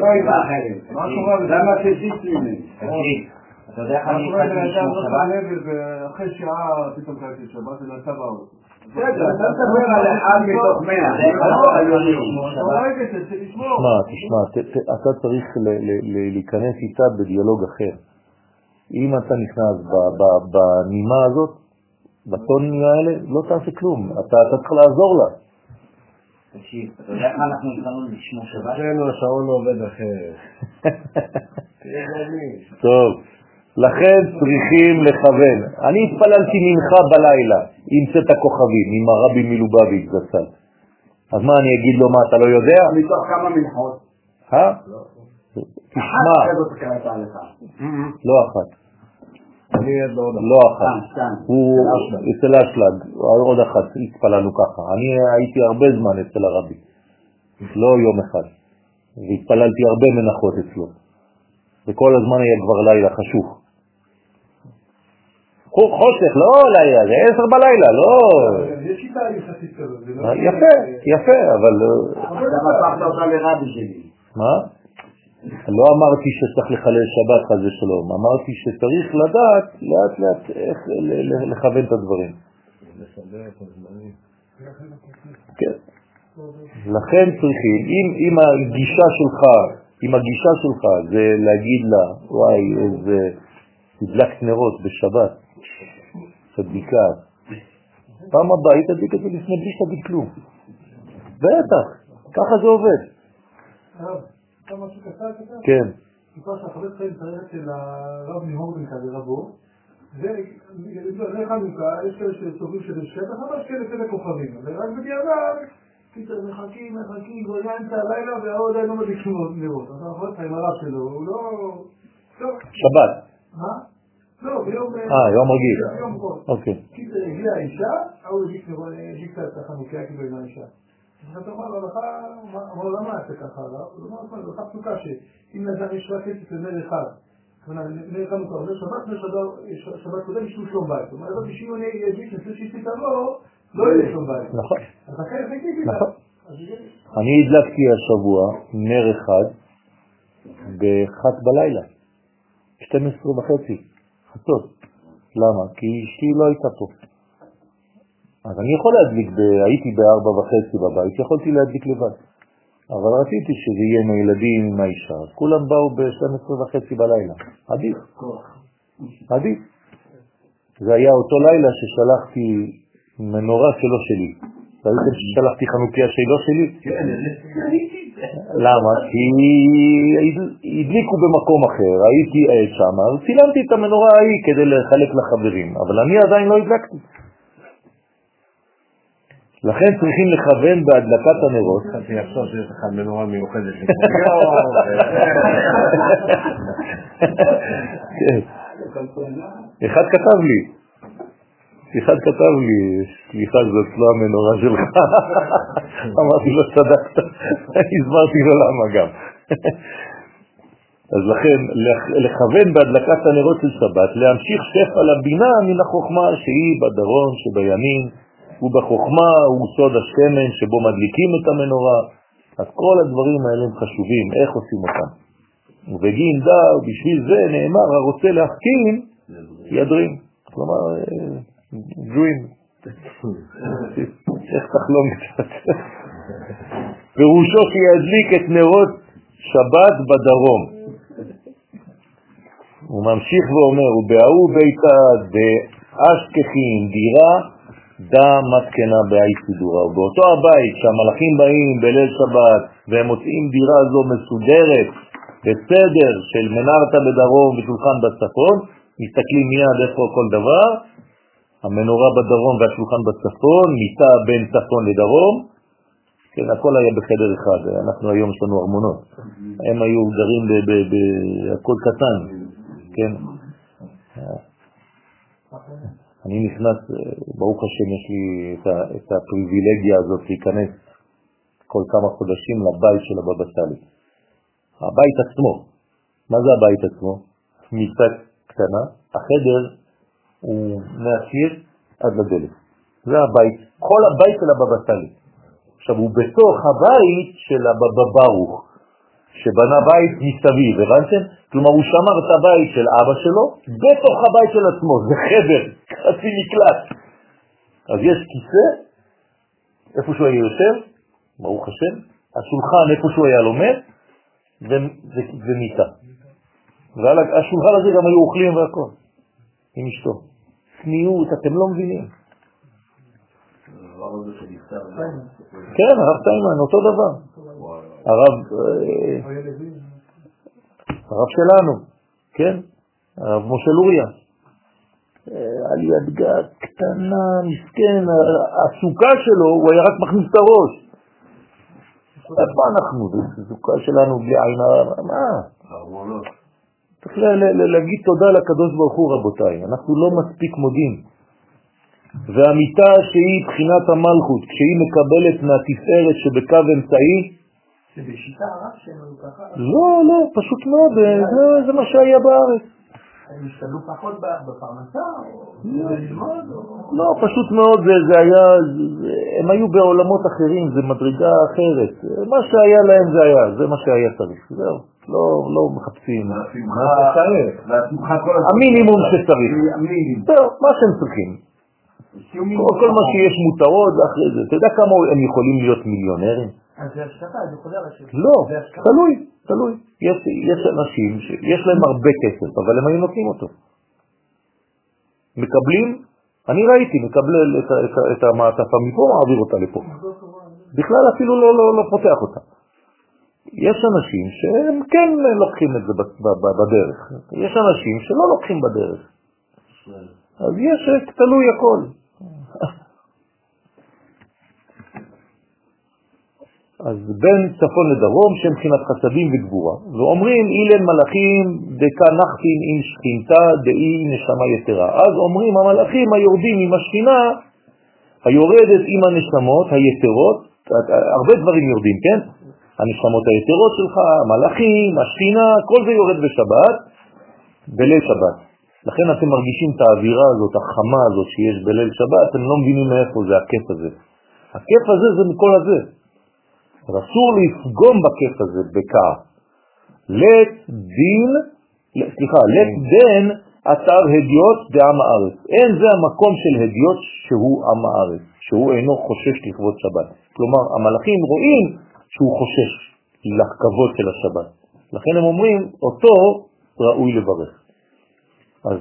לא היית מאחרת. מה קורה? למה שהזיז ממני? אתה יודע איך אני קורה התחלתי לשמור לא שבת? לב ואחרי שעה פתאום קראתי שבת זה נעשה באוטו. בסדר, אתה מדבר על אחד מתוך מאה. תשמע, תשמע, אתה צריך ל- ל- ל- להיכנס איתה בדיאלוג אחר. אם אתה נכנס בנימה הזאת, בטונים האלה, לא תעשה כלום. אתה אתה צריך לעזור לה. תקשיב, אתה יודע איך אנחנו התחלנו לשמור שבת? אצלנו השעון עובד אחרת. טוב, לכן צריכים לכוון. אני התפללתי מנחה בלילה עם צאת הכוכבים, עם הרבי מלובביץ' זצ"ל. אז מה, אני אגיד לו מה, אתה לא יודע? מתוך כמה מנחות? אה? תשמע, אחת כזאת קראת לך. לא אחת, אני עד לעוד לא אחת. סתם, סתם. הוא אצל אשלג, עוד אחת, התפללנו ככה. אני הייתי הרבה זמן אצל הרבי, לא יום אחד, והתפללתי הרבה מנחות אצלו, וכל הזמן היה כבר לילה חשוך. חו- חושך, לא לילה, זה עשר בלילה, לא... יש שיטה הלכתית כזאת. זה לא- יפה, יפה, אבל... אה, עכשיו הפכת אותה לרבי שלי. מה? לא אמרתי שצריך לחלל שבת חס ושלום, אמרתי שצריך לדעת לאט לאט איך לכוון את הדברים. כן. לכן צריכים, אם, אם הגישה שלך, אם הגישה שלך זה להגיד לה, וואי, איזה הדלקת נרות בשבת, צדיקה, פעם הבאה היא תדליק את זה לפני בלי שתגיד כלום. בטח, ככה זה עובד. כן. סיפר שהחבר חיים צריך אצל הרב מהורדן כזה רבו, ולפני חנוכה יש כאלה שסוברים שזה שטח, אבל יש כאלה כאלה כוכבים, ורק בדיעבד, קיצר מחכים, מחכים, כבר אמצע הלילה עדיין לא מדליקים נרות. אז החבר חיים הרב שלו, הוא לא... טוב, שבת. מה? לא, ביום... אה, יום רגיל. ראש. אוקיי. הגיעה האישה, ההוא הדליק את החנוכיה כאילו עם האישה. אומר לך, אמר לו, למה אתה ככה? הרב?" הוא אמר, "תשמע, זו הלכה פסוקה שאם לאדם יש רק כסף לנר אחד, הכוונה, נר חנוכה, נר שבת, נר שבת- שבת קודם, יש לו שלום בית. זאת אומרת, בשביל אני אגיד לפני שהיא תבוא, לא יהיה שלום בית. נכון. אז לה. נכון. אני הדלקתי השבוע נר אחד באחת בלילה, 12 וחצי, חצות. למה? כי אשתי לא הייתה פה. אז אני יכול להדליק, ב... הייתי בארבע וחצי בבית, יכולתי להדליק לבד. אבל רציתי שזה יהיה עם הילדים, עם האישה. אז כולם באו ב-12 וחצי בלילה. עדיף. עדיף. זה היה אותו לילה ששלחתי מנורה שלא שלי. ראיתם ששלחתי חנוכיה שלו שלי? כן. למה? כי הדליקו במקום אחר, הייתי שם, אז צילמתי את המנורה ההיא כדי לחלק לחברים, אבל אני עדיין לא הדלקתי. לכן צריכים לכוון בהדלקת הנרות. חשבתי לחשוב שיש לך מנורה מיוחדת. (laughs) כן. אחד כתב לי, אחד כתב לי, סליחה, זאת לא המנורה שלך. (laughs) אמרתי לו, צדקת, הסברתי לו למה גם. אז לכן, לכוון בהדלקת הנרות של שבת, להמשיך שפע לבינה מן החוכמה שהיא בדרום שבימין, ובחוכמה הוא סוד השמן שבו מדליקים את המנורה. אז כל הדברים האלה הם חשובים, איך עושים אותם. ובגין דה, ובשביל זה נאמר, הרוצה להחכים, ידרים. כלומר, דרים. (laughs) איך תחלום קצת. פירושו שידליק את נרות שבת בדרום. הוא ממשיך ואומר, ובהוא ביתה באשכחין דירה דה מתקנה באי סידורה. ובאותו הבית שהמלאכים באים בליל שבת והם מוצאים דירה זו מסודרת בסדר של מנרתה בדרום ושולחן בצפון, מסתכלים מיד איפה כל דבר, המנורה בדרום והשולחן בצפון, מיטה בין צפון לדרום, כן, הכל היה בחדר אחד, אנחנו היום יש לנו ארמונות, הם היו גרים בהכל קטן, כן. אני נכנס, ברוך השם, יש לי את, את הפריבילגיה הזאת להיכנס כל כמה חודשים לבית של הבבא סאלי. הבית עצמו, מה זה הבית עצמו? מיטה קטנה, החדר הוא מהקיר עד לדלת. זה הבית, כל הבית של הבבא סאלי. עכשיו, הוא בתוך הבית של הבבא ברוך, שבנה בית מסביב, הבנתם? כלומר, הוא שמר את הבית של אבא שלו בתוך הבית של עצמו, זה חדר, (laughs) חצי מקלט. אז יש כיסא, איפה שהוא היה יושב, ברוך השם, השולחן איפה שהוא היה לומד, ומיטה. ועל השולחן הזה גם היו אוכלים והכל, עם אשתו. צניעות, אתם לא מבינים. כן, הרב טיימן, אותו דבר. הרב הרב שלנו, כן? הרב משה לוריה. על ידגה קטנה, מסכן, הסוכה שלו, הוא היה רק מכניס את הראש. איפה אנחנו? זו סוכה שלנו בלי עין הרע, מה? צריך להגיד תודה לקדוש ברוך הוא רבותיי, אנחנו לא מספיק מודים. והמיטה שהיא בחינת המלכות, כשהיא מקבלת מהתפארת שבקו אמצעי, זה בשיטה הרב שלנו ככה? לא, לא, פשוט מאוד, זה, זה מה שהיה בארץ. הם השתדלו פחות בפרנסה או ללמוד? לא, פשוט מאוד, זה, היה, הם היו בעולמות אחרים, זה מדרגה אחרת. מה שהיה להם זה היה, זה מה שהיה צריך, זהו. לא, לא מחפשים. המינימום שצריך. זהו, מה שהם צריכים. כל מה שיש מותרות אחרי זה. אתה יודע כמה הם יכולים להיות מיליונרים? אז זה השקפה, זה חוזר לשקפה. לא, תלוי, תלוי. יש, יש אנשים שיש להם הרבה כסף, אבל הם היו נותנים אותו. מקבלים, אני ראיתי, מקבל את, את, את המעטפה מפה, מעביר אותה לפה. בכלל אפילו לא, לא, לא פותח אותה. יש אנשים שהם כן לוקחים את זה בדרך, יש אנשים שלא לוקחים בדרך. אז יש, תלוי הכל. אז בין צפון לדרום שם בחינת חסדים וגבורה, ואומרים אילן מלאכים דקה נחתין עם שכינתה דאי נשמה יתרה. אז אומרים המלאכים היורדים עם השכינה היורדת עם הנשמות היתרות, הרבה דברים יורדים, כן? הנשמות היתרות שלך, המלאכים, השכינה, כל זה יורד בשבת, בליל שבת. לכן אתם מרגישים את האווירה הזאת, החמה הזאת שיש בליל שבת, אתם לא מבינים מאיפה זה הכיף הזה. הכיף הזה זה מכל הזה. אז אסור לפגום בכיף הזה בכעס. let דין, סליחה, let דן אתר הדיוט בעם הארץ. אין זה המקום של הדיוט שהוא עם הארץ, שהוא אינו חושש לכבוד שבת. כלומר, המלאכים רואים שהוא חושש לכבוד של השבת. לכן הם אומרים, אותו ראוי לברך. אז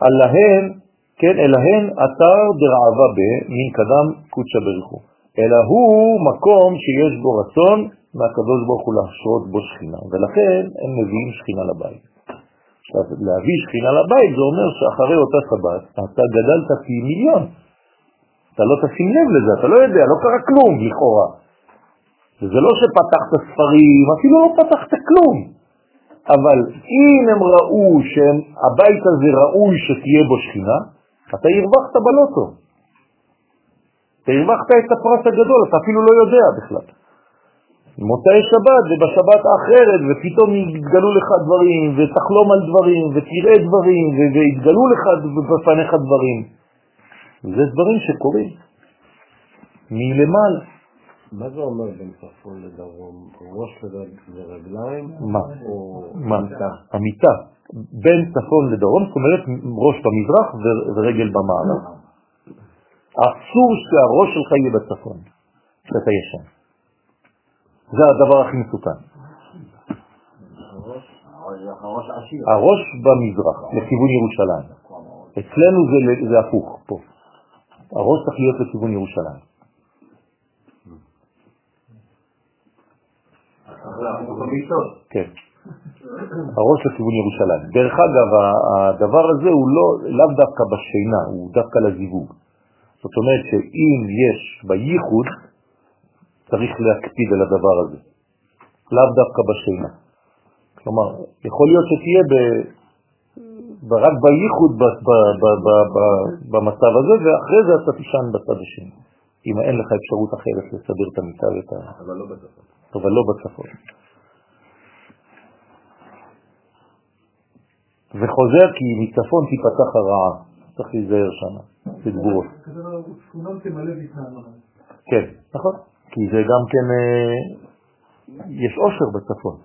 עליהם כן, אלא הן אתר דרעבה ב, מן קדם קודשא בריחו. אלא הוא מקום שיש בו רצון מהקדוש ברוך הוא להשרות בו שכינה, ולכן הם מביאים שכינה לבית. עכשיו, להביא שכינה לבית זה אומר שאחרי אותה שבת אתה גדלת פי מיליון. אתה לא תשים לב לזה, אתה לא יודע, לא קרה כלום לכאורה. וזה לא שפתחת ספרים, אפילו לא פתחת כלום. אבל אם הם ראו שהבית הזה ראוי שתהיה בו שכינה, אתה הרווחת בלוטו. הרווחת את הפרס הגדול, אתה אפילו לא יודע בכלל. מוצאי שבת ובשבת האחרת, ופתאום יתגלו לך דברים, ותחלום על דברים, ותראה דברים, ויתגלו לך בפניך דברים. זה דברים שקורים מלמעלה. מה זה אומר בין צפון לדרום? ראש ורגליים? מה? מה? המיטה. בין צפון לדרום, זאת אומרת ראש במזרח ורגל במערב. אסור שהראש שלך יהיה בצפון, כשאתה ישן. זה הדבר הכי מסוכן. הראש במזרח, לכיוון ירושלים. אצלנו זה, זה הפוך פה. הראש צריך להיות לכיוון ירושלים. כן. הראש לכיוון ירושלים. דרך אגב, הדבר הזה הוא לא, לאו דווקא בשינה, הוא דווקא לזיווג. זאת אומרת שאם יש בייחוד, צריך להקפיד על הדבר הזה, לאו דווקא בשינה. כלומר, יכול להיות שתהיה ב... רק בייחוד ב... ב... ב... ב... ב... במצב הזה, ואחרי זה אתה תישן בצד השני. אם אין לך אפשרות אחרת לסדר את המיטה ואת ה... אבל לא בצפון. אבל לא בצפון. וחוזר כי מצפון תיפתח הרעה, צריך להיזהר שם, זה תגובות. כן, נכון, כי זה גם כן, אה, יש עושר בצפון.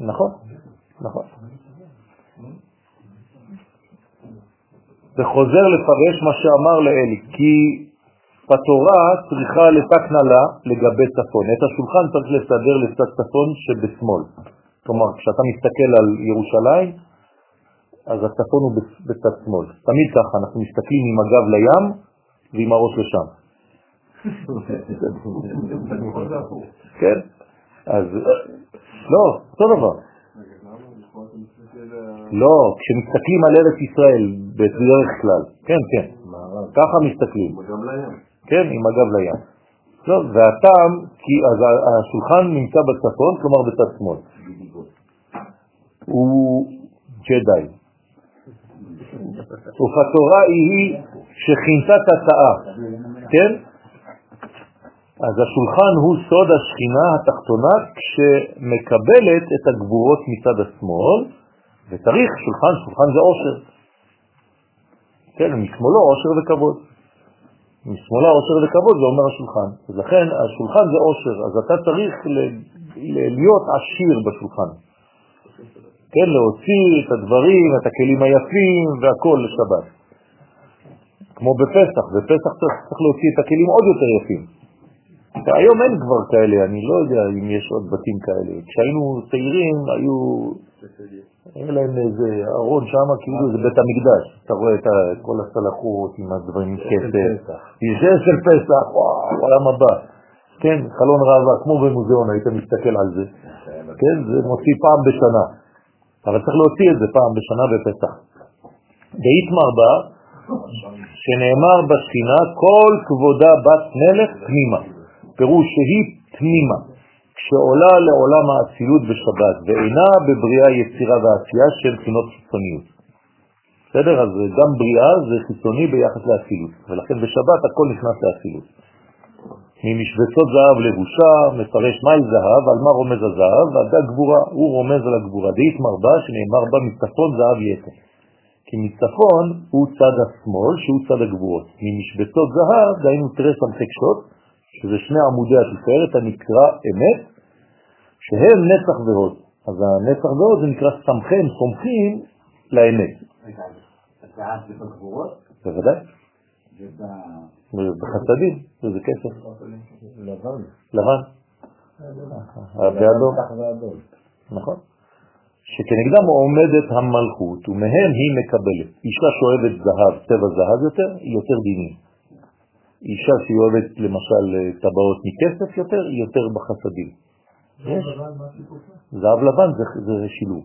נכון, נכון. וחוזר לפרש מה שאמר לאלי, כי התורה צריכה לתקנה לה לגבי צפון. את השולחן צריך לסדר לצד צפון שבשמאל. כלומר, כשאתה מסתכל על ירושלים, אז הצפון הוא בצד שמאל. תמיד ככה, אנחנו מסתכלים עם הגב לים ועם הראש לשם. כן? אז לא, אותו דבר. לא, כשמסתכלים על ארץ ישראל בדרך כלל, כן, כן, ככה מסתכלים. כן, עם הגב לים. לא, והטעם, כי אז השולחן נמצא בצפון, כלומר בצד שמאל. הוא ג'די. ופתורה היא שכינתה תתאה, כן? אז השולחן הוא סוד השכינה התחתונה כשמקבלת את הגבורות מצד השמאל, וצריך שולחן, שולחן זה עושר. כן, משמאלו עושר וכבוד. משמאלה עושר וכבוד זה אומר השולחן. אז לכן השולחן זה עושר, אז אתה צריך להיות עשיר בשולחן. כן, להוציא את הדברים, את הכלים היפים והכל לשבת. כמו בפסח, בפסח צריך, להוציא את הכלים עוד יותר יפים. היום אין כבר כאלה, אני לא יודע אם יש עוד בתים כאלה. כשהיינו צעירים היו, היה להם איזה ארון שם, כאילו זה בית המקדש. אתה רואה את כל הסלחות עם הדברים, כסף. זה של פסח, וואו, עולם הבא. כן, חלון ראווה, כמו במוזיאון, היית מסתכל על זה. כן, זה מוציא פעם בשנה. אבל צריך להוציא את זה פעם בשנה בפסח. באיתמר בא, שנאמר בספינה, כל כבודה בת מלך תמימה. פירוש שהיא תמימה, כשעולה לעולם האצילות בשבת, ואינה בבריאה יצירה ועשייה של בחינות חיצוניות. בסדר? אז גם בריאה זה חיצוני ביחס לאצילות, ולכן בשבת הכל נכנס לאצילות. ממשבצות זהב לבושה, מפרש מהי זהב, על מה רומז הזהב, ועדה גבורה, הוא רומז על הגבורה. דאית מרבה שנאמר בה מצפון זהב יתר. כי מצפון הוא צד השמאל שהוא צד הגבורות. ממשבצות זהב, דהיינו תרס המחקשות, שזה שני עמודי התפארת הנקרא אמת, שהם נצח והוד. אז הנצח והוד זה נקרא סמכם, סומכים לאמת. בוודאי. בחסדים, זה כסף. לבן. לבן. באדום. נכון. שכנגדם עומדת המלכות, ומהם היא מקבלת. אישה שאוהבת זהב, צבע זהב יותר, היא יותר דינים. אישה שהיא אוהבת למשל טבעות מכסף יותר, היא יותר בחסדים. זהב לבן זה שילוב,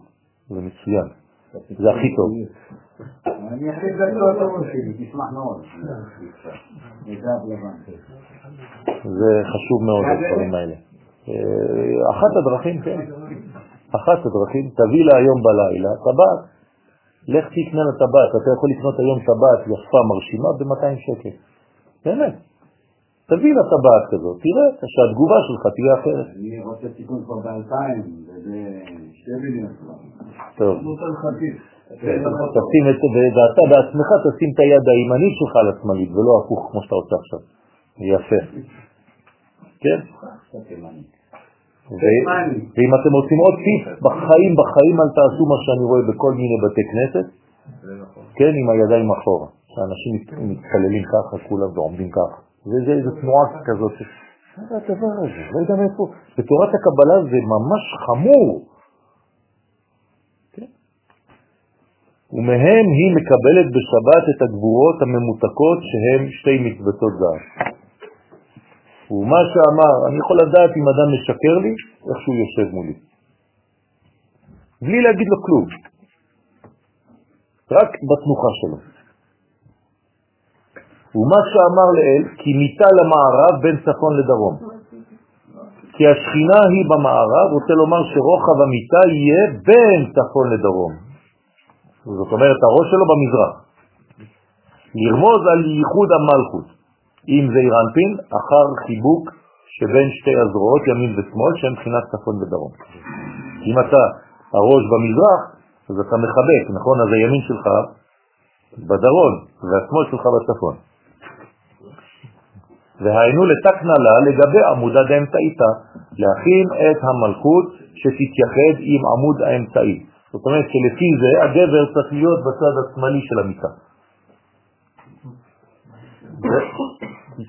זה מצוין, זה הכי טוב. אני אחליט לכל הטוב שלי, תשמח מאוד. זה חשוב מאוד, הדברים האלה. אה, אחת הדרכים, כן. אחת הדרכים, תביא לה היום בלילה טבעת. לך תקנה לה טבעת, אתה יכול לקנות היום טבעת יפה, מרשימה, ב-200 שקל. באמת. תביא לה טבעת כזאת, תראה שהתגובה שלך תהיה אחרת. אני רוצה תיקון כבר באלפיים, וזה שתי מיליון כבר. טוב. נותן חטיף. תשים את, ואתה בעצמך תשים את היד הימנית שלך על השמאלית, ולא הפוך כמו שאתה רוצה עכשיו. יפה. כן? ואם אתם רוצים עוד טיפ, בחיים, בחיים אל תעשו מה שאני רואה בכל מיני בתי כנסת, כן, עם הידיים אחורה. שאנשים מת- מתפללים ככה כולם ועומדים ככה. איזו תנועה כזאת. מה זה הדבר הזה? לא יודע מאיפה. בתורת הקבלה זה ממש חמור. ומהם היא מקבלת בשבת את הגבורות הממותקות שהן שתי מצוותות זהב. ומה שאמר, אני יכול לדעת אם אדם משקר לי, איך שהוא יושב מולי. בלי להגיד לו כלום. רק בתנוחה שלו. ומה שאמר לאל, כי מיטה למערב בין צפון לדרום. כי השכינה היא במערב, רוצה לומר שרוחב המיטה יהיה בין צפון לדרום. זאת אומרת, הראש שלו במזרח. לרמוז על ייחוד המלכות. אם זה אירנפין, אחר חיבוק שבין שתי הזרועות, ימין ושמאל, שהן מבחינת צפון ודרום. אם אתה הראש במזרח, אז אתה מחבק, נכון? אז הימין שלך בדרום, והשמאל שלך בצפון. והיינו לתקנה לה לגבי עמודה דאמצעיתה, להכין את המלכות שתתייחד עם עמוד האמצעי. זאת אומרת שלפי זה הגבר צריך להיות בצד השמאלי של המיטה.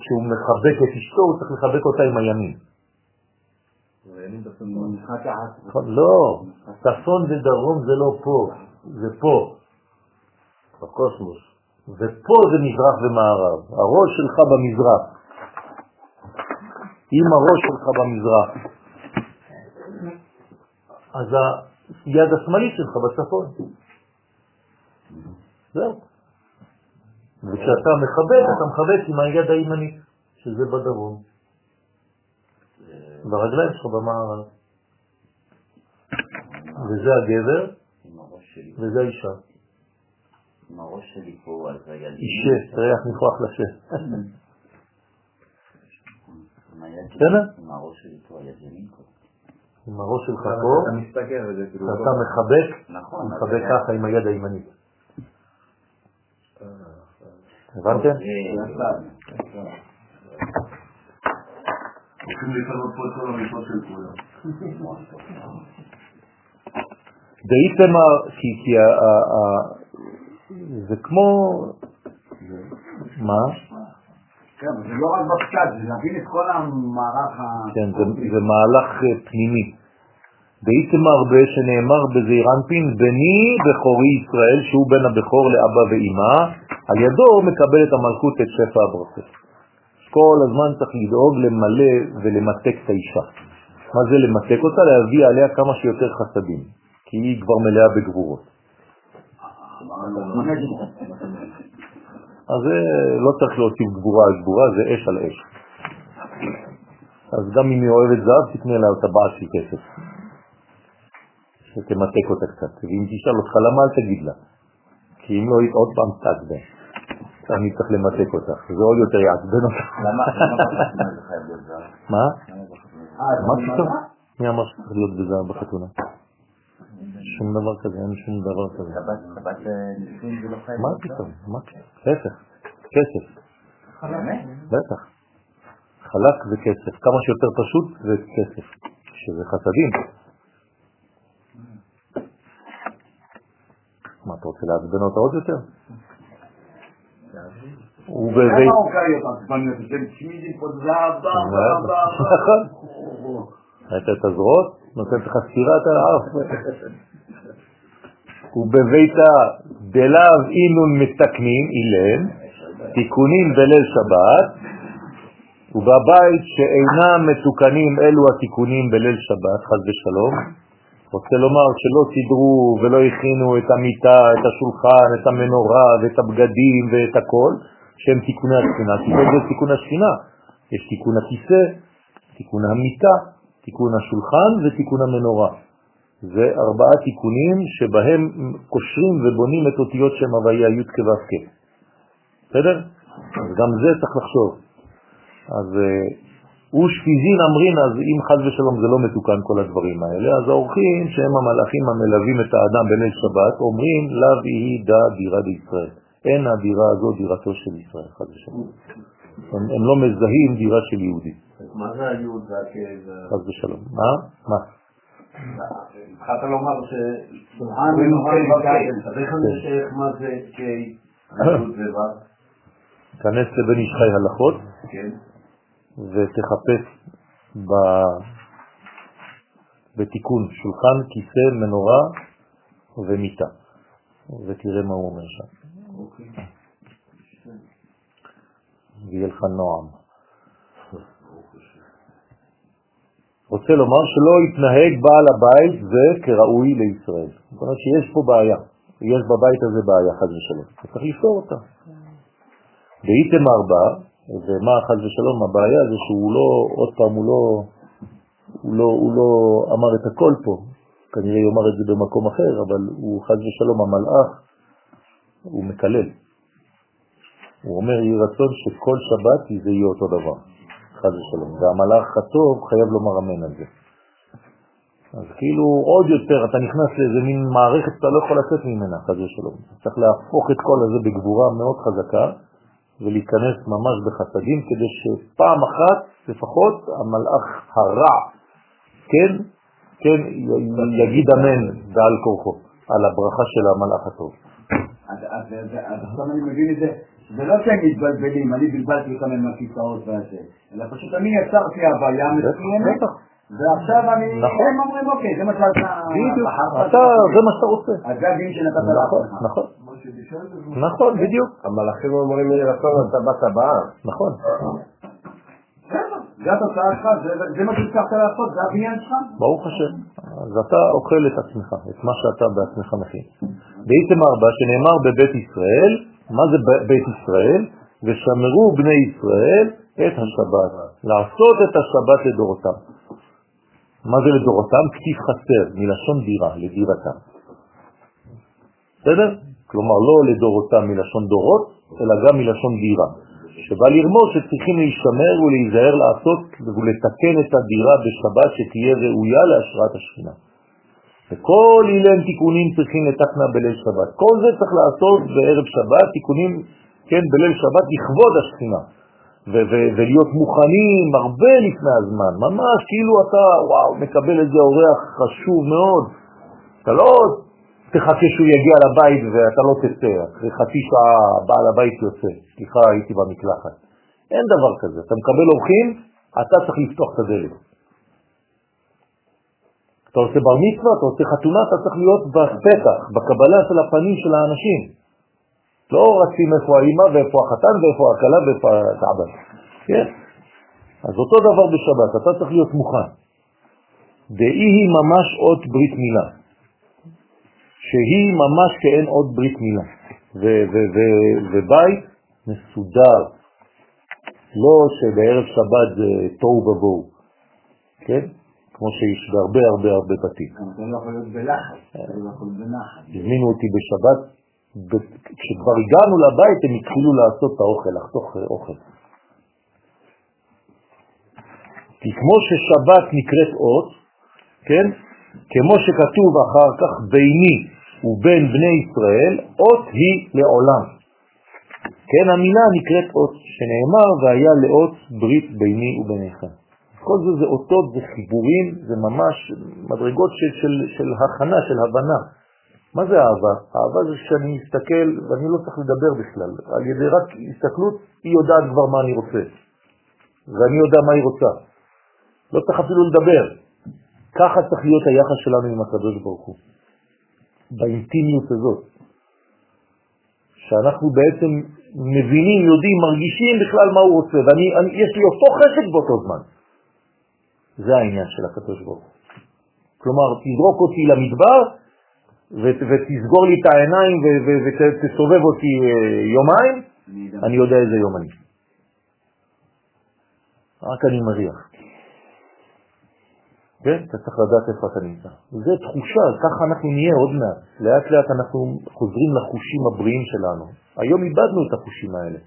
כשהוא מחבק את אשתו, הוא צריך לחבק אותה עם הימין. נכון, לא, צפון ודרום זה לא פה, זה פה, בקוסמוס. ופה זה מזרח ומערב, הראש שלך במזרח. אם הראש שלך במזרח, אז היד השמאלית שלך בצפון. זהו. וכשאתה מחבק, אתה מחבק עם היד הימנית, שזה בדרום. ברגליים שלך במערב. וזה הגבר, וזה האישה. עם הראש שלי פה, אז היד... אישה, איך ניחוח שלי- בסדר? עם הראש שלי פה, היד ימין פה. עם הראש שלך אתה פה, מסתכל וזה כאילו... אתה מחבק, נכון. אתה מחבק ככה עם היד הימנית. הבנתם? הולכים לשנות פה את כל המיטות של כולם. דאיתמר, כי זה כמו... מה? כן, זה לא רק בפשט, זה להבין את כל המערך ה... כן, זה, זה מהלך אה, פנימי. דאיתמר שנאמר בזעירנפין, בני בכורי ישראל, שהוא בן הבכור לאבא ואימא, על ידו מקבל את המלכות את שפע הברכות. כל הזמן צריך לדאוג למלא ולמתק את האישה. מה זה למתק אותה? להביא עליה כמה שיותר חסדים, כי היא כבר מלאה בגבורות. אז זה לא צריך להוסיף גבורה על גבורה, זה אש על אש. אז גם אם היא אוהבת זהב, תקנה לה טבעת של כסף. שתמתק אותה קצת. ואם תשאל אותך למה, אל תגיד לה. כי אם לא, היא עוד פעם תעצבן. אני צריך למתק אותך, זה עוד יותר יעצבן אותך. למה? מה? מה פתאום? מי אמר שצריך להיות בזהב בחתונה? שום דבר כזה, אין שום דבר כזה. טבעת טבעת נישואים זה לא חייב מה? פתאום? מה פתאום? להפך, כסף. באמת? בטח. חלק זה כסף. כמה שיותר פשוט זה כסף, שזה חסדים. מה, אתה רוצה לעצבן אותה עוד יותר? ובזה... (laughs) את הזרועות? נותנת לך ספירה, אתה עף. ובביתה דלאו אינון מתקנים אילן, תיקונים בליל שבת, ובבית שאינם מתוקנים אלו התיקונים בליל שבת, חז ושלום, רוצה לומר שלא סידרו ולא הכינו את המיטה, את השולחן, את המנורה ואת הבגדים ואת הכל, שהם תיקוני השכינה. כי זה תיקון השכינה. יש תיקון הכיסא, תיקון המיטה, תיקון השולחן ותיקון המנורה. זה ארבעה תיקונים שבהם קושרים ובונים את אותיות שם הוויה י' כו' בסדר? אז גם זה צריך לחשוב. אז ושפיזין אה, אמרין, אז אם חז ושלום זה לא מתוקן כל הדברים האלה, אז האורחים שהם המלאכים המלווים את האדם בליל שבת אומרים לאו יהי דה דירה בישראל. אין הדירה הזו דירתו של ישראל, חז ושלום. הם, הם לא מזהים דירה של יהודי. מה זה היהוד והכאב? חז ושלום. מה? מה? התחלת לומר ש... שולחן ונורא אז איך אני שייך מה זה קיי, יהוד ובא? כנס לבן איש חי הלכות כן. ותחפש ב... בתיקון שולחן, כיסא, מנורה ומיטה, ותראה מה הוא אומר שם. אוקיי. ויהיה לך נועם. רוצה לומר שלא יתנהג בעל הבית זה כראוי לישראל. זאת אומרת שיש פה בעיה, יש בבית הזה בעיה חד ושלום, צריך לפתור אותה. ואיתמר בא, ומה חד ושלום הבעיה זה שהוא לא, עוד פעם הוא לא, הוא לא, הוא לא אמר את הכל פה, כנראה יאמר את זה במקום אחר, אבל הוא חד ושלום המלאך, הוא מקלל. הוא אומר, יהי רצון שכל שבת זה יהיה אותו דבר. חז ושלום. והמלאך הטוב חייב לומר אמן על זה. אז כאילו עוד יותר, אתה נכנס לאיזה מין מערכת שאתה לא יכול לצאת ממנה, חז ושלום. צריך להפוך את כל הזה בגבורה מאוד חזקה, ולהיכנס ממש בחסדים, כדי שפעם אחת לפחות המלאך הרע, כן, כן, יגיד אמן בעל כורחו, על הברכה של המלאך הטוב. אז עכשיו אני מבין את זה, זה לא שהם מתבלבלים, אני בלבלתי אותם עם הכיסאות והזה, אלא פשוט אני יצרתי הוויה מסוימת, ועכשיו אני, נכון. הם אומרים אוקיי, זה מה שאתה בדיוק, זה מה שאתה רוצה. אז זה הדין שנתת נכון, לעצמך. נכון, נכון, בדיוק, המלאכים אומרים לי רצון אתה בת הבאה. נכון. זה התוצאה שלך, זה- זה מה שהצלחת לעשות, זה הבניין שלך. ברוך השם. אז אתה אוכל את עצמך, את מה שאתה בעצמך מכין. באיתמר בה שנאמר בבית ישראל, מה זה בית ישראל? ושמרו בני ישראל את השבת, לעשות את השבת לדורותם. מה זה לדורותם? כתיב חסר, מלשון דירה, לדירתם. בסדר? כלומר לא לדורותם מלשון דורות, אלא גם מלשון דירה. שבא לרמוז שצריכים להשתמר ולהיזהר לעשות ולתקן את הדירה בשבת שתהיה ראויה להשראת השכינה. וכל אילן תיקונים צריכים לתקנה בליל שבת. כל זה צריך לעשות בערב שבת, תיקונים, כן, בליל שבת לכבוד השכינה. ולהיות מוכנים הרבה לפני הזמן, ממש כאילו אתה, וואו, מקבל איזה אורח חשוב מאוד. אתה לא תחכה שהוא יגיע לבית ואתה לא תצא, אחרי חצי שעה בעל הבית יוצא, סליחה, הייתי במקלחת. אין דבר כזה, אתה מקבל אורחים, אתה צריך לפתוח את הדלת. אתה עושה בר מצווה, אתה עושה חתונה, אתה צריך להיות בפתח, בקבלה של הפנים של האנשים. לא רצים איפה האמא ואיפה החתן ואיפה הכלה ואיפה הסעבן. כן? אז אותו דבר בשבת, אתה צריך להיות מוכן. דאי היא ממש עוד ברית מילה. שהיא ממש כאין עוד ברית מילה. ובית מסודר. לא שבערב שבת זה תוהו ובוהו. כן? כמו שיש בהרבה הרבה הרבה בתים. לא יכול להיות בלחץ, אתה לא יכול להיות בנחת. הזמינו אותי בשבת, כשכבר הגענו לבית הם התחילו לעשות את האוכל, לחתוך אה, אוכל. כי כמו ששבת נקראת אות, כן? כמו שכתוב אחר כך ביני ובין בני ישראל, אות היא לעולם. כן, המילה נקראת אות, שנאמר והיה לאות ברית ביני וביניכם. כל זה זה אותות, זה חיבורים, זה ממש מדרגות של, של, של הכנה, של הבנה. מה זה אהבה? אהבה זה שאני מסתכל ואני לא צריך לדבר בכלל. על ידי רק הסתכלות, היא יודעת כבר מה אני רוצה. ואני יודע מה היא רוצה. לא צריך אפילו לדבר. ככה צריך להיות היחס שלנו עם הקדוש ברוך הוא. באינטימיות הזאת, שאנחנו בעצם מבינים, יודעים, מרגישים בכלל מה הוא רוצה, ויש לי אותו חשק באותו זמן. זה העניין של הקדוש ברוך כלומר, תזרוק אותי למדבר ותסגור לי את העיניים ותסובב אותי אה, יומיים, אני יודע איזה יום אני. רק אני מריח. כן? אתה צריך לדעת איפה אתה נמצא. זה תחושה, ככה אנחנו נהיה עוד מעט. לאט לאט אנחנו חוזרים לחושים הבריאים שלנו. היום איבדנו את החושים האלה.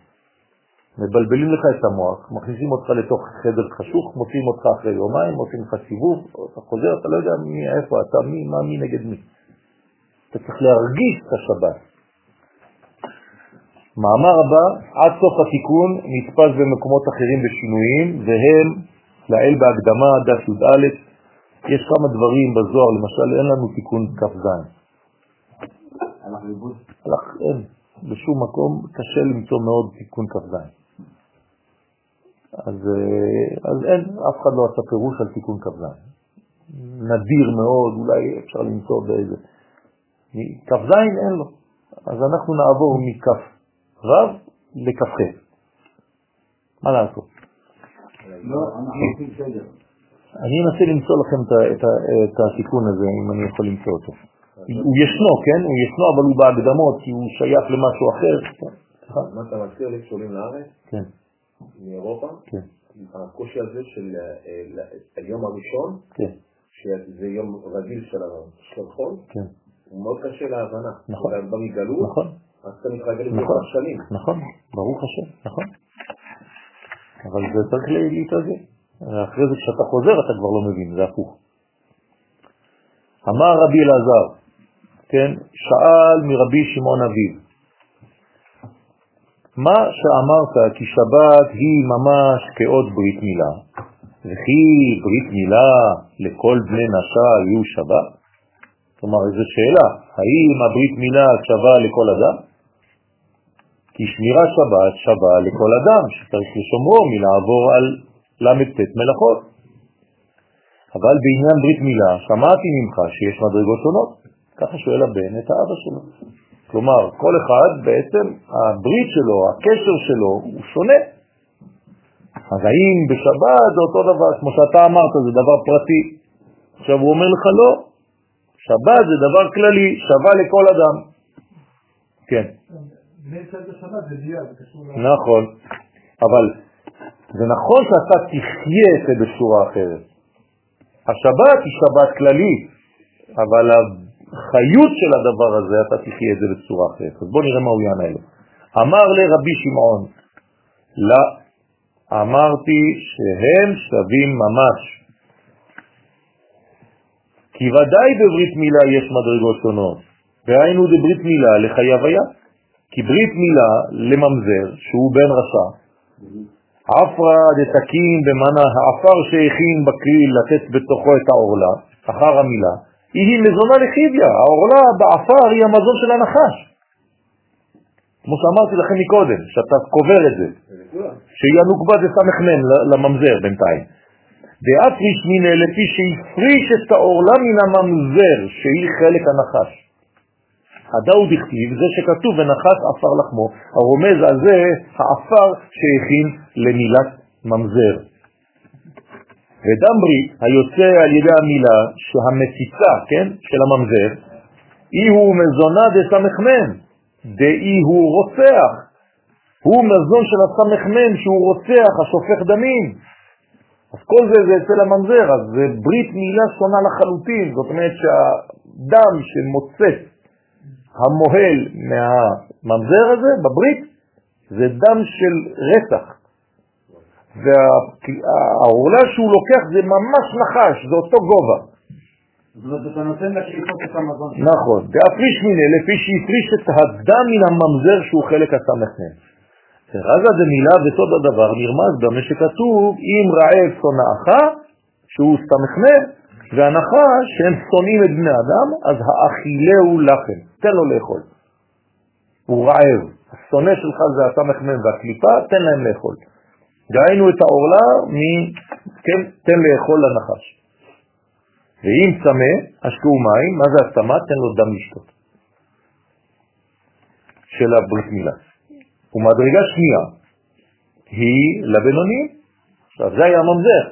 מבלבלים לך את המוח, מכניסים אותך לתוך חדר חשוך, מוציאים אותך אחרי יומיים, מוציאים לך סיבוב, אתה חוזר, אתה לא יודע מי, איפה אתה, מי, מה, מי נגד מי. אתה צריך להרגיש את השבת. מאמר הבא, עד סוף התיקון נתפס במקומות אחרים בשינויים, והם לאל בהקדמה, דף י"א, יש כמה דברים בזוהר, למשל אין לנו תיקון כ"ז. הלך, אין. בשום מקום קשה למצוא מאוד תיקון כ"ז. אז, אה, אז אין, אף אחד לא עשה פירוש על תיקון כ"ז. נדיר מאוד, אולי אפשר למצוא באיזה... כ"ז אין לו. אז אנחנו נעבור מכ"ו לכ"ח. מה לעשות? לא, אנחנו עושים סדר. אני אנסה למצוא לכם את, את, את התיקון הזה, אם אני יכול למצוא אותו. הוא ישנו, כן? הוא ישנו, אבל הוא בהקדמות, כי הוא שייך למשהו אחר. מה אתה מזכיר לי כשעולים לארץ? כן. מאירופה? כן. הקושי הזה של אה, היום הראשון, כן. שזה יום רגיל של החול, כן. הוא מאוד קשה להבנה. נכון. אתה בא מגלות, נכון. אז אתה מתרגל לזה נכון. שנים. נכון, ברוך השם, נכון. אבל זה צריך להתרגל. אחרי זה כשאתה חוזר אתה כבר לא מבין, זה הפוך. אמר רבי אלעזר, כן, שאל מרבי שמעון אביב, מה שאמרת כי שבת היא ממש כעוד ברית מילה, וכי ברית מילה לכל בני נשה יהיו שבת? כלומר, איזו שאלה, האם הברית מילה שווה לכל אדם? כי שמירה שבת שווה לכל אדם שצריך לשומרו מלעבור על ל"ט מלאכות. אבל בעניין ברית מילה שמעתי ממך שיש מדרגות שונות, ככה שואל הבן את האבא שלו. כלומר, כל אחד בעצם, הברית שלו, הקשר שלו, הוא שונה. אז האם בשבת זה אותו דבר, כמו שאתה אמרת, זה דבר פרטי? עכשיו הוא אומר לך לא, שבת זה דבר כללי, שווה לכל אדם. כן. נכון, אבל זה נכון שאתה תחיה את זה בשורה אחרת. השבת היא שבת כללית, אבל החיות של הדבר הזה, אתה תחיה את זה בצורה אחרת. אז בוא נראה מה הוא יענה לו. אמר לרבי שמעון, לא, אמרתי שהם שווים ממש. כי ודאי בברית מילה יש מדרגות שונות, והיינו דברית מילה לחייב היה. כי ברית מילה לממזר, שהוא בן רשע, עפרה דתקים במנה העפר שהכין בכלי לתת בתוכו את העורלה, אחר המילה, היא מזונה לחיביה, העורלה בעפר היא המזון של הנחש. כמו שאמרתי לכם מקודם, שאתה קובר את זה, שהיא הנוקבה זה סמ"ם לממזר בינתיים. דאפריש מיניה לפי שהפריש את העורלה מן הממזר, שהיא חלק הנחש. הדאו דכתיב, זה שכתוב ונחס עפר לחמו, הרומז על זה העפר שהכין למילת ממזר. ודם ברית היוצא על ידי המילה שהמציצה, כן, של הממזר, אי הוא מזונה דסמכמן, דאי הוא רוצח. הוא מזון של הסמכמן שהוא רוצח, השופך דמים. אז כל זה זה אצל הממזר, אז זה ברית מילה שונה לחלוטין, זאת אומרת שהדם שמוצץ המוהל מהממזר הזה בברית זה דם של רצח. והעורלה שהוא לוקח זה ממש נחש, זה אותו גובה. זאת אומרת, אתה נותן לקליפות את המזון שלך. נכון, והפריש מיני, לפי שהפריש את הדם מן הממזר שהוא חלק הסמכן. רזה דמילה וסוד הדבר נרמז במה שכתוב, אם רעב שונאך, שהוא סמכן, והנחה שהם שונאים את בני אדם, אז האכילהו לכם, תן לו לאכול. הוא רעב, השונא שלך זה הסמכן והקליפה, תן להם לאכול. דהיינו את העורלה, מ... כן, תן לאכול לנחש. ואם צמא, השקעו מים, מה זה הסתמה? תן לו דם לשתות. של הברית מילה. ומדרגה שנייה היא לבינוניים. עכשיו זה היה ממזר,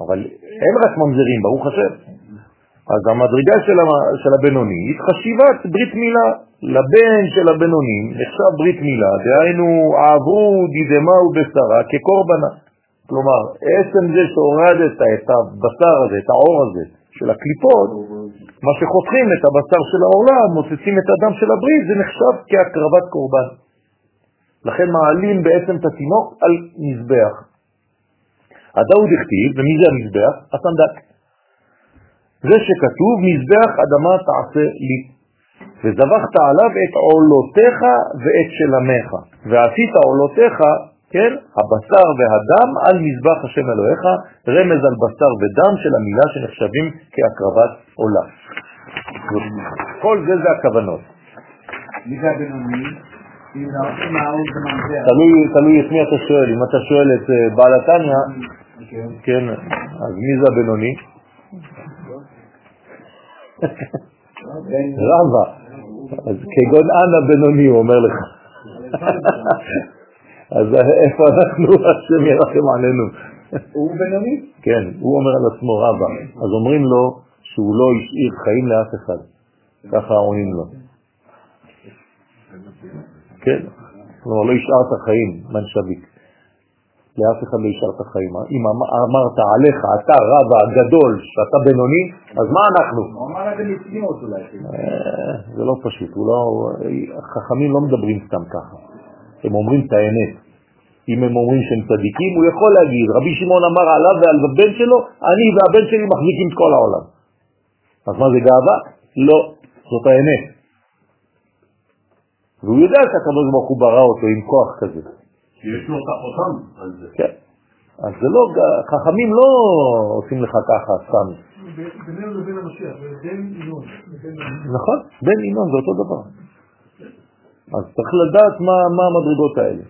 אבל אין רק ממזרים, ברוך השם. אז המדרגה של, של הבינוני היא חשיבת ברית מילה. לבן של הבינוני נחשב ברית מילה, דהיינו עברו דידמה ובשרה כקורבנה. כלומר, עצם זה שהורדת את הבשר הזה, את האור הזה של הקליפות, מה שחותכים את הבשר של העולם, מוצצים את הדם של הברית, זה נחשב כהקרבת קורבן. לכן מעלים בעצם את התינוק על מזבח. הדאוד הכתיב, ומי זה המזבח? הסנדק. זה שכתוב, מזבח אדמה תעשה לי, וזבחת עליו את עולותיך ואת שלמך, ועשית עולותיך, כן, הבשר והדם על מזבח השם אלוהיך, רמז על בשר ודם של המילה שנחשבים כהקרבת עולה. כל זה זה הכוונות. מי זה הבינוני? תלוי את מי אתה שואל, אם אתה שואל את אה, בעל התניא, כן, אז מי זה הבינוני? רבא, אז כגון אנא בינוני הוא אומר לך. אז איפה אנחנו, השם ירחם עלינו. הוא בינוני? כן, הוא אומר על עצמו רבא. אז אומרים לו שהוא לא השאיר חיים לאף אחד. ככה עונים לו. כן, כלומר לא השארת חיים, מנשביק. לאף אחד לא השארת חיים. אם אמ-, אמרת עליך, אתה רב הגדול, שאתה בינוני, אז מה אנחנו? הוא אמר את זה מצניעות אולי. אה, זה לא פשוט, לא, החכמים לא מדברים סתם ככה. הם אומרים את האמת. אם הם אומרים שהם צדיקים, הוא יכול להגיד, רבי שמעון אמר עליו ועל הבן שלו, אני והבן שלי מחזיקים את כל העולם. אז מה זה גאווה? לא, זאת האמת. והוא יודע הוא ברא אותו עם כוח כזה. יש לו את החותם על זה. כן. אז זה לא, חכמים לא עושים לך ככה סתם. בינינו לבין המשיח, בין ינון. נכון, בין ינון זה אותו דבר. אז צריך לדעת מה, מה המדרגות האלה.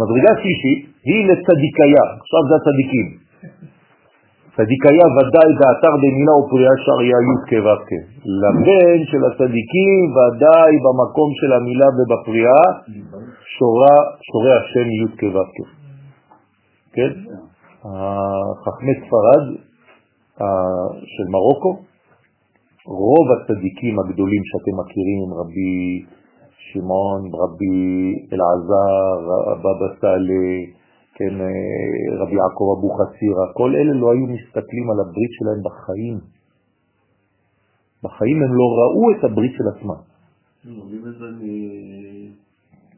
מדרגה שלישית היא לצדיקיה, עכשיו זה הצדיקים. צדיקיה ודאי באתר במילה ופריאה שריה י' כו' לבן של הצדיקים ודאי במקום של המילה ובפריאה שורה, שורי השם י' כו' כן? חכמי ספרד של מרוקו, רוב הצדיקים הגדולים שאתם מכירים, רבי שמעון, רבי אלעזר, בבא סאלה, כן, רבי יעקב אבו חסירה, כל אלה לא היו מסתכלים על הברית שלהם בחיים. בחיים הם לא ראו את הברית של עצמם.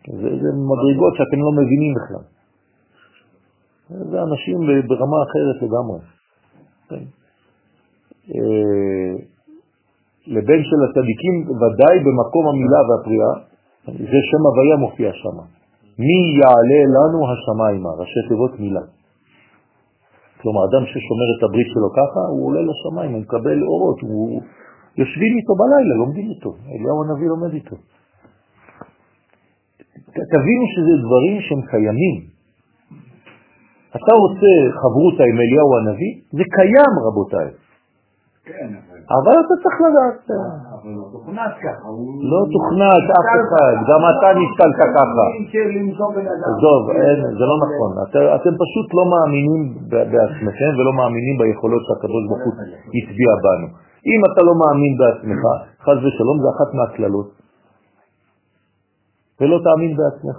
זה, זה מדרגות שאתם לא מבינים בכלל. זה אנשים ברמה אחרת לגמרי. כן. אה, לבן של הצדיקים ודאי במקום המילה והפריאה, זה שם הוויה מופיע שם. מי יעלה לנו השמיימה, ראשי תיבות מילה. כלומר, אדם ששומר את הברית שלו ככה, הוא עולה לשמיים, הוא מקבל אורות, הוא... יושבים איתו בלילה, לומדים איתו, אליהו הנביא לומד איתו. תבינו שזה דברים שהם קיימים. אתה רוצה חברותה עם אליהו הנביא? זה קיים, רבותיי. כן, אבל אתה צריך לדעת. אבל לא תוכנס ככה. לא תוכנס אף אחד, גם אתה נתקלת ככה. עזוב, זה לא נכון. אתם פשוט לא מאמינים בעצמכם ולא מאמינים ביכולות שהקדוש ברוך הוא הצביע בנו. אם אתה לא מאמין בעצמך, חז ושלום זה אחת מהכללות. ולא תאמין בעצמך.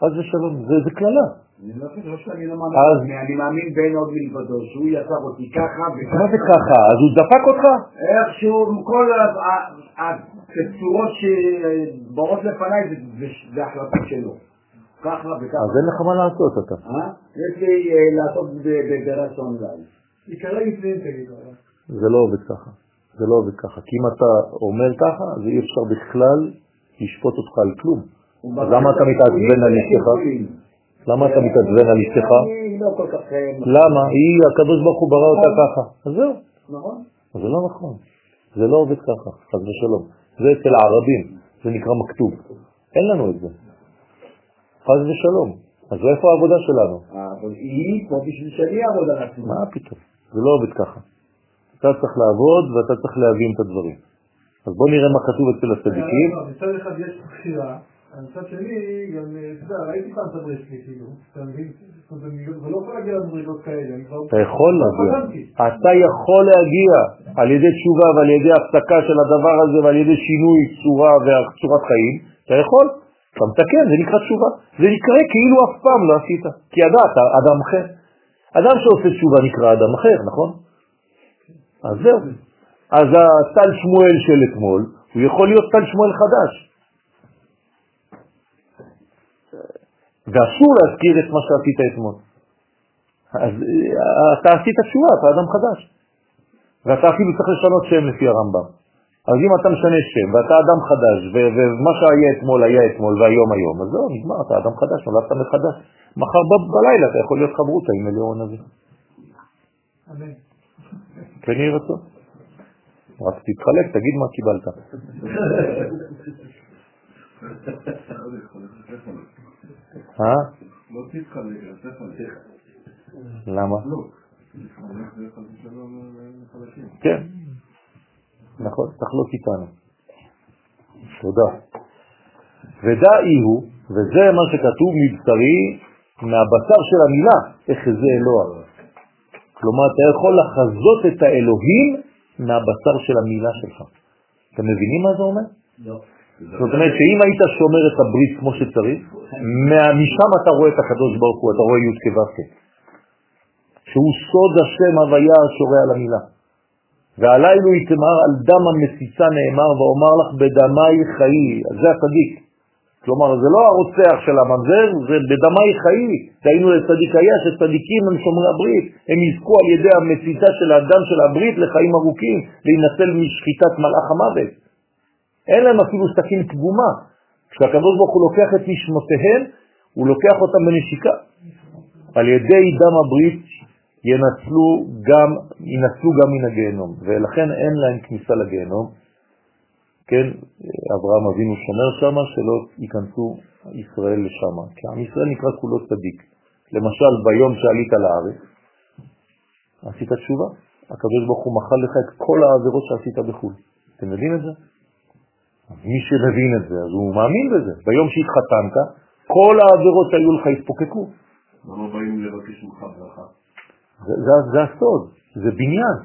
חז ושלום, זה כללה. אני לא חושב שאני לא מאמין, אני מאמין בין עוד מלבדו, שהוא יצר אותי ככה וככה. מה זה ככה? אז הוא דפק אותך? איכשהו, כל הצורות שבאות לפניי זה החלטות שלו. ככה וככה. אז אין לך מה לעשות אתה. יש לי לעשות ברצון גל. עיקרי לפנים תגידו. זה לא עובד ככה. זה לא עובד ככה. כי אם אתה אומר ככה, אז אי אפשר בכלל לשפוט אותך על כלום. אז למה אתה מתעצבן על אשתך? למה אתה מתעצבן על אשתך? אני לא כך... למה? היא, הקדוש ברוך הוא ברא אותה ככה. אז זהו. נכון. זה לא נכון. זה לא עובד ככה, חס ושלום. זה אצל הערבים, זה נקרא מכתוב. אין לנו את זה. חס ושלום. אז איפה העבודה שלנו? אבל היא פה בשביל שאני אעבוד על עצמי. מה פתאום? זה לא עובד ככה. אתה צריך לעבוד ואתה צריך להבין את הדברים. אז בואו נראה מה כתוב אצל הצדיקים. מצד אחד יש בחירה, מצד שני, גם, אתה יודע, ראיתי פעם את הברסלי, כאילו, אתה מבין? ולא יכול להגיע למדרגות כאלה, אני כבר... אתה יכול להגיע. חלמתי. אתה יכול להגיע על ידי תשובה ועל ידי הפסקה של הדבר הזה ועל ידי שינוי צורה וצורת חיים, אתה יכול. אתה מתקן, זה נקרא תשובה. זה נקרא כאילו אף פעם לא עשית, כי ידעת, אדם אחר. אדם שעושה תשובה נקרא אדם אחר, נכון? אז זהו. אז הטל שמואל של אתמול, הוא יכול להיות טל שמואל חדש. ואסור להזכיר את מה שעשית אתמול. אז אה, אתה עשית תשובה, אתה אדם חדש. ואתה אפילו צריך לשנות שם לפי הרמב"ם. אז אם אתה משנה שם ואתה אדם חדש, ומה שהיה אתמול היה אתמול והיום היום, אז זהו, נגמר, אתה אדם חדש, נולדת מחדש. מחר בלילה אתה יכול להיות חברותה עם אליהו הנביא. אמן. כן יהי רצון. רק תתחלק, תגיד מה קיבלת. (laughs) (laughs) אה? לא תתחלק, תתחלק. למה? לא. כן, נכון, תחלוק איתנו. תודה. ודאי הוא, וזה מה שכתוב מבשרי, מהבשר של המילה, איך זה אלוה. כלומר, אתה יכול לחזות את האלוהים מהבשר של המילה שלך. אתם מבינים מה זה אומר? לא. זאת אומרת שאם היית שומר את הברית כמו שצריך, משם אתה רואה את הקדוש ברוך הוא, אתה רואה י' כו' שהוא סוד השם הוויה השורה על המילה. והלילה יתמר על דם המסיסה נאמר ואומר לך בדמי חיי, זה הצדיק. כלומר זה לא הרוצח של הממזר, זה בדמי חיי, דהיינו לצדיק היה שצדיקים הם שומרי הברית, הם יזכו על ידי המסיסה של הדם של הברית לחיים ארוכים, להינצל משחיטת מלאך המוות. אין להם אפילו סכין פגומה. כשהקדוש ברוך הוא לוקח את נשמותיהם, הוא לוקח אותם בנשיקה. על ידי דם הברית ינצלו גם, ינצלו גם מן הגיהנום, ולכן אין להם כניסה לגיהנום. כן, אברהם אבינו שומר שם שלא ייכנסו ישראל לשם, כי עם ישראל נקרא כולו צדיק. למשל, ביום שעלית לארץ, עשית תשובה, הקדוש מחל לך את כל העבירות שעשית בחו"ל. אתם יודעים את זה? מי שמבין את זה, אז הוא מאמין בזה. ביום שהתחתנת, כל העבירות שהיו לך התפוקקו. למה באים לבקש ממך ברכה? זה, זה, זה הסוד, זה בניין.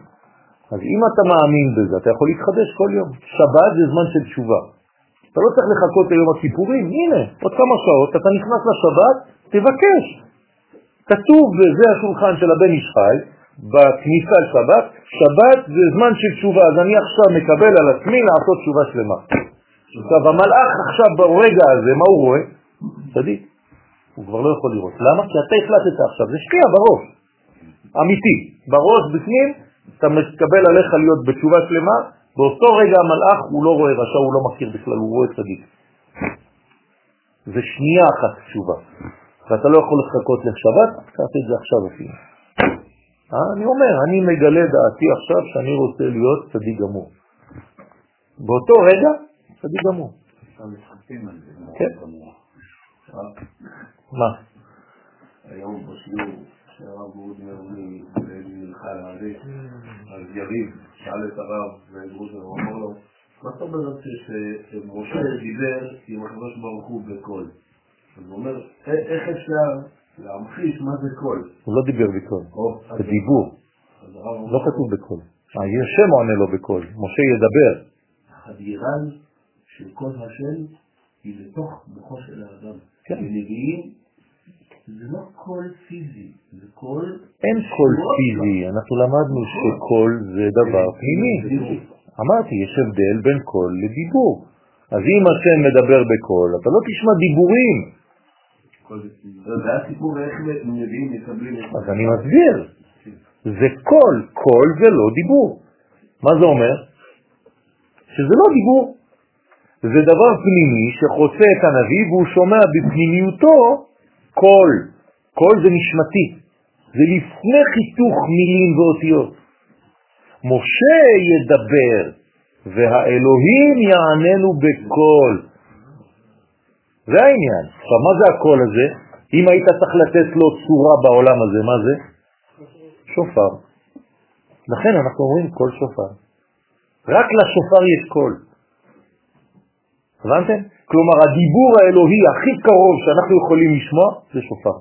אז אם אתה מאמין בזה, אתה יכול להתחדש כל יום. שבת זה זמן של תשובה. אתה לא צריך לחכות ליום הכיפורים, הנה, עוד כמה שעות, אתה נכנס לשבת, תבקש. כתוב בזה השולחן של הבן איש חי, בכניסה לשבת, שבת זה זמן של תשובה, אז אני עכשיו מקבל על עצמי לעשות תשובה שלמה. עכשיו, המלאך עכשיו ברגע הזה, מה הוא רואה? צדיק. הוא כבר לא יכול לראות. למה? כי אתה החלטת עכשיו, זה שנייה בראש. אמיתי. בראש בפנים, אתה מקבל עליך להיות בתשובה שלמה, באותו רגע המלאך הוא לא רואה רשע, הוא לא מכיר בכלל, הוא רואה צדיק. זה שנייה אחת תשובה. ואתה לא יכול לחכות לשבת, תעשה את זה עכשיו אפילו. אה, אני אומר, אני מגלה דעתי עכשיו שאני רוצה להיות צדיק גמור. באותו רגע, צדיק גמור. כן. מה? היום בשיעור שהרב גרודנר מלכה לעלי, אז יריב שאל את הרב וגרודנר, הוא אמר לו, מה זאת אומרת שמשה דיבר עם הקדוש ברוך הוא בקול? אז הוא אומר, "א- איך אפשר להמחיש מה זה קול? הוא לא דיבר בקול, זה דיבור, לא כתוב בקול. השם עונה לו בקול, משה ידבר. החדירה של קול השם היא לתוך מוחו של האדם. כן. ונביאים זה לא קול פיזי, זה קול... אין קול פיזי, אנחנו למדנו שקול זה דבר פנימי. אמרתי, יש הבדל בין קול לדיבור. אז אם השם מדבר בקול, אתה לא תשמע דיבורים. אז אני מסביר. זה קול, קול זה לא דיבור. מה זה אומר? שזה לא דיבור. זה דבר פנימי שחוצה את הנביא והוא שומע בפנימיותו קול. קול זה נשמתי. זה לפני חיתוך מילים ואותיות. משה ידבר והאלוהים יעננו בקול. זה העניין. עכשיו, מה זה הקול הזה? אם היית צריך לתת לו צורה בעולם הזה, מה זה? שופר. לכן אנחנו אומרים קול שופר. רק לשופר יש קול. הבנתם? כלומר, הדיבור האלוהי הכי קרוב שאנחנו יכולים לשמוע זה שופר.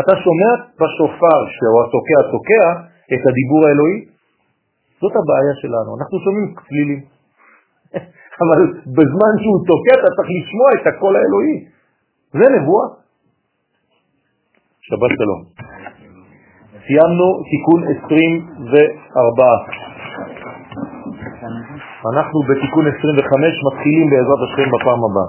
אתה שומע בשופר שהוא התוקע תוקע את הדיבור האלוהי? זאת הבעיה שלנו, אנחנו שומעים צלילים. (laughs) אבל בזמן שהוא תוקע אתה צריך לשמוע את הקול האלוהי. זה נבואה. שבת שלום. סיימנו תיקון 24. אנחנו בתיקון 25 מתחילים בעזרת השם בפעם הבאה.